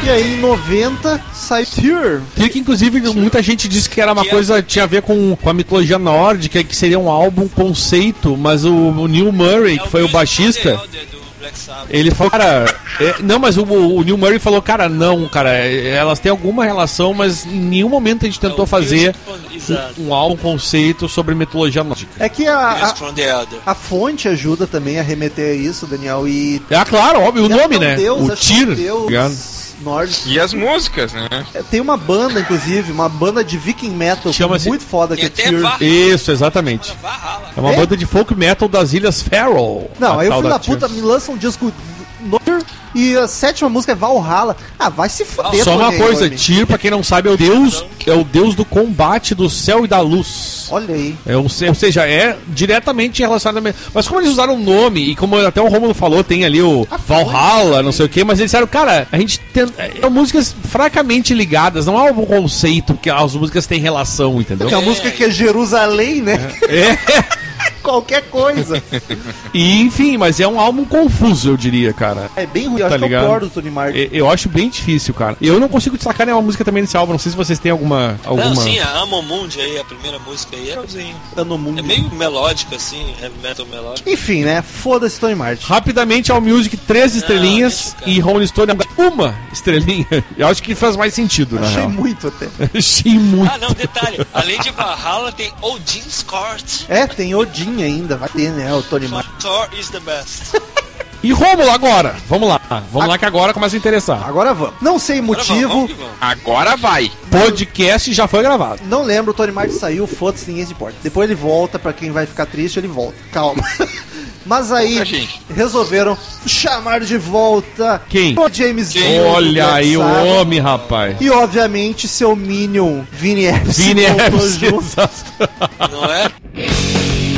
E aí em 90 sai Tear. Que, que inclusive muita gente disse que era uma Que é- coisa tinha a ver com, com a mitologia nórdica, que seria um álbum conceito, mas o, o Neil Murray, que foi o baixista, Sabbath. ele falou, cara, é, não, mas o, o Neil Murray falou, cara, não, cara, é, elas têm alguma relação, mas em nenhum momento a gente tentou É fazer um, um álbum conceito sobre mitologia nórdica. É que a, a, a fonte ajuda também a remeter a isso, Daniel. E. Ah, claro, óbvio, o nome, é né? Deus, o é Tyr. Deus nórdico. E as músicas, né? É, Tem uma banda, inclusive, uma banda de viking metal Chama-se- muito foda, que é Tear. Valhalla. Isso, exatamente. É uma É? banda de folk metal das Ilhas Faroe. Não, aí o tal filho da Tyr. puta me lança um disco Northern e a sétima música é Valhalla. Ah, vai se fuder, Só uma coisa, Iommi. Tyr, pra quem não sabe, é o deus, é o deus do combate do céu e da luz. Olha aí. É, ou se- ou seja, é diretamente relacionado a... Mas como eles usaram o nome, e como até o Romulo falou, tem ali o Valhalla, não sei o que, mas eles disseram, cara, a gente tem é, músicas fracamente ligadas, não há um conceito que as músicas têm relação, entendeu? Que é uma música que é Jerusalém, né? É, Qualquer coisa. e enfim, mas é um álbum confuso, eu diria, cara. É bem ruim. Eu Tá acho que é ligado? o pior do Tony Martin. E- Eu acho bem difícil, cara. Eu não consigo destacar nenhuma música também nesse álbum, não sei se vocês têm alguma... alguma... Não, sim, a Amo Mundi aí, a primeira música aí, é, assim, é meio melódica, assim, heavy metal melódico. Enfim, né? Foda-se Tony Martin. Rapidamente ao Music, três estrelinhas e Rolling Stone uma estrelinha. Eu acho que faz mais sentido, na Achei real. muito até. Achei muito. Ah, não, detalhe, além de Valhalla tem Odin's Court. É, tem Odin ainda, vai ter, né? O Tony Martin. Thor is the best. E Rômulo agora? Vamos lá. Vamos lá que agora começa a interessar. Agora vamos. Não sei Agora vamos, motivo. vamos que vamos. Agora vai. Podcast já foi gravado. Não lembro, o Tony Martin saiu, foda-se, ninguém se importa. Depois ele volta, pra quem vai ficar triste, ele volta. Calma. Mas aí, resolveram chamar de volta Quem? o James Gunn do Olha aí o homem, rapaz. E obviamente seu Minion, Vini Epps, Vini Epps. Não é?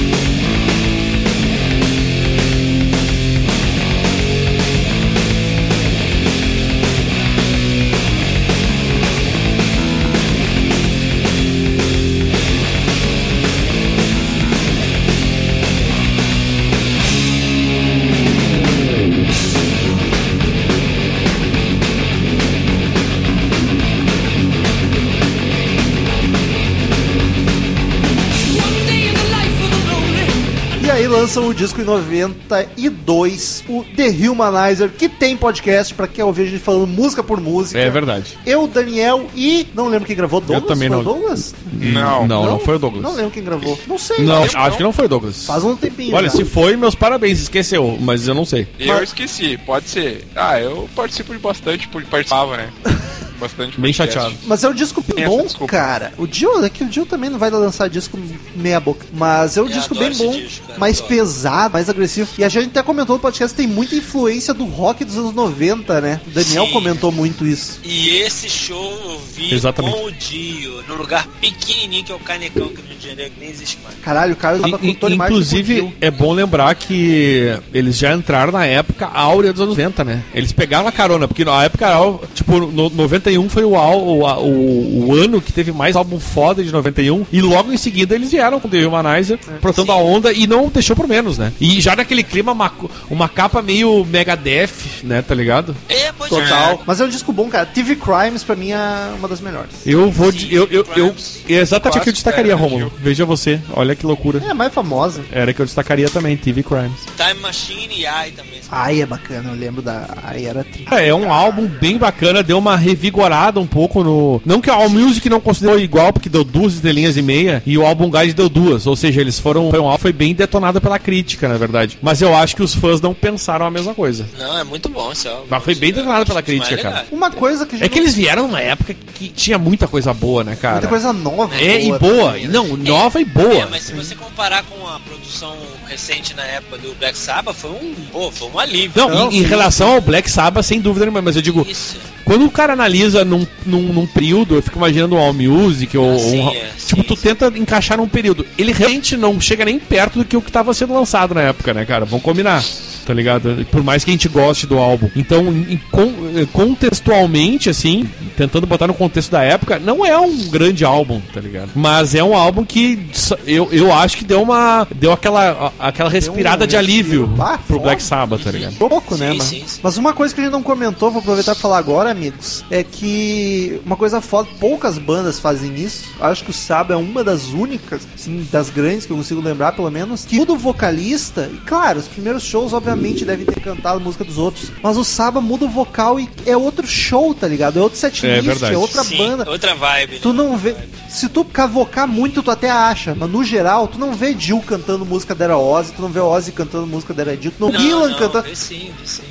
lançam o disco em 92, o The Humanizer, que tem podcast pra quem ouvir a gente falando música por música. É verdade. Eu, Daniel e. Não lembro quem gravou. Douglas? também Foi não. o Douglas? Não. Não, não, foi o Douglas. Não lembro quem gravou. Não sei. Não, acho que não foi o Douglas. Faz um tempinho. Olha, já. se foi, meus parabéns, esqueceu, mas eu não sei. Eu esqueci, pode ser. Ah, eu participo de bastante, porque participava, né? Bastante Bem podcast. chateado. Mas é um disco bom, desculpa. cara. O Dio, é que o Dio também não vai lançar disco meia boca. Mas é um Eu disco adoro bem bom, disco, cara, mais adoro. pesado, mais agressivo. E a gente até comentou no podcast tem muita influência do rock dos anos 90, né? O Daniel Sim. comentou muito isso. E esse show eu vi Exatamente. com o Dio, num lugar pequenininho que é o Canecão, que no Rio de Janeiro que nem existe mais. Caralho, o cara tava com Tony Inclusive, é bom lembrar que eles já entraram na época áurea dos anos 90, né? Eles pegaram a carona, porque na época, tipo, no 91 foi o, o, o, o ano que teve mais álbum foda de 91, e logo em seguida eles vieram com o The Humanizer, É. protando a onda, e não deixou por menos, né? E já naquele clima, uma, uma capa meio Megadeth, né, tá ligado? É, pois Total. Mas é um disco bom, cara. TV Crimes, pra mim, é uma das melhores. Eu vou. de- eu, eu, eu, exatamente o que eu destacaria, é, Romulo. Veja você, olha que loucura. É a mais famosa. Era que eu destacaria também, TV Crimes. é. Time Machine e AI também. Ai, é bacana, eu lembro da. Ai, era tri. É, é um álbum bem bacana, deu uma revigorada um pouco no. Não que a All Music não considerou igual, porque deu duas estrelinhas e meia, e o álbum Guide deu duas. Ou seja, eles foram. Foi um álbum foi bem detonado pela crítica, na verdade. Mas eu acho que os fãs não pensaram a mesma coisa. Não, é muito bom esse álbum. Mas foi bem detonado pela crítica, cara. legais. Uma coisa que É que eles vieram numa época que tinha muita coisa boa, né, cara? Muita coisa nova. É, e boa. também, né? Não, nova e boa. É, mas se você comparar com a produção recente na época do Black Sabbath, foi um, pô, foi um alívio. Não, Não, em, em relação ao Black Sabbath, sem dúvida nenhuma, mas eu digo, Isso. Quando o cara analisa num, num, num período, eu fico imaginando um All Music ou Ah, sim, um. é, tipo, sim, tu sim. tenta encaixar num período. Ele realmente não chega nem perto do que o que tava sendo lançado na época, né, cara? Vamos combinar. Tá ligado? Por mais que a gente goste do álbum. Então, em- con- eh, contextualmente, assim, tentando botar no contexto da época, não é um grande álbum, tá ligado? Mas é um álbum que eu, eu acho que deu uma. Deu aquela, a- aquela respirada um de alívio. Ah, pro. Black Sabbath, tá ligado? Pouco, né, Sim, mas, sim, sim. mas uma coisa que a gente não comentou, vou aproveitar pra falar agora, amigos, é que uma coisa foda, poucas bandas fazem isso. Acho que o Saba é uma das únicas, assim, das grandes que eu consigo lembrar, pelo menos, que o vocalista. E claro, os primeiros shows, obviamente, devem ter cantado música dos outros, mas o Saba muda o vocal e é outro show, tá ligado? É outro setlist, É é, verdade. outra Sim, banda. outra vibe. né? Tu não vê. Se tu cavocar muito, tu até acha. Mas no geral, tu não vê Jill cantando música da era Ozzy, tu não vê Ozzy cantando música da era Jill, tu não, Não, Dylan não, cantando. vê sim, vê sim.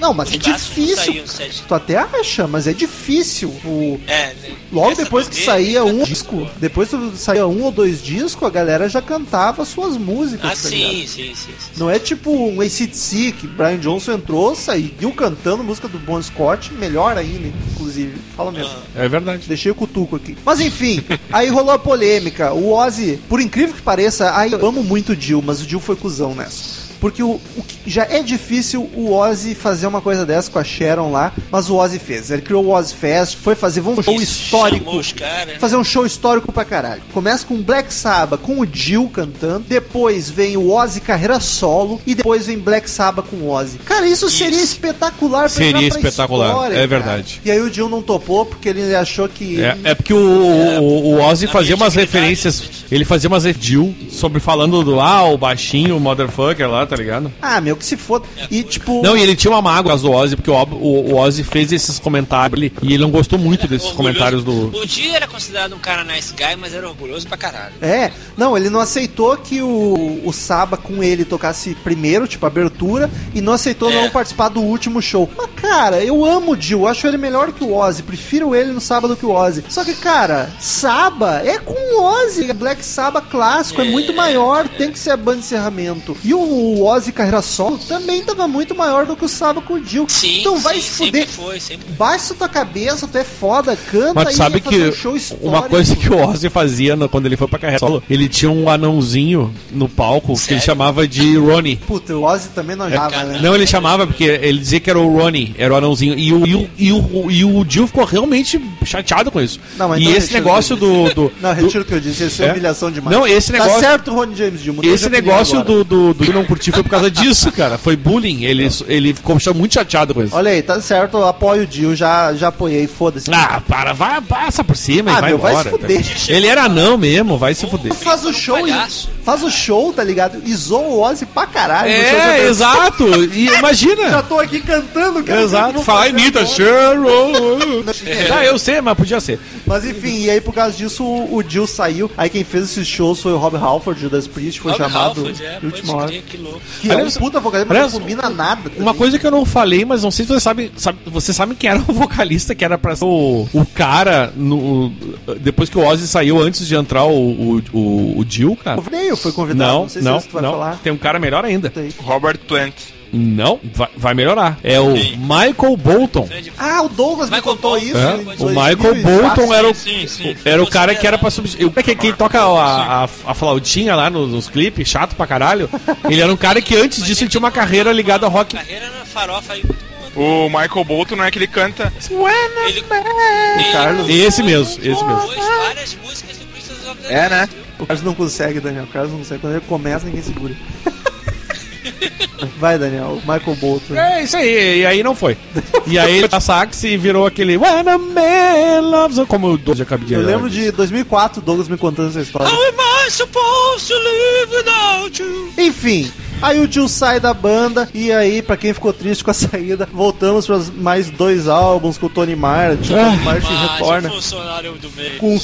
Não, mas Os é difícil. Tu até acha, mas é difícil. O... É, né? Logo depois que saía né? um disco, depois que saía um ou dois discos, a galera já cantava suas músicas. Ah, tá sim, sim, sim, sim. Não é tipo um ACDC que Brian Johnson entrou, saiu cantando música do Bon Scott, melhor ainda, inclusive. Fala mesmo. É verdade. Deixei o cutuco aqui. Mas enfim, aí rolou a polêmica. O Ozzy, por incrível que pareça, ai, eu amo muito o Jill, mas o Jill foi cuzão nessa. Porque o, o já é difícil o Ozzy fazer uma coisa dessa com a Sharon lá, mas o Ozzy fez. Ele criou o Ozzy Fest, foi fazer um show histórico. caras. Fazer um show histórico pra caralho. Começa com Black Sabbath com o Jill cantando, depois vem o Ozzy carreira solo e depois vem Black Sabbath com o Ozzy. Cara, isso, seria Isso. espetacular pra Seria espetacular, história, é cara. verdade. E aí o Jill não topou porque ele achou que É, é porque o, o, o Ozzy fazia umas referências. né? Ele fazia umas Jill sobre falando do ah, o baixinho, o motherfucker lá, tá ligado? Ah, meu, que se foda. E tipo. Não, e ele tinha uma mágoa do Ozzy, porque o, o, o Ozzy fez esses comentários ali, e ele não gostou muito desses Orgulhoso. comentários do. O Dio era considerado um cara nice guy, mas era orgulhoso pra caralho. É, não, ele não aceitou que o, o Saba com ele tocasse primeiro, tipo, abertura, e não aceitou É. não participar do último show. Mas, cara, eu amo o Jill, acho ele melhor que o Ozzy, prefiro ele no sábado que o Ozzy. Só que, cara, Saba é com o Ozzy, Black Saba clássico, é, É. muito maior, tem que ser a banda de encerramento. E o Ozzy carreira solo também tava muito maior do que o Saba com o Jill. Sim, então vai sim, se sempre fuder. foi, sempre Baixa tua cabeça, tu é foda, canta Mas tu aí, sabe que um show histórico. uma coisa que o Ozzy fazia no- quando ele foi pra carreira solo, ele tinha um anãozinho no palco que ele Sério? chamava de Ronnie. Puta, o Ozzy também não java, né? Não, ele chamava porque ele dizia que era o Ronnie, era o anãozinho. E o, e o, e o, e o Jill ficou realmente chateado com isso. Não, mas e então esse negócio do, do, Não, retiro o que eu disse, isso é, É? humilhação demais. Não, esse negócio- Tá certo, Ronnie James Dio, Esse negócio do, do, do não curtir foi por causa disso, cara. Foi bullying. Ele, ele ficou muito chateado com isso. Olha aí, tá certo, eu apoio o Dio, já, já apoiei, foda-se. Ah, para, vai, passa por cima Ah, e vai meu, vai embora. se fuder. Ele era anão mesmo, vai se fuder. Faz o show e palhaço. Faz o show, tá ligado? E zoa o Ozzy pra caralho. show É, exato. E Já imagina. tô aqui cantando, cara. Exato. Não Fala, imita, agora. Cheryl. Ah, eu sei, mas podia ser. Mas enfim, e aí por causa disso o, o Jill saiu. Aí quem fez esses shows foi o Rob Halford, o Das Priest, foi Rob chamado Halford, é, última hora. que louco. Que é um Aliás- puta vocalista, mas aliás, não combina nada. Uma também. coisa que eu não falei, mas não sei se você sabe, sabe você sabe quem era o vocalista que era pra ser o, o cara no, depois que o Ozzy saiu antes de entrar o, o, o, o Jill, cara. O Neil foi convidado, não, Não, sei não, se tu vai não. falar. Tem um cara melhor ainda. Tem. Robert Plant. Não, vai, vai melhorar. É o Michael Bolton. Ah, o Douglas me Michael contou Bolton. isso. É, o 2004. Michael Bolton era o, Sim, sim. era o cara que era pra substituir. Quem, quem toca a, a, a flautinha lá nos, nos clipes, chato pra caralho. Ele era um cara que antes disso ele tinha uma carreira ligada ao rock. Carreira na farofa aí. O Michael Bolton não é que ele canta. Ele, ele Carlos. Esse mesmo, esse mesmo. compôs várias músicas do Princess of the É, né? O Carlos não consegue, Daniel. O Carlos não consegue. Quando ele começa, ninguém segura. Vai, Daniel. Michael Bolton. É isso aí, e aí não foi. E aí ele a sax e virou aquele When a man loves a-" como o Doja acabou de Eu lembro de 2004, o Douglas me contando essa história. How am I supposed to live without you? Enfim, aí o tio sai da banda e aí, pra quem ficou triste com a saída, voltamos para mais dois álbuns com o Tony Martin. O Ah. Tony Martin retorna funcionário do mês. com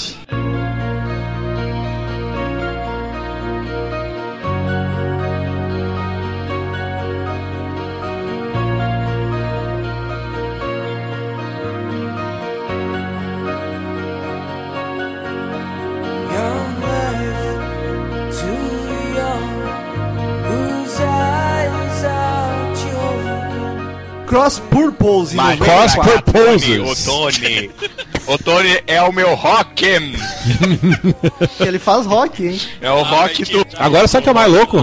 Cross Purples em Mas- 94. Purposes. O Tony. O Tony é o meu rock. Ele faz rock, hein? É o rock do. Agora sabe o que é mais louco?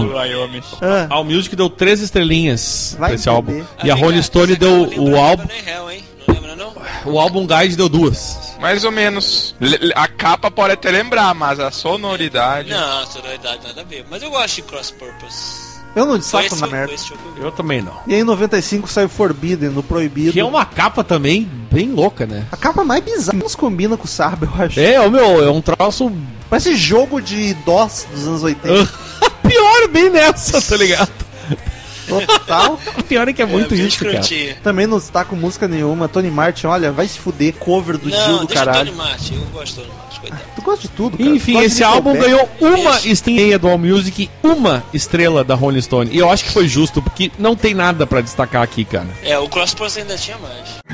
Ah, A Music deu três estrelinhas Vai pra esse entender. álbum. E a Rolling Stone deu o álbum. O álbum Guide deu duas. Mais ou menos. A capa pode até lembrar, mas a sonoridade. Não, sonoridade nada a ver. Mas eu gosto de Cross Purpose. Eu não esse, na merda. eu também não. E aí em 95 saiu Forbidden, no Proibido. Que é uma capa também bem louca, né? A capa mais bizarra. Não se combina com o Saba, eu acho. É, o meu, é um troço Parece jogo de DOS dos anos 80. pior bem nessa, tá ligado? Total. O pior é que é muito bem isso, cara. Também não destaco música nenhuma. Tony Martin, olha, vai se fuder. Cover do Não, do deixa o caralho. Tony Martin. Eu gosto do Tony Martin, coitado. Tu gosta de tudo, cara. Enfim, esse álbum ganhou uma estreia do All Music, uma estrela da Rolling Stone. E eu acho que foi justo, porque não tem nada pra destacar aqui, cara. É, o Cross Purpose ainda tinha mais.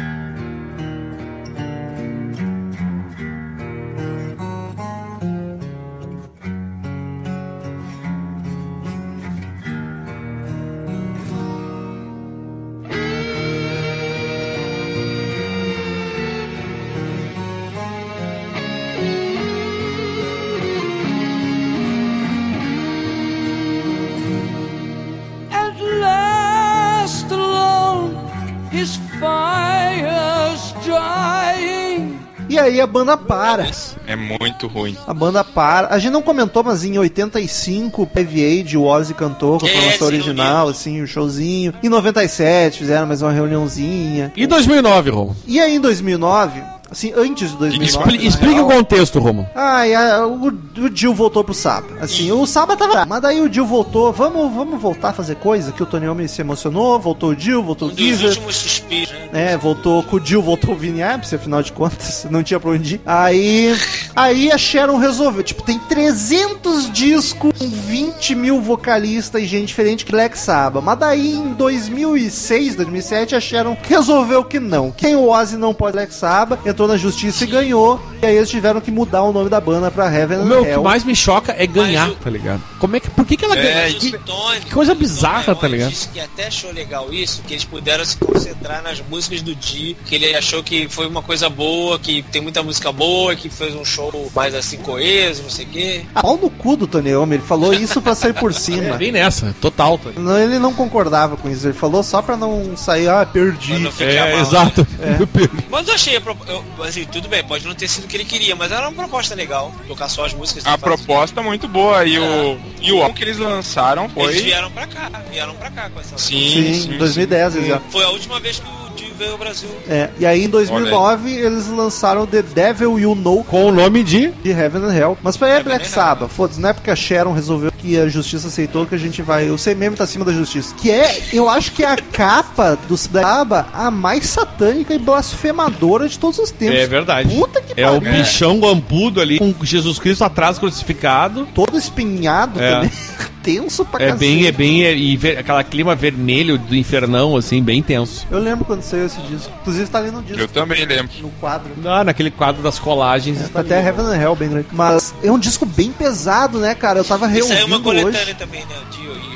E a banda para. É muito ruim. A banda para. A gente não comentou, mas em 85, Heavy Age, o Ozzy cantou com a formação original, assim, o showzinho. Em 97 fizeram mais uma reuniãozinha. E 2009, Romo? E aí em 2009, assim, antes de 2009... Expli na explique real, o contexto, Romo. Ai, a- o, o Jill voltou pro Saba. Assim, o Saba tava. Mas daí o Jill voltou. Vamos, vamos voltar a fazer coisa? Que o Tony Homem se emocionou. Voltou o Jill, voltou Um o últimos suspiros, né? É, voltou com o Jill, voltou o Vini Appice, afinal de contas, não tinha pra onde ir. Aí, aí a Sharon resolveu, tipo, tem 300 discos com 20 mil vocalistas e gente diferente que Black Sabbath. Mas daí, em 2006, 2007, a Sharon resolveu que não. Quem o Ozzy não pode Black Sabbath, entrou na justiça e ganhou. E aí eles tiveram que mudar o nome da banda pra Heaven O meu, o que Hell. mais me choca é ganhar, tá ligado? Como é que, por que que ela É, ganha? Mas Que- Tony, que coisa Tony bizarra, tá ligado? disse que até achou legal isso, que eles puderam se concentrar nas músicas do Di, que ele achou que foi uma coisa boa, que tem muita música boa, que fez um show mais assim coeso, não sei o quê. Ah, Pau no cu do Tony Iommi, ele falou isso pra sair por É, cima. bem nessa, total. Tá? Não, ele não concordava com isso, ele falou só pra não sair, ah, perdi. Pra não ficar É, mal, exato. Mas eu achei, a eu- assim, tudo bem, pode não ter sido o que ele queria, mas era uma proposta legal, tocar só as músicas. A né, fazer- proposta é muito boa. E o, e o álbum que eles lançaram Eles foi. vieram pra cá, vieram pra cá com essa. Sim, Sim, em 2010 eles já. Foi a última vez que o Dio veio ao Brasil. É, e aí em 2009 eles lançaram The Devil You Know Com o nome de. de Heaven and Hell. Mas pra é Black. Sabbath, foda-se, não é porque a Sharon resolveu que a justiça aceitou que a gente vai. O CMM tá acima da justiça. Que é, eu acho que é a capa do Aba a mais satânica e blasfemadora de todos os tempos. É verdade. Puta que É o pariu. bichão gampudo ali, com Jesus Cristo atrás crucificado. Todo espinhado É. também. Tenso pra É cacete. bem, é bem, é, e ver- aquela clima vermelho do infernão, assim, bem tenso. Eu lembro quando saiu esse disco. Inclusive tá ali no disco. Eu também lembro. No quadro. Ah, naquele quadro das colagens. Tá até Heaven and Hell bem grande. Mas é um disco bem pesado, né, cara? Eu tava é uma coletânea hoje. também, né? O.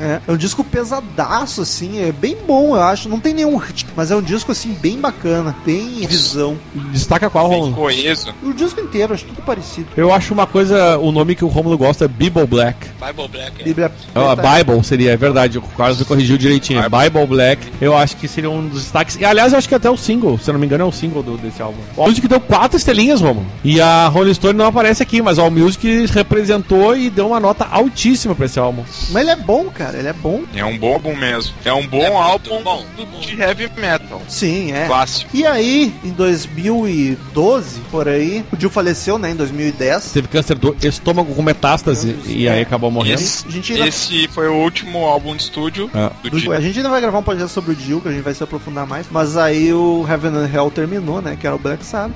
É, é um disco pesadaço, assim, é bem bom, eu acho. Não tem nenhum hit, mas é um disco, assim, bem bacana, bem visão. Destaca qual, Romulo? coeso. O disco inteiro, acho tudo parecido. Eu acho uma coisa, o nome que o Romulo gosta é Bible Black. Bible Black. É. Bíblia. Ah, Bible seria, é verdade, o Carlos me corrigiu direitinho. é Bible Black, eu acho que seria um dos destaques. E aliás, eu acho que até o single, se eu não me engano, é o single do- desse álbum. O Music deu quatro estrelinhas, Romulo. E a Rolling Stone não aparece aqui, mas o All Music representou e deu uma nota altíssima pra esse álbum. Mas ele é bom, cara, ele é bom. É um bom álbum mesmo. É um bom É álbum bom, de heavy metal. Sim, é. Clássico. E aí, em 2012, por aí, o Dio faleceu, né, em 2010. Teve câncer do estômago com metástase e aí acabou morrendo. Esse, A gente ainda- esse foi o último álbum de estúdio É. do Do- Dio. a gente ainda vai gravar um podcast sobre o Dio, que a gente vai se aprofundar mais. Mas aí o Heaven and Hell terminou, né? Que era o Black Sabbath.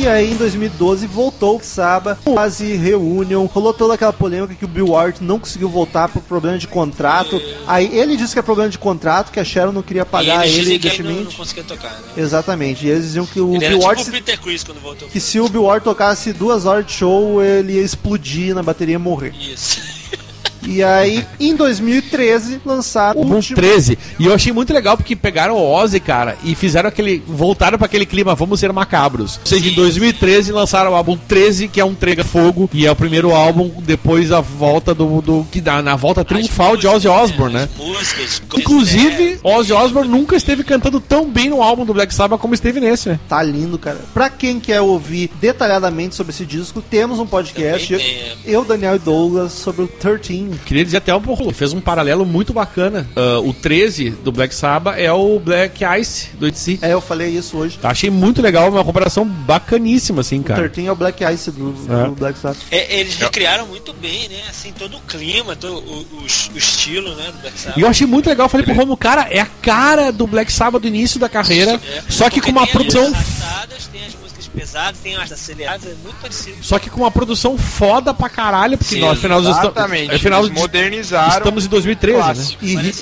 E aí, em 2012, voltou o Saba, quase reunion. Rolou toda aquela polêmica que o Bill Ward não conseguiu voltar por problema de contrato. Aí ele disse que é problema de contrato, que a Sharon não queria pagar e ele ele não, não investimento. conseguia tocar, né? Exatamente. E eles diziam que o Ele Bill tipo Ward. o Peter Chris quando voltou. Que se o Bill Ward tocasse duas horas de show, ele ia explodir na bateria e morrer. Isso. E aí, em 2013, lançaram o Álbum último. 13. E eu achei muito legal porque pegaram o Ozzy, cara, e fizeram aquele. Voltaram pra aquele clima, vamos ser macabros. Ou seja, em 2013 lançaram o álbum 13, que é um Trega Fogo, e é o primeiro álbum depois da volta do. do que dá na volta triunfal de Ozzy Osbourne, né? Músicas. Inclusive, Ozzy Osbourne nunca esteve cantando tão bem no álbum do Black Sabbath como esteve nesse, né? Tá lindo, cara. Pra quem quer ouvir detalhadamente sobre esse disco, temos um podcast. Também tem, Eu, Daniel e Douglas, sobre o 13. Queria dizer até um pouco, fez um paralelo muito bacana. Ah, o 13 do Black Sabbath é o Black Ice do ETC. É, eu falei isso hoje. Achei muito legal, uma comparação bacaníssima, assim, O cara. 13 é o Black Ice do, É. do Black Sabbath. É, eles recriaram muito bem, né? Assim, todo o clima, todo o, o, o estilo, né? Do Black Sabbath. E eu achei muito legal, eu falei pro Romulo, cara, é a cara do Black Sabbath do início da carreira, É, só que porque com uma produção tem as pesadas, tem as aceleradas, é muito parecido. só que com uma produção foda pra caralho, porque Sim, nós afinal nós estamos, Exatamente. afinal Eles modernizaram. estamos em 2013, né?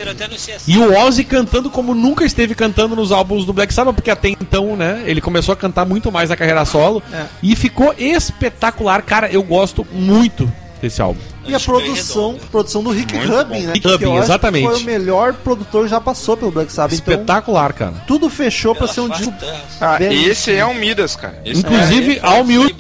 E. E o Ozzy cantando como nunca esteve cantando nos álbuns do Black Sabbath, porque até então, né, ele começou a cantar muito mais na carreira solo É. e ficou espetacular, cara, eu gosto muito desse álbum. E a produção, redondo. produção do Rick Muito Rubin, bom. né? Rick Rubin, exatamente. Foi o melhor produtor que já passou pelo Black Sabbath. Então, Espetacular, cara. tudo fechou pra Ela ser um disco. Ah, esse é um Midas, cara. Esse Inclusive, é, All Music.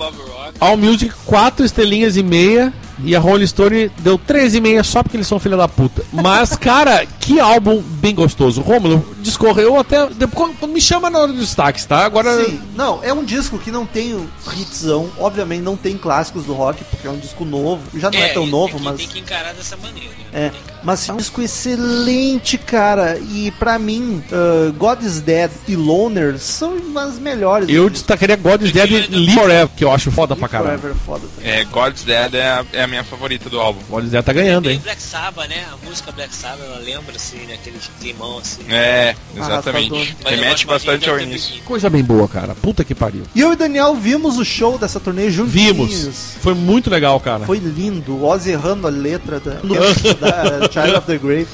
All Music 4 estrelinhas e meia. E a Rolling Stone deu 13,5 só porque eles são filha da puta. Mas, cara, que álbum bem gostoso. Rômulo, discorreu até. Depois, quando me chama na hora dos destaques, tá? Agora. Sim, não, é um disco que não tem o hitzão, obviamente não tem clássicos do rock, porque é um disco novo, já não é, tão tem novo, que- mas Tem que encarar dessa maneira. é, mas é um disco excelente, cara, e pra mim, uh, God is Dead e Loner são as melhores. Eu destacaria God is Dead e Live Forever, que eu acho foda pra Live caralho. Forever é foda também. É, God's Dead é a, é a minha favorita do álbum. God is Dead tá ganhando, Tem hein? Black Sabbath, né? A música Black Sabbath, ela lembra, assim, né? Aquele climão, assim. É, exatamente. Remete bastante ao início. Coisa bem boa, cara. Puta que pariu. E eu e Daniel vimos o show dessa turnê juntinhos. Vimos. Foi muito legal, cara. Foi lindo, o Ozzy errando a letra da, da Child of the Grave,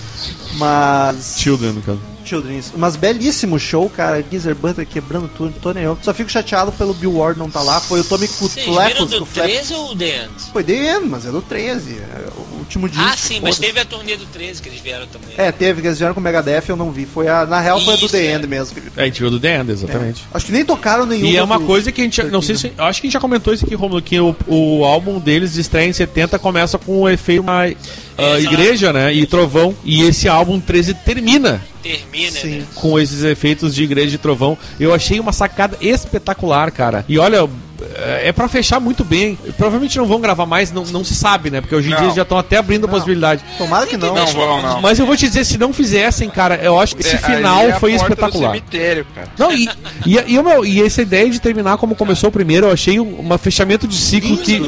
mas... Children, no caso. Children, isso. Mas belíssimo show, cara. Geezer Butler quebrando tudo, tô nem eu. Só fico chateado pelo Bill Ward não tá lá. Foi o Tommy viram Flappos do com o Flappos. 13 ou The End? Foi The End, mas é do 13. É o último disco. Ah, sim, mas teve a turnê do 13 que eles vieram também. É, teve, que eles vieram com o Megadeth, eu não vi. Foi a, na real, foi a do The é. End mesmo. É, a gente viu do The End, exatamente. Acho que nem tocaram nenhum. E é uma coisa que a gente. Não sei se. Acho que a gente já comentou isso aqui, Romulo, que o, o álbum deles de estreia em 70 começa com o efeito. mais- ah, Igreja, né? E Trovão. E esse álbum 13 termina Termina, Sim. né? com esses efeitos de Igreja e Trovão. Eu achei uma sacada espetacular, cara. E olha, é pra fechar muito bem. Provavelmente não vão gravar mais, não, não se sabe, né? Porque hoje em Não. dia já estão até abrindo a possibilidade. Tomara que não. Não vão, não. Mas eu vou te dizer, se não fizessem, cara, eu acho que esse É, final é a foi porta do espetacular. cemitério, cara. Não, e, e, e, o meu- e essa ideia de terminar como começou o primeiro, eu achei um, um fechamento de ciclo que.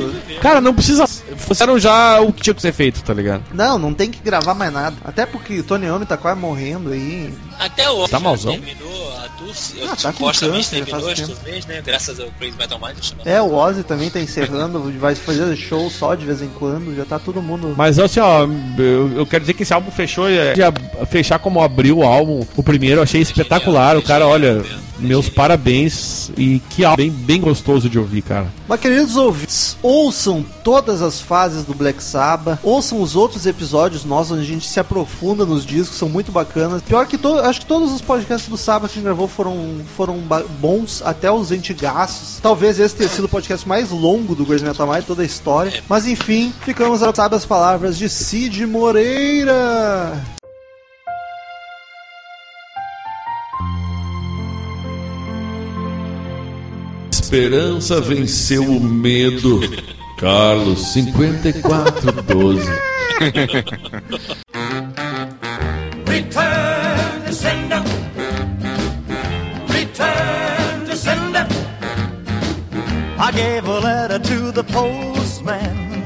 Cara, não precisa. Fizeram já o que tinha que ser feito, tá ligado? Não, não tem que gravar mais nada. Até porque o Tony Iommi tá quase morrendo aí. Até o Tá malzão? terminou a Ah, tá com supostamente câncer, terminou faz as tempo. turnês, né? Graças ao Crazy Metal Mind. É, o Ozzy também tá encerrando, vai fazer show só de vez em quando, já tá todo mundo. Mas assim, ó, eu, eu quero dizer que esse álbum fechou. é, de ab- fechar como abriu o álbum, o primeiro, eu achei espetacular. O cara, olha, meus parabéns. E que álbum bem, bem gostoso de ouvir, cara. Mas queridos ouvintes, ouçam todas as fases do Black Sabbath, ouçam os outros episódios nossos onde a gente se aprofunda nos discos, são muito bacanas. Pior que to acho que todos os podcasts do Sabbath que a gente gravou foram, foram bons, até os antigaços. Talvez esse tenha sido o podcast mais longo do Crazy Metal Mind, toda a história. Mas enfim, ficamos a saber as palavras de Cid Moreira. Esperança venceu o medo. Carlos, 5412. Return. I gave a letter to the postman.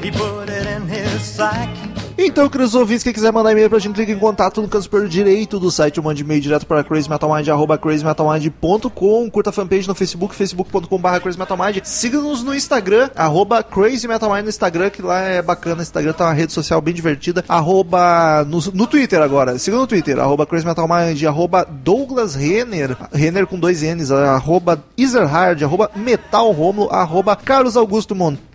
He put it in his sack. Então, queridos ouvintes, quem quiser mandar e-mail pra gente, clica em contato no canto superior direito do site, ou mande e-mail direto para crazymetalmind, arroba crazymetalmind.com, curta a fanpage no Facebook, facebook.com.br crazymetalmind, siga-nos no Instagram, arroba crazymetalmind no Instagram, que lá é bacana, Instagram tá uma rede social bem divertida, arroba no, no Twitter agora, siga no Twitter, arroba crazymetalmind, arroba Douglas Renner, Renner com dois N's, arroba Ezerhard, arroba metalromulo, arroba Carlos Augusto Monteiro.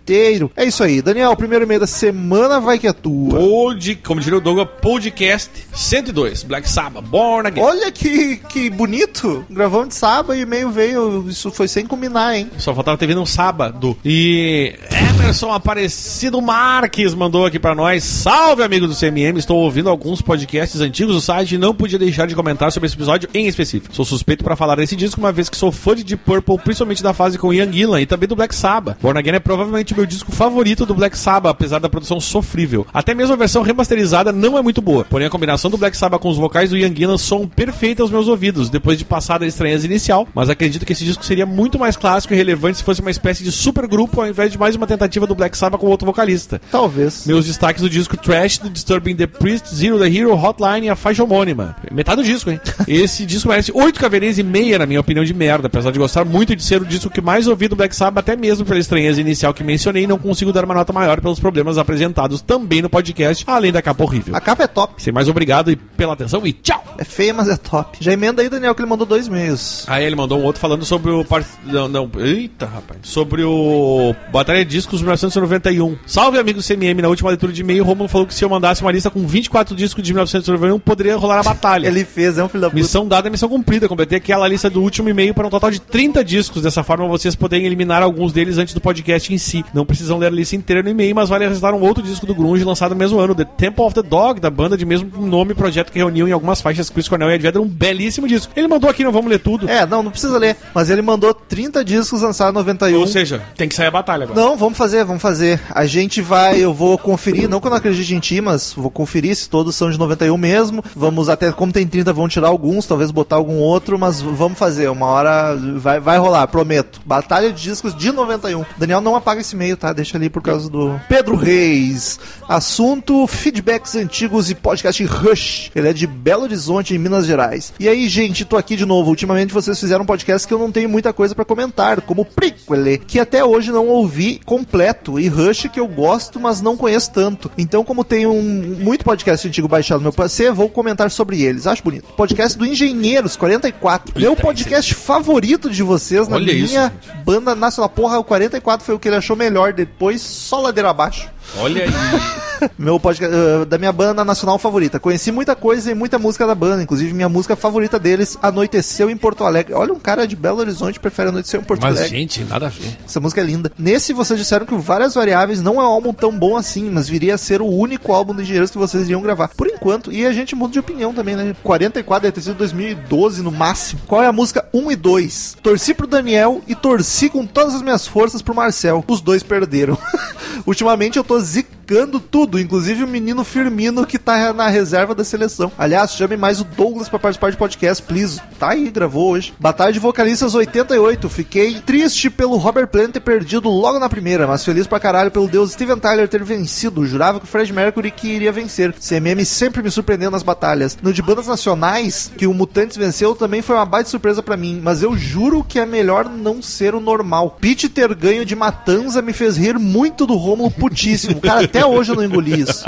É isso aí, Daniel, primeiro e-mail da semana vai que é tua. Pod, como diria o Douglas, podcast 102, Black Sabbath, Born Again. Olha que, que bonito. Gravamos de sábado e e-mail veio. Isso foi sem combinar, hein? Só faltava ter vindo um sábado. E Emerson Aparecido Marques mandou aqui pra nós. Salve, amigo do CMM. Estou ouvindo alguns podcasts antigos do site e não podia deixar de comentar sobre esse episódio em específico. Sou suspeito pra falar desse disco, uma vez que sou fã de Deep Purple, principalmente da fase com Ian Gillan e também do Black Sabbath. Born Again é provavelmente o meu disco favorito do Black Sabbath, apesar da produção sofrível. Até mesmo a versão remasterizada não é muito boa. Porém, a combinação do Black Sabbath com os vocais do Ian Gillan soam perfeita aos meus ouvidos, depois de passar da estranheza inicial. Mas acredito que esse disco seria muito mais clássico e relevante se fosse uma espécie de super grupo ao invés de mais uma tentativa do Black Sabbath com outro vocalista. Talvez. Meus destaques do disco Trash, do Disturbing the Priest, Zero the Hero, Hotline e a faixa homônima. Metade do disco, hein? Esse disco merece 8 caveirinhas e meia, na minha opinião, de merda. Apesar de gostar muito de ser o disco que mais ouvi do Black Sabbath, até mesmo pela estranheza inicial que mencionei, não consigo dar uma nota maior pelos problemas apresentados também no podcast, além da capa horrível. A capa é top. Sem mais obrigado e pela atenção e tchau! É feia, mas é top. Já emenda aí, Daniel, que ele mandou dois e-mails. Aí ele mandou um outro falando sobre o. Par... Não, não. Eita, rapaz. Sobre o. Batalha de Discos 1991. Salve, amigo CMM. Na última leitura de e-mail, o Romulo falou que se eu mandasse uma lista com 24 discos de 1991, poderia rolar a batalha. Ele fez, é um filho da puta. Missão dada, missão cumprida. Completei aquela lista do último e-mail para um total de 30 discos. Dessa forma, vocês poderem eliminar alguns deles antes do podcast em si. Não precisam ler a lista inteira no e-mail, mas vale ressaltar um outro disco do Grunge lançado no mesmo ano, The Temple of the Dog, da banda de mesmo nome, projeto que reuniu em algumas faixas Chris Cornell e Ed Vedder, um belíssimo disco. Ele mandou aqui, não vamos ler tudo. É, não, não precisa ler. Mas ele mandou 30 discos lançados em 91. Ou seja, tem que sair a batalha agora. Não, vamos fazer, vamos fazer. A gente vai, eu vou conferir, não que eu não acredite em ti, mas vou conferir se todos são de 91 mesmo. Vamos até, como tem 30, vamos tirar alguns, talvez botar algum outro, mas vamos fazer. Uma hora vai, vai rolar, prometo. Batalha de discos de 91. Daniel, não apaga esse e-mail, tá? Deixa ali por causa do Pedro Reis. Assunto: feedbacks antigos e podcast Rush. Ele é de Belo Horizonte, em Minas Gerais. E aí, gente, tô aqui de novo. Ultimamente vocês fizeram um podcast que eu não tenho muita coisa pra comentar, como Prequel, que até hoje não ouvi completo, e Rush que eu gosto, mas não conheço tanto. Então, como tem um muito podcast antigo baixado no meu PC, vou comentar sobre eles. Acho bonito. Podcast do Engenheiros 44. meu podcast favorito de vocês na Olha isso, minha banda nacional. Porra, o 44 foi o que ele achou melhor. Depois, só ladeira abaixo. Olha aí. Meu podcast eh, da minha banda nacional favorita. Conheci muita coisa e muita música da banda, inclusive minha música favorita deles, Anoiteceu em Porto Alegre. Olha, um cara de Belo Horizonte prefere Anoiteceu em Porto Mas, Alegre. gente, nada a ver. Essa música é linda. Nesse, vocês disseram que Várias Variáveis não é um álbum tão bom assim, mas viria a ser o único álbum do Engenheiros que vocês iriam gravar. Por enquanto, e a gente muda de opinião também, né? 44 deve ter sido 2012 no máximo. Qual é a música 1 e 2? Torci pro Daniel e torci com todas as minhas forças pro Marcel. Os dois perderam. Ultimamente eu tô Nazik tudo, inclusive o menino Firmino que tá na reserva da seleção. Aliás, chame mais o Douglas pra participar de podcast, please. Tá aí, gravou hoje. Batalha de Vocalistas 88. Fiquei triste pelo Robert Plant ter perdido logo na primeira, mas feliz pra caralho pelo deus Steven Tyler ter vencido. Jurava que o Fred Mercury que iria vencer. CMM sempre me surpreendeu nas batalhas. No de bandas nacionais, que o Mutantes venceu, também foi uma baita surpresa pra mim, mas eu juro que é melhor não ser o normal. Pete ter ganho de Matanza me fez rir muito do Rômulo putíssimo. Cara, até hoje eu não engoli isso.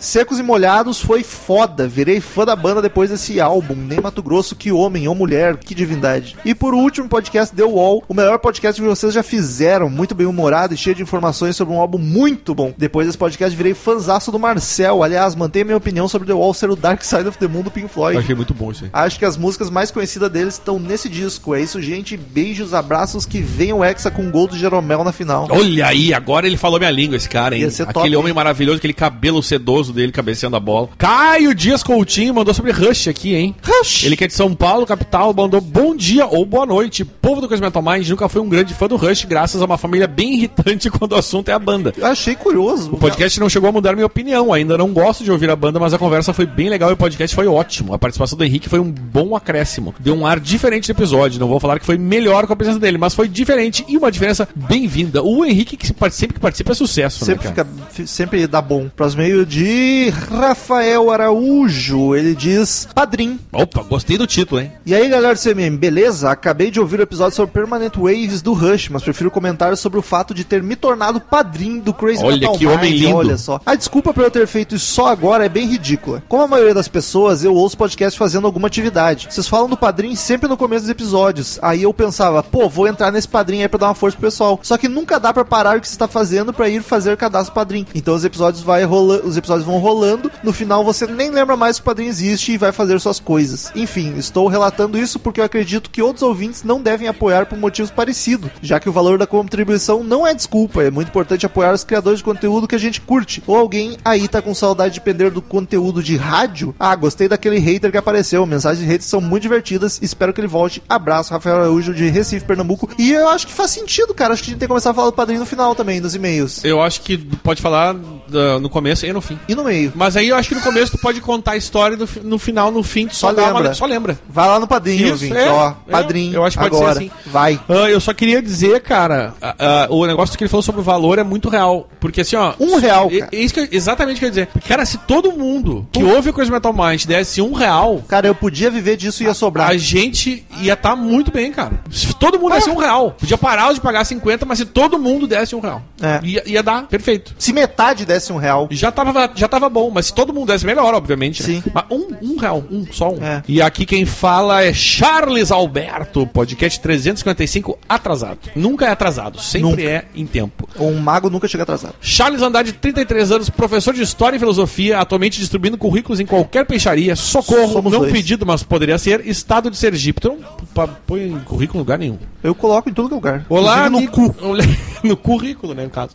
Secos e Molhados foi foda. Virei fã da banda depois desse álbum. Nem Mato Grosso, que homem ou mulher, que divindade. E por último, podcast The Wall, o melhor podcast que vocês já fizeram. Muito bem humorado e cheio de informações sobre um álbum muito bom. Depois desse podcast, virei fanzaço do Marcel. Aliás, mantenha minha opinião sobre The Wall ser o Dark Side of the Moon do Pink Floyd. Eu achei muito bom isso aí. Acho que as músicas mais conhecidas deles estão nesse disco. É isso, gente. Beijos, abraços, que venha o Hexa com gol do Jeromel na final. Olha aí, agora ele falou minha língua, esse cara, hein? Ser top, Aquele homem hein? maravilhoso, aquele cabelo sedoso dele cabeceando a bola. Caio Dias Coutinho mandou sobre Rush aqui, hein? Rush! Ele que é de São Paulo, capital, mandou bom dia ou boa noite. Povo do Cosmetal Mind nunca foi um grande fã do Rush, graças a uma família bem irritante quando o assunto é a banda. Eu achei curioso. O podcast não chegou a mudar minha opinião, ainda não gosto de ouvir a banda, mas a conversa foi bem legal e o podcast foi ótimo. A participação do Henrique foi um bom acréscimo. Deu um ar diferente no episódio. Não vou falar que foi melhor com a presença dele, mas foi diferente e uma diferença bem-vinda. O Henrique, que sempre que participa, é sucesso, Sempre, né, fica, fi- sempre dá bom. Próximo meio de Rafael Araújo. Ele diz Padrim. Opa, gostei do título, hein? E aí, galera do CMM, beleza? Acabei de ouvir o episódio sobre Permanent Waves do Rush, mas prefiro comentar sobre o fato de ter me tornado padrinho do Crazy Olha Metal que homem lindo. Olha só. A desculpa por eu ter feito isso só agora é bem ridícula. Como a maioria das pessoas, eu ouço podcast fazendo alguma atividade. Vocês falam do padrinho sempre no começo dos episódios. Aí eu pensava, pô, vou entrar nesse padrinho aí pra dar uma força pro pessoal. Só que nunca dá pra parar o que você está fazendo pra ir fazer cadastro padrinho. Então os episódios vai rola os episódios vão rolando, no final você nem lembra mais que o padrinho existe e vai fazer suas coisas. Enfim, estou relatando isso porque eu acredito que outros ouvintes não devem apoiar por motivos parecidos, já que o valor da contribuição não é desculpa. É muito importante apoiar os criadores de conteúdo que a gente curte. Ou alguém aí tá com saudade de depender do conteúdo de rádio? Ah, gostei daquele hater que apareceu. Mensagens de haters são muito divertidas. Espero que ele volte. Abraço, Rafael Araújo de Recife, Pernambuco. E eu acho que faz sentido, cara. Acho que a gente tem que começar a falar do padrinho no final também, nos e-mails. Eu acho que pode falar ah, no começo e no fim. E no meio. Mas aí eu acho que no começo tu pode contar a história fi- no final, no fim, tu só, Só dá uma- lembra. só lembra. Vai lá no padrinho, Isso, ouvinte. é, Ó, é, padrinho. eu acho que pode ser agora. assim. Vai. Ah, eu só queria dizer, cara, ah, ah, o negócio que ele falou sobre o valor é muito real. Porque assim, ó. Um real, é- cara. É isso que eu, exatamente o que eu ia dizer. Porque, cara, se todo mundo que ouve o Crazy Metal Mind desse um real, Cara, eu podia viver disso e ia sobrar. a gente ia estar muito bem, cara. Se todo mundo desse um real, podia parar de pagar 50, mas se todo mundo desse um real, É. ia, ia dar perfeito. Se metade desse um real. Já tava, já tava bom, mas se todo mundo desse melhor, obviamente. né? Sim. Mas um, um real, um, só um. É. E aqui quem fala é Charles Alberto, podcast 355 atrasado. Nunca é atrasado, sempre Nunca. é em tempo. Um mago nunca chega atrasado. Charles Andrade, 33 anos, professor de História e Filosofia, atualmente distribuindo currículos em qualquer peixaria. Socorro, Somos não dois. pedido, mas poderia ser. Estado de Sergipe. Tu não põe em currículo em lugar nenhum. Eu coloco em todo lugar. Olá, no cu. no currículo, né, no caso.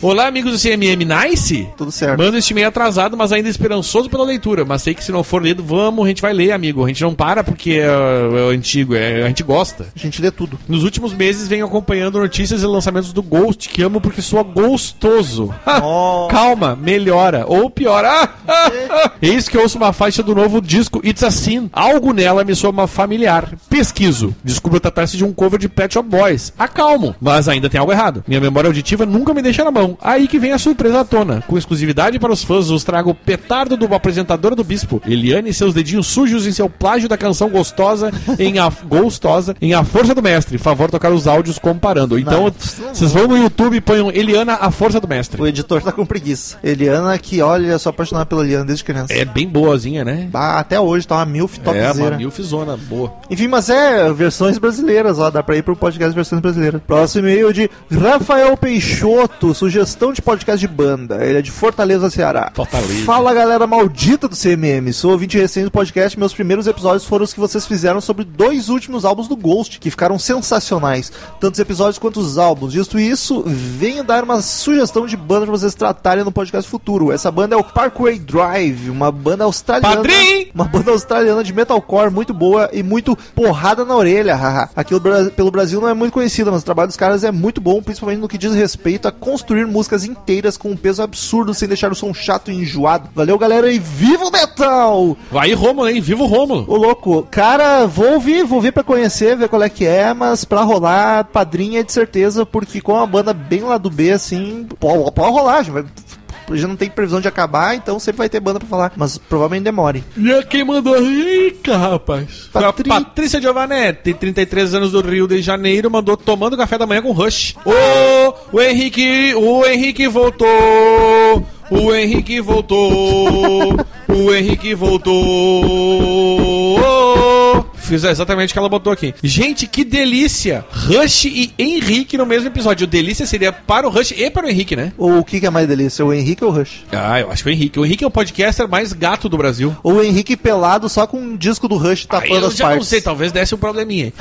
Olá, amigos do CMM Nice. Tudo certo. Mando este meio atrasado, mas ainda esperançoso pela leitura. Mas sei que se não for lido, vamos, a gente vai ler, amigo. A gente não para porque é, é antigo, é, a gente gosta. A gente lê tudo. Nos últimos meses venho acompanhando notícias e lançamentos do Ghost, que amo porque sou gostoso. Oh. Calma, melhora. Ou piora. Ah, ah, ah. Eis que ouço uma faixa do novo disco It's a Sin. Algo nela me soa familiar. Pesquiso. Descubro tratar-se de um cover de Pet Shop Boys. Acalmo. Mas ainda tem algo errado. Minha memória auditiva nunca me deixa na mão. Aí que vem a surpresa à tona. Com exclusividade para os fãs, os trago o petardo do apresentadora do Bispo, Eliane e seus dedinhos sujos em seu plágio da canção gostosa em a gostosa em A Força do Mestre. Favor tocar os áudios comparando. Então, vocês vão no YouTube e ponham Eliana A Força do Mestre. O editor tá com preguiça. Eliana, que olha, eu sou apaixonado pela Eliana desde criança. É bem boazinha, né? Bah, até hoje tá uma milf É, topzera. uma milfzona boa. Enfim, mas é É, versões brasileiras, ó. Dá pra ir pro podcast versões brasileiras. Próximo e-mail de Rafael Peixoto, sugestão de podcast de banda. Ele é de Fortaleza, Ceará. Fortaleza. Fala galera maldita do CMM. Sou ouvinte recente do podcast. Meus primeiros episódios foram os que vocês fizeram sobre dois últimos álbuns do Ghost, que ficaram sensacionais. Tanto os episódios quanto os álbuns. Visto isso, venho dar uma sugestão de banda pra vocês tratarem no podcast futuro. Essa banda é o Parkway Drive, uma banda australiana. Padrim! Uma banda australiana de metalcore muito boa e muito porrada na orelha, haha. Aqui pelo Brasil não é muito conhecida, mas o trabalho dos caras é muito bom, principalmente no que diz respeito a construir músicas inteiras com um peso absurdo sem deixar o som chato e enjoado. Valeu, galera, e viva o metal! Vai Rômulo, hein? Viva o Rômulo. Ô louco, cara, vou ouvir, vou ouvir pra conhecer, ver qual é que é, mas pra rolar padrinha é de certeza, porque com a banda bem lá do B, assim, pode, rolar, já, vai, já não tem previsão de acabar, então sempre vai ter banda pra falar, mas provavelmente demore. E a quem mandou rica, rapaz? Patri- Patrícia Giovanetti, 33 anos do Rio de Janeiro, mandou tomando café da manhã com Rush. Ô, o Henrique, o Henrique voltou. O Henrique voltou. O Henrique voltou. Fiz exatamente o que ela botou aqui. Gente, que delícia! Rush e Henrique no mesmo episódio. O delícia seria para o Rush e para o Henrique, né? Ou o que, é mais delícia, o Henrique ou o Rush? Ah, eu acho que o Henrique. O Henrique é o podcaster mais gato do Brasil. Ou o Henrique pelado só com um disco do Rush tapando eu as já partes. não sei, talvez desse um probleminha.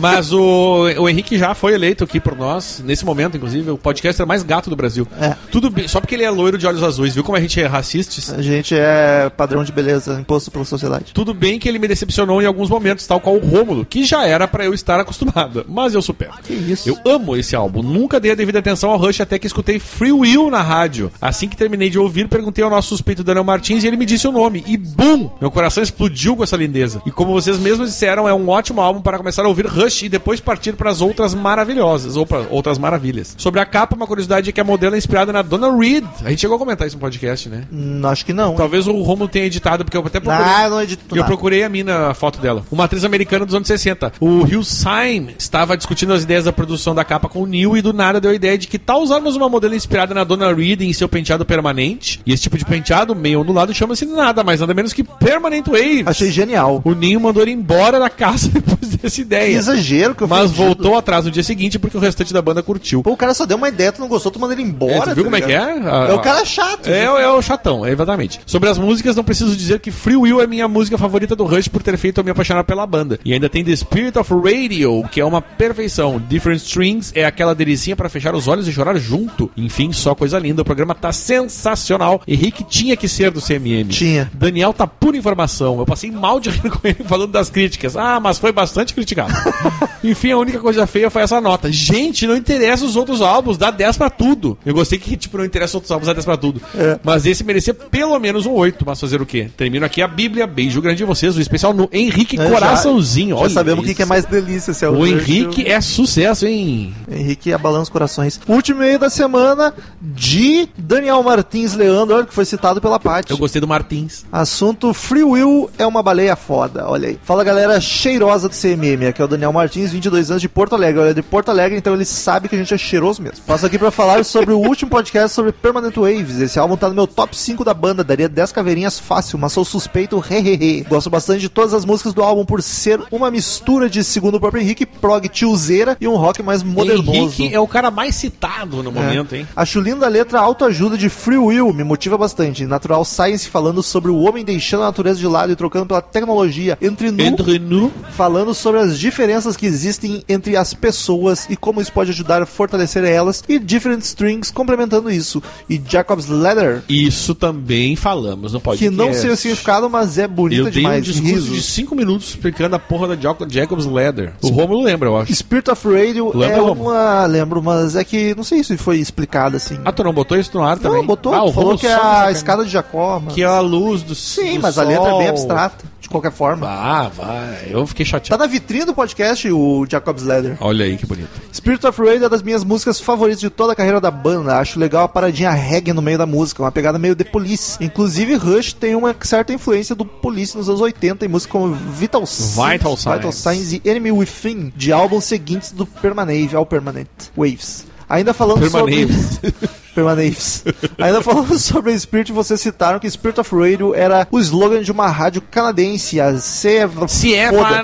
Mas o, o Henrique já foi eleito aqui por nós, nesse momento, inclusive, o podcaster mais gato do Brasil. É. Tudo bem, só porque ele é loiro de olhos azuis, viu como a gente é racistas? A gente é padrão de beleza imposto pela sociedade. Tudo bem que ele me decepcionou em alguns momentos, tal qual o Rômulo, que já era pra eu estar acostumado, mas eu supero. Que isso? Eu amo esse álbum, nunca dei a devida atenção ao Rush até que escutei Free Will na rádio. Assim que terminei de ouvir, perguntei ao nosso suspeito Daniel Martins e ele me disse o nome. E BUM! Meu coração explodiu com essa lindeza. E como vocês mesmos disseram, é um ótimo álbum para começar a ouvir Rush e depois partir para as outras maravilhosas, ou para outras maravilhas. Sobre a capa, uma curiosidade é que a modelo é inspirada na Donna Reed. A gente chegou a comentar isso no podcast, né? Hum, acho que não. Talvez o Romulo tenha editado, porque eu até procurei. Ah, não edito Eu nada. procurei a mina, a foto dela. Uma atriz americana dos anos 60. O Hugh Syme estava discutindo as ideias da produção da capa com o Neil e do nada deu a ideia de que tal usarmos uma modelo inspirada na Donna Reed em seu penteado permanente. E esse tipo de penteado, meio ondulado, chama-se nada mais nada menos que Permanent Wave. Achei genial. O Neil mandou ele embora da casa depois dessa Que ideia. exagero que eu Mas ofendido. voltou atrás no dia seguinte porque o restante da banda curtiu. Pô, o cara só deu uma ideia, tu não gostou, tu manda ele embora. É, tu viu tá como é que ligado? é? A- É o cara chato. É, é o chatão, é exatamente. Sobre as músicas, não preciso dizer que Free Will é minha música favorita do Rush por ter feito eu me apaixonar pela banda. E ainda tem The Spirit of Radio, que é uma perfeição. Different Strings é aquela delicinha pra fechar os olhos e chorar junto. Enfim, só coisa linda. O programa tá sensacional. Henrique tinha que ser do CMM. Tinha. Daniel tá pura informação. Eu passei mal de rir com ele falando das críticas. Ah, mas foi bastante criticado. Enfim, a única coisa feia foi essa nota. Gente, não interessa os outros álbuns, dá 10 pra tudo. Eu gostei que, tipo, não interessa os outros álbuns, dá 10 pra tudo. É. Mas esse merecia pelo menos um 8, mas fazer o quê? Termino aqui a Bíblia. Beijo grande de vocês, o especial no Henrique É, já- Coraçãozinho. Já Olha sabemos o que, que é mais delícia, se é o, O Henrique é sucesso, hein? Henrique abalando os corações. Último meio da semana de Daniel Martins Leandro, que foi citado pela Paty. Eu gostei do Martins. Assunto Free Will é uma baleia foda, olha aí. Fala galera cheirosa do CMM, aqui é o Daniel Martins, 22 anos de Porto Alegre. Olha, de Porto Alegre, então ele sabe que a gente é cheiroso mesmo. Passo aqui pra falar sobre o último podcast sobre Permanent Waves. Esse álbum tá no meu top 5 da banda, daria 10 caveirinhas fácil, mas sou suspeito, hehehe. Gosto bastante de todas as músicas do álbum por ser uma mistura de, segundo o próprio Henrique, prog tiozeira e um rock mais modernoso. Henrique é o cara mais citado no momento, hein? Acho linda a letra autoajuda de Free Will, me motiva bastante. Natural Science falando sobre o homem deixando a natureza de lado e trocando pela tecnologia. Entre nu, Entre nu. falando sobre as diferenças que existem entre as pessoas e como isso pode ajudar a fortalecer elas. E Different Strings complementando isso. E Jacob's Leather, Isso também falamos no que podcast. não sei o significado, mas é bonita Eu dei um demais. discurso risos. de 5 minutos explicando a porra da Jaco- Jacob's Leather. O Romulo lembra, eu acho. Spirit of Radio Lembra, é uma. Lembro, mas é que não sei se foi explicado assim. Ah, tu não botou isso no ar também? não, botou, ah, o falou que é a escada de Jacó. mas- Que é a luz do Sim, do mas a letra é bem sol. abstrata, de qualquer forma. Ah, vai. Eu fiquei Tá chateado. na vitrine do podcast o Jacob's Leather. Olha aí que bonito. Spirit of Radio é das minhas músicas favoritas de toda a carreira da banda. Acho legal a paradinha reggae no meio da música, uma pegada meio de Police. Inclusive, Rush tem uma certa influência do Police nos anos 80 em músicas como Vital Signs, Vital Signs. Vital Signs e Enemy Within, de álbuns seguintes do Permanent, ao Permanent Waves. Ainda falando Permanente. sobre... Permanentes. Ainda falando sobre a Spirit, vocês citaram que Spirit of Radio era o slogan de uma rádio canadense, a CF... Foda.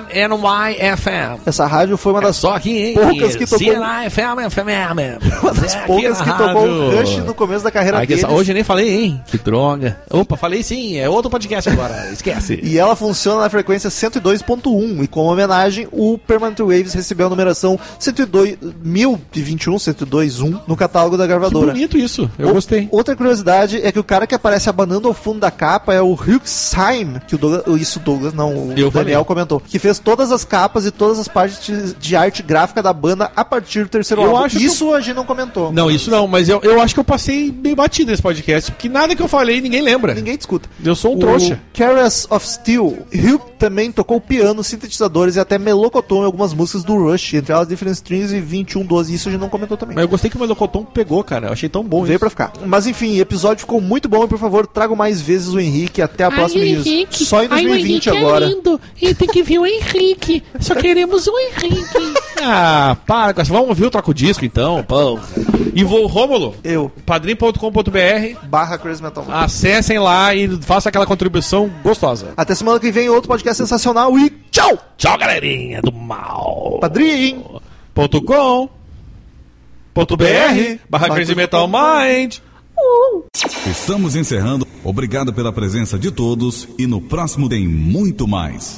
CFNYFM. Essa rádio foi uma das Só aqui, hein? poucas que tocou- CNIFM, FM. uma das poucas que tocou o Rush no começo da carreira que essa- hoje eu nem falei, hein? Que droga. Opa, falei sim, é outro podcast agora. Esquece. E ela funciona na frequência 102.1 e como homenagem, o Permanent Waves recebeu a numeração 102.021, 102.1 no catálogo da Que gravadora. bonito isso. Eu O- gostei. Outra curiosidade é que o cara que aparece abanando ao fundo da capa é o Huxheim, que o Douglas, isso o Douglas, não, o Eu Daniel falei. comentou, que fez todas as capas e todas as partes de arte gráfica da banda a partir do terceiro Eu álbum. acho isso a gente não comentou. Não, isso não, mas eu, eu acho que eu passei bem batido nesse podcast, porque nada que eu falei ninguém lembra. Ninguém discuta. Eu sou um trouxa. Caress of Steel. Hugh também tocou piano, sintetizadores e até melocotão em algumas músicas do Rush, entre elas Different Strings e 2112. Isso a gente não comentou também. Mas eu gostei que o Melocoton pegou, cara. Eu achei tão bom Veio isso. pra ficar. Mas enfim, o episódio ficou muito bom e por favor, tragam mais vezes o Henrique. Até a próxima news. Só em 2020 agora. É lindo. E tem que vir o Henrique. Só queremos o Henrique. Ah, para com essa. Vamos ouvir o Troco Disco então, pô. E vou, Rômulo, Eu, padrim.com.br, barra Crazy Metal. Acessem lá e façam aquela contribuição gostosa. Até semana que vem, outro podcast sensacional e tchau! Tchau, galerinha do mal. Padrim! Ponto com, ponto br, barra Crazy Metal Mind. Estamos encerrando. Obrigado pela presença de todos e no próximo tem muito mais.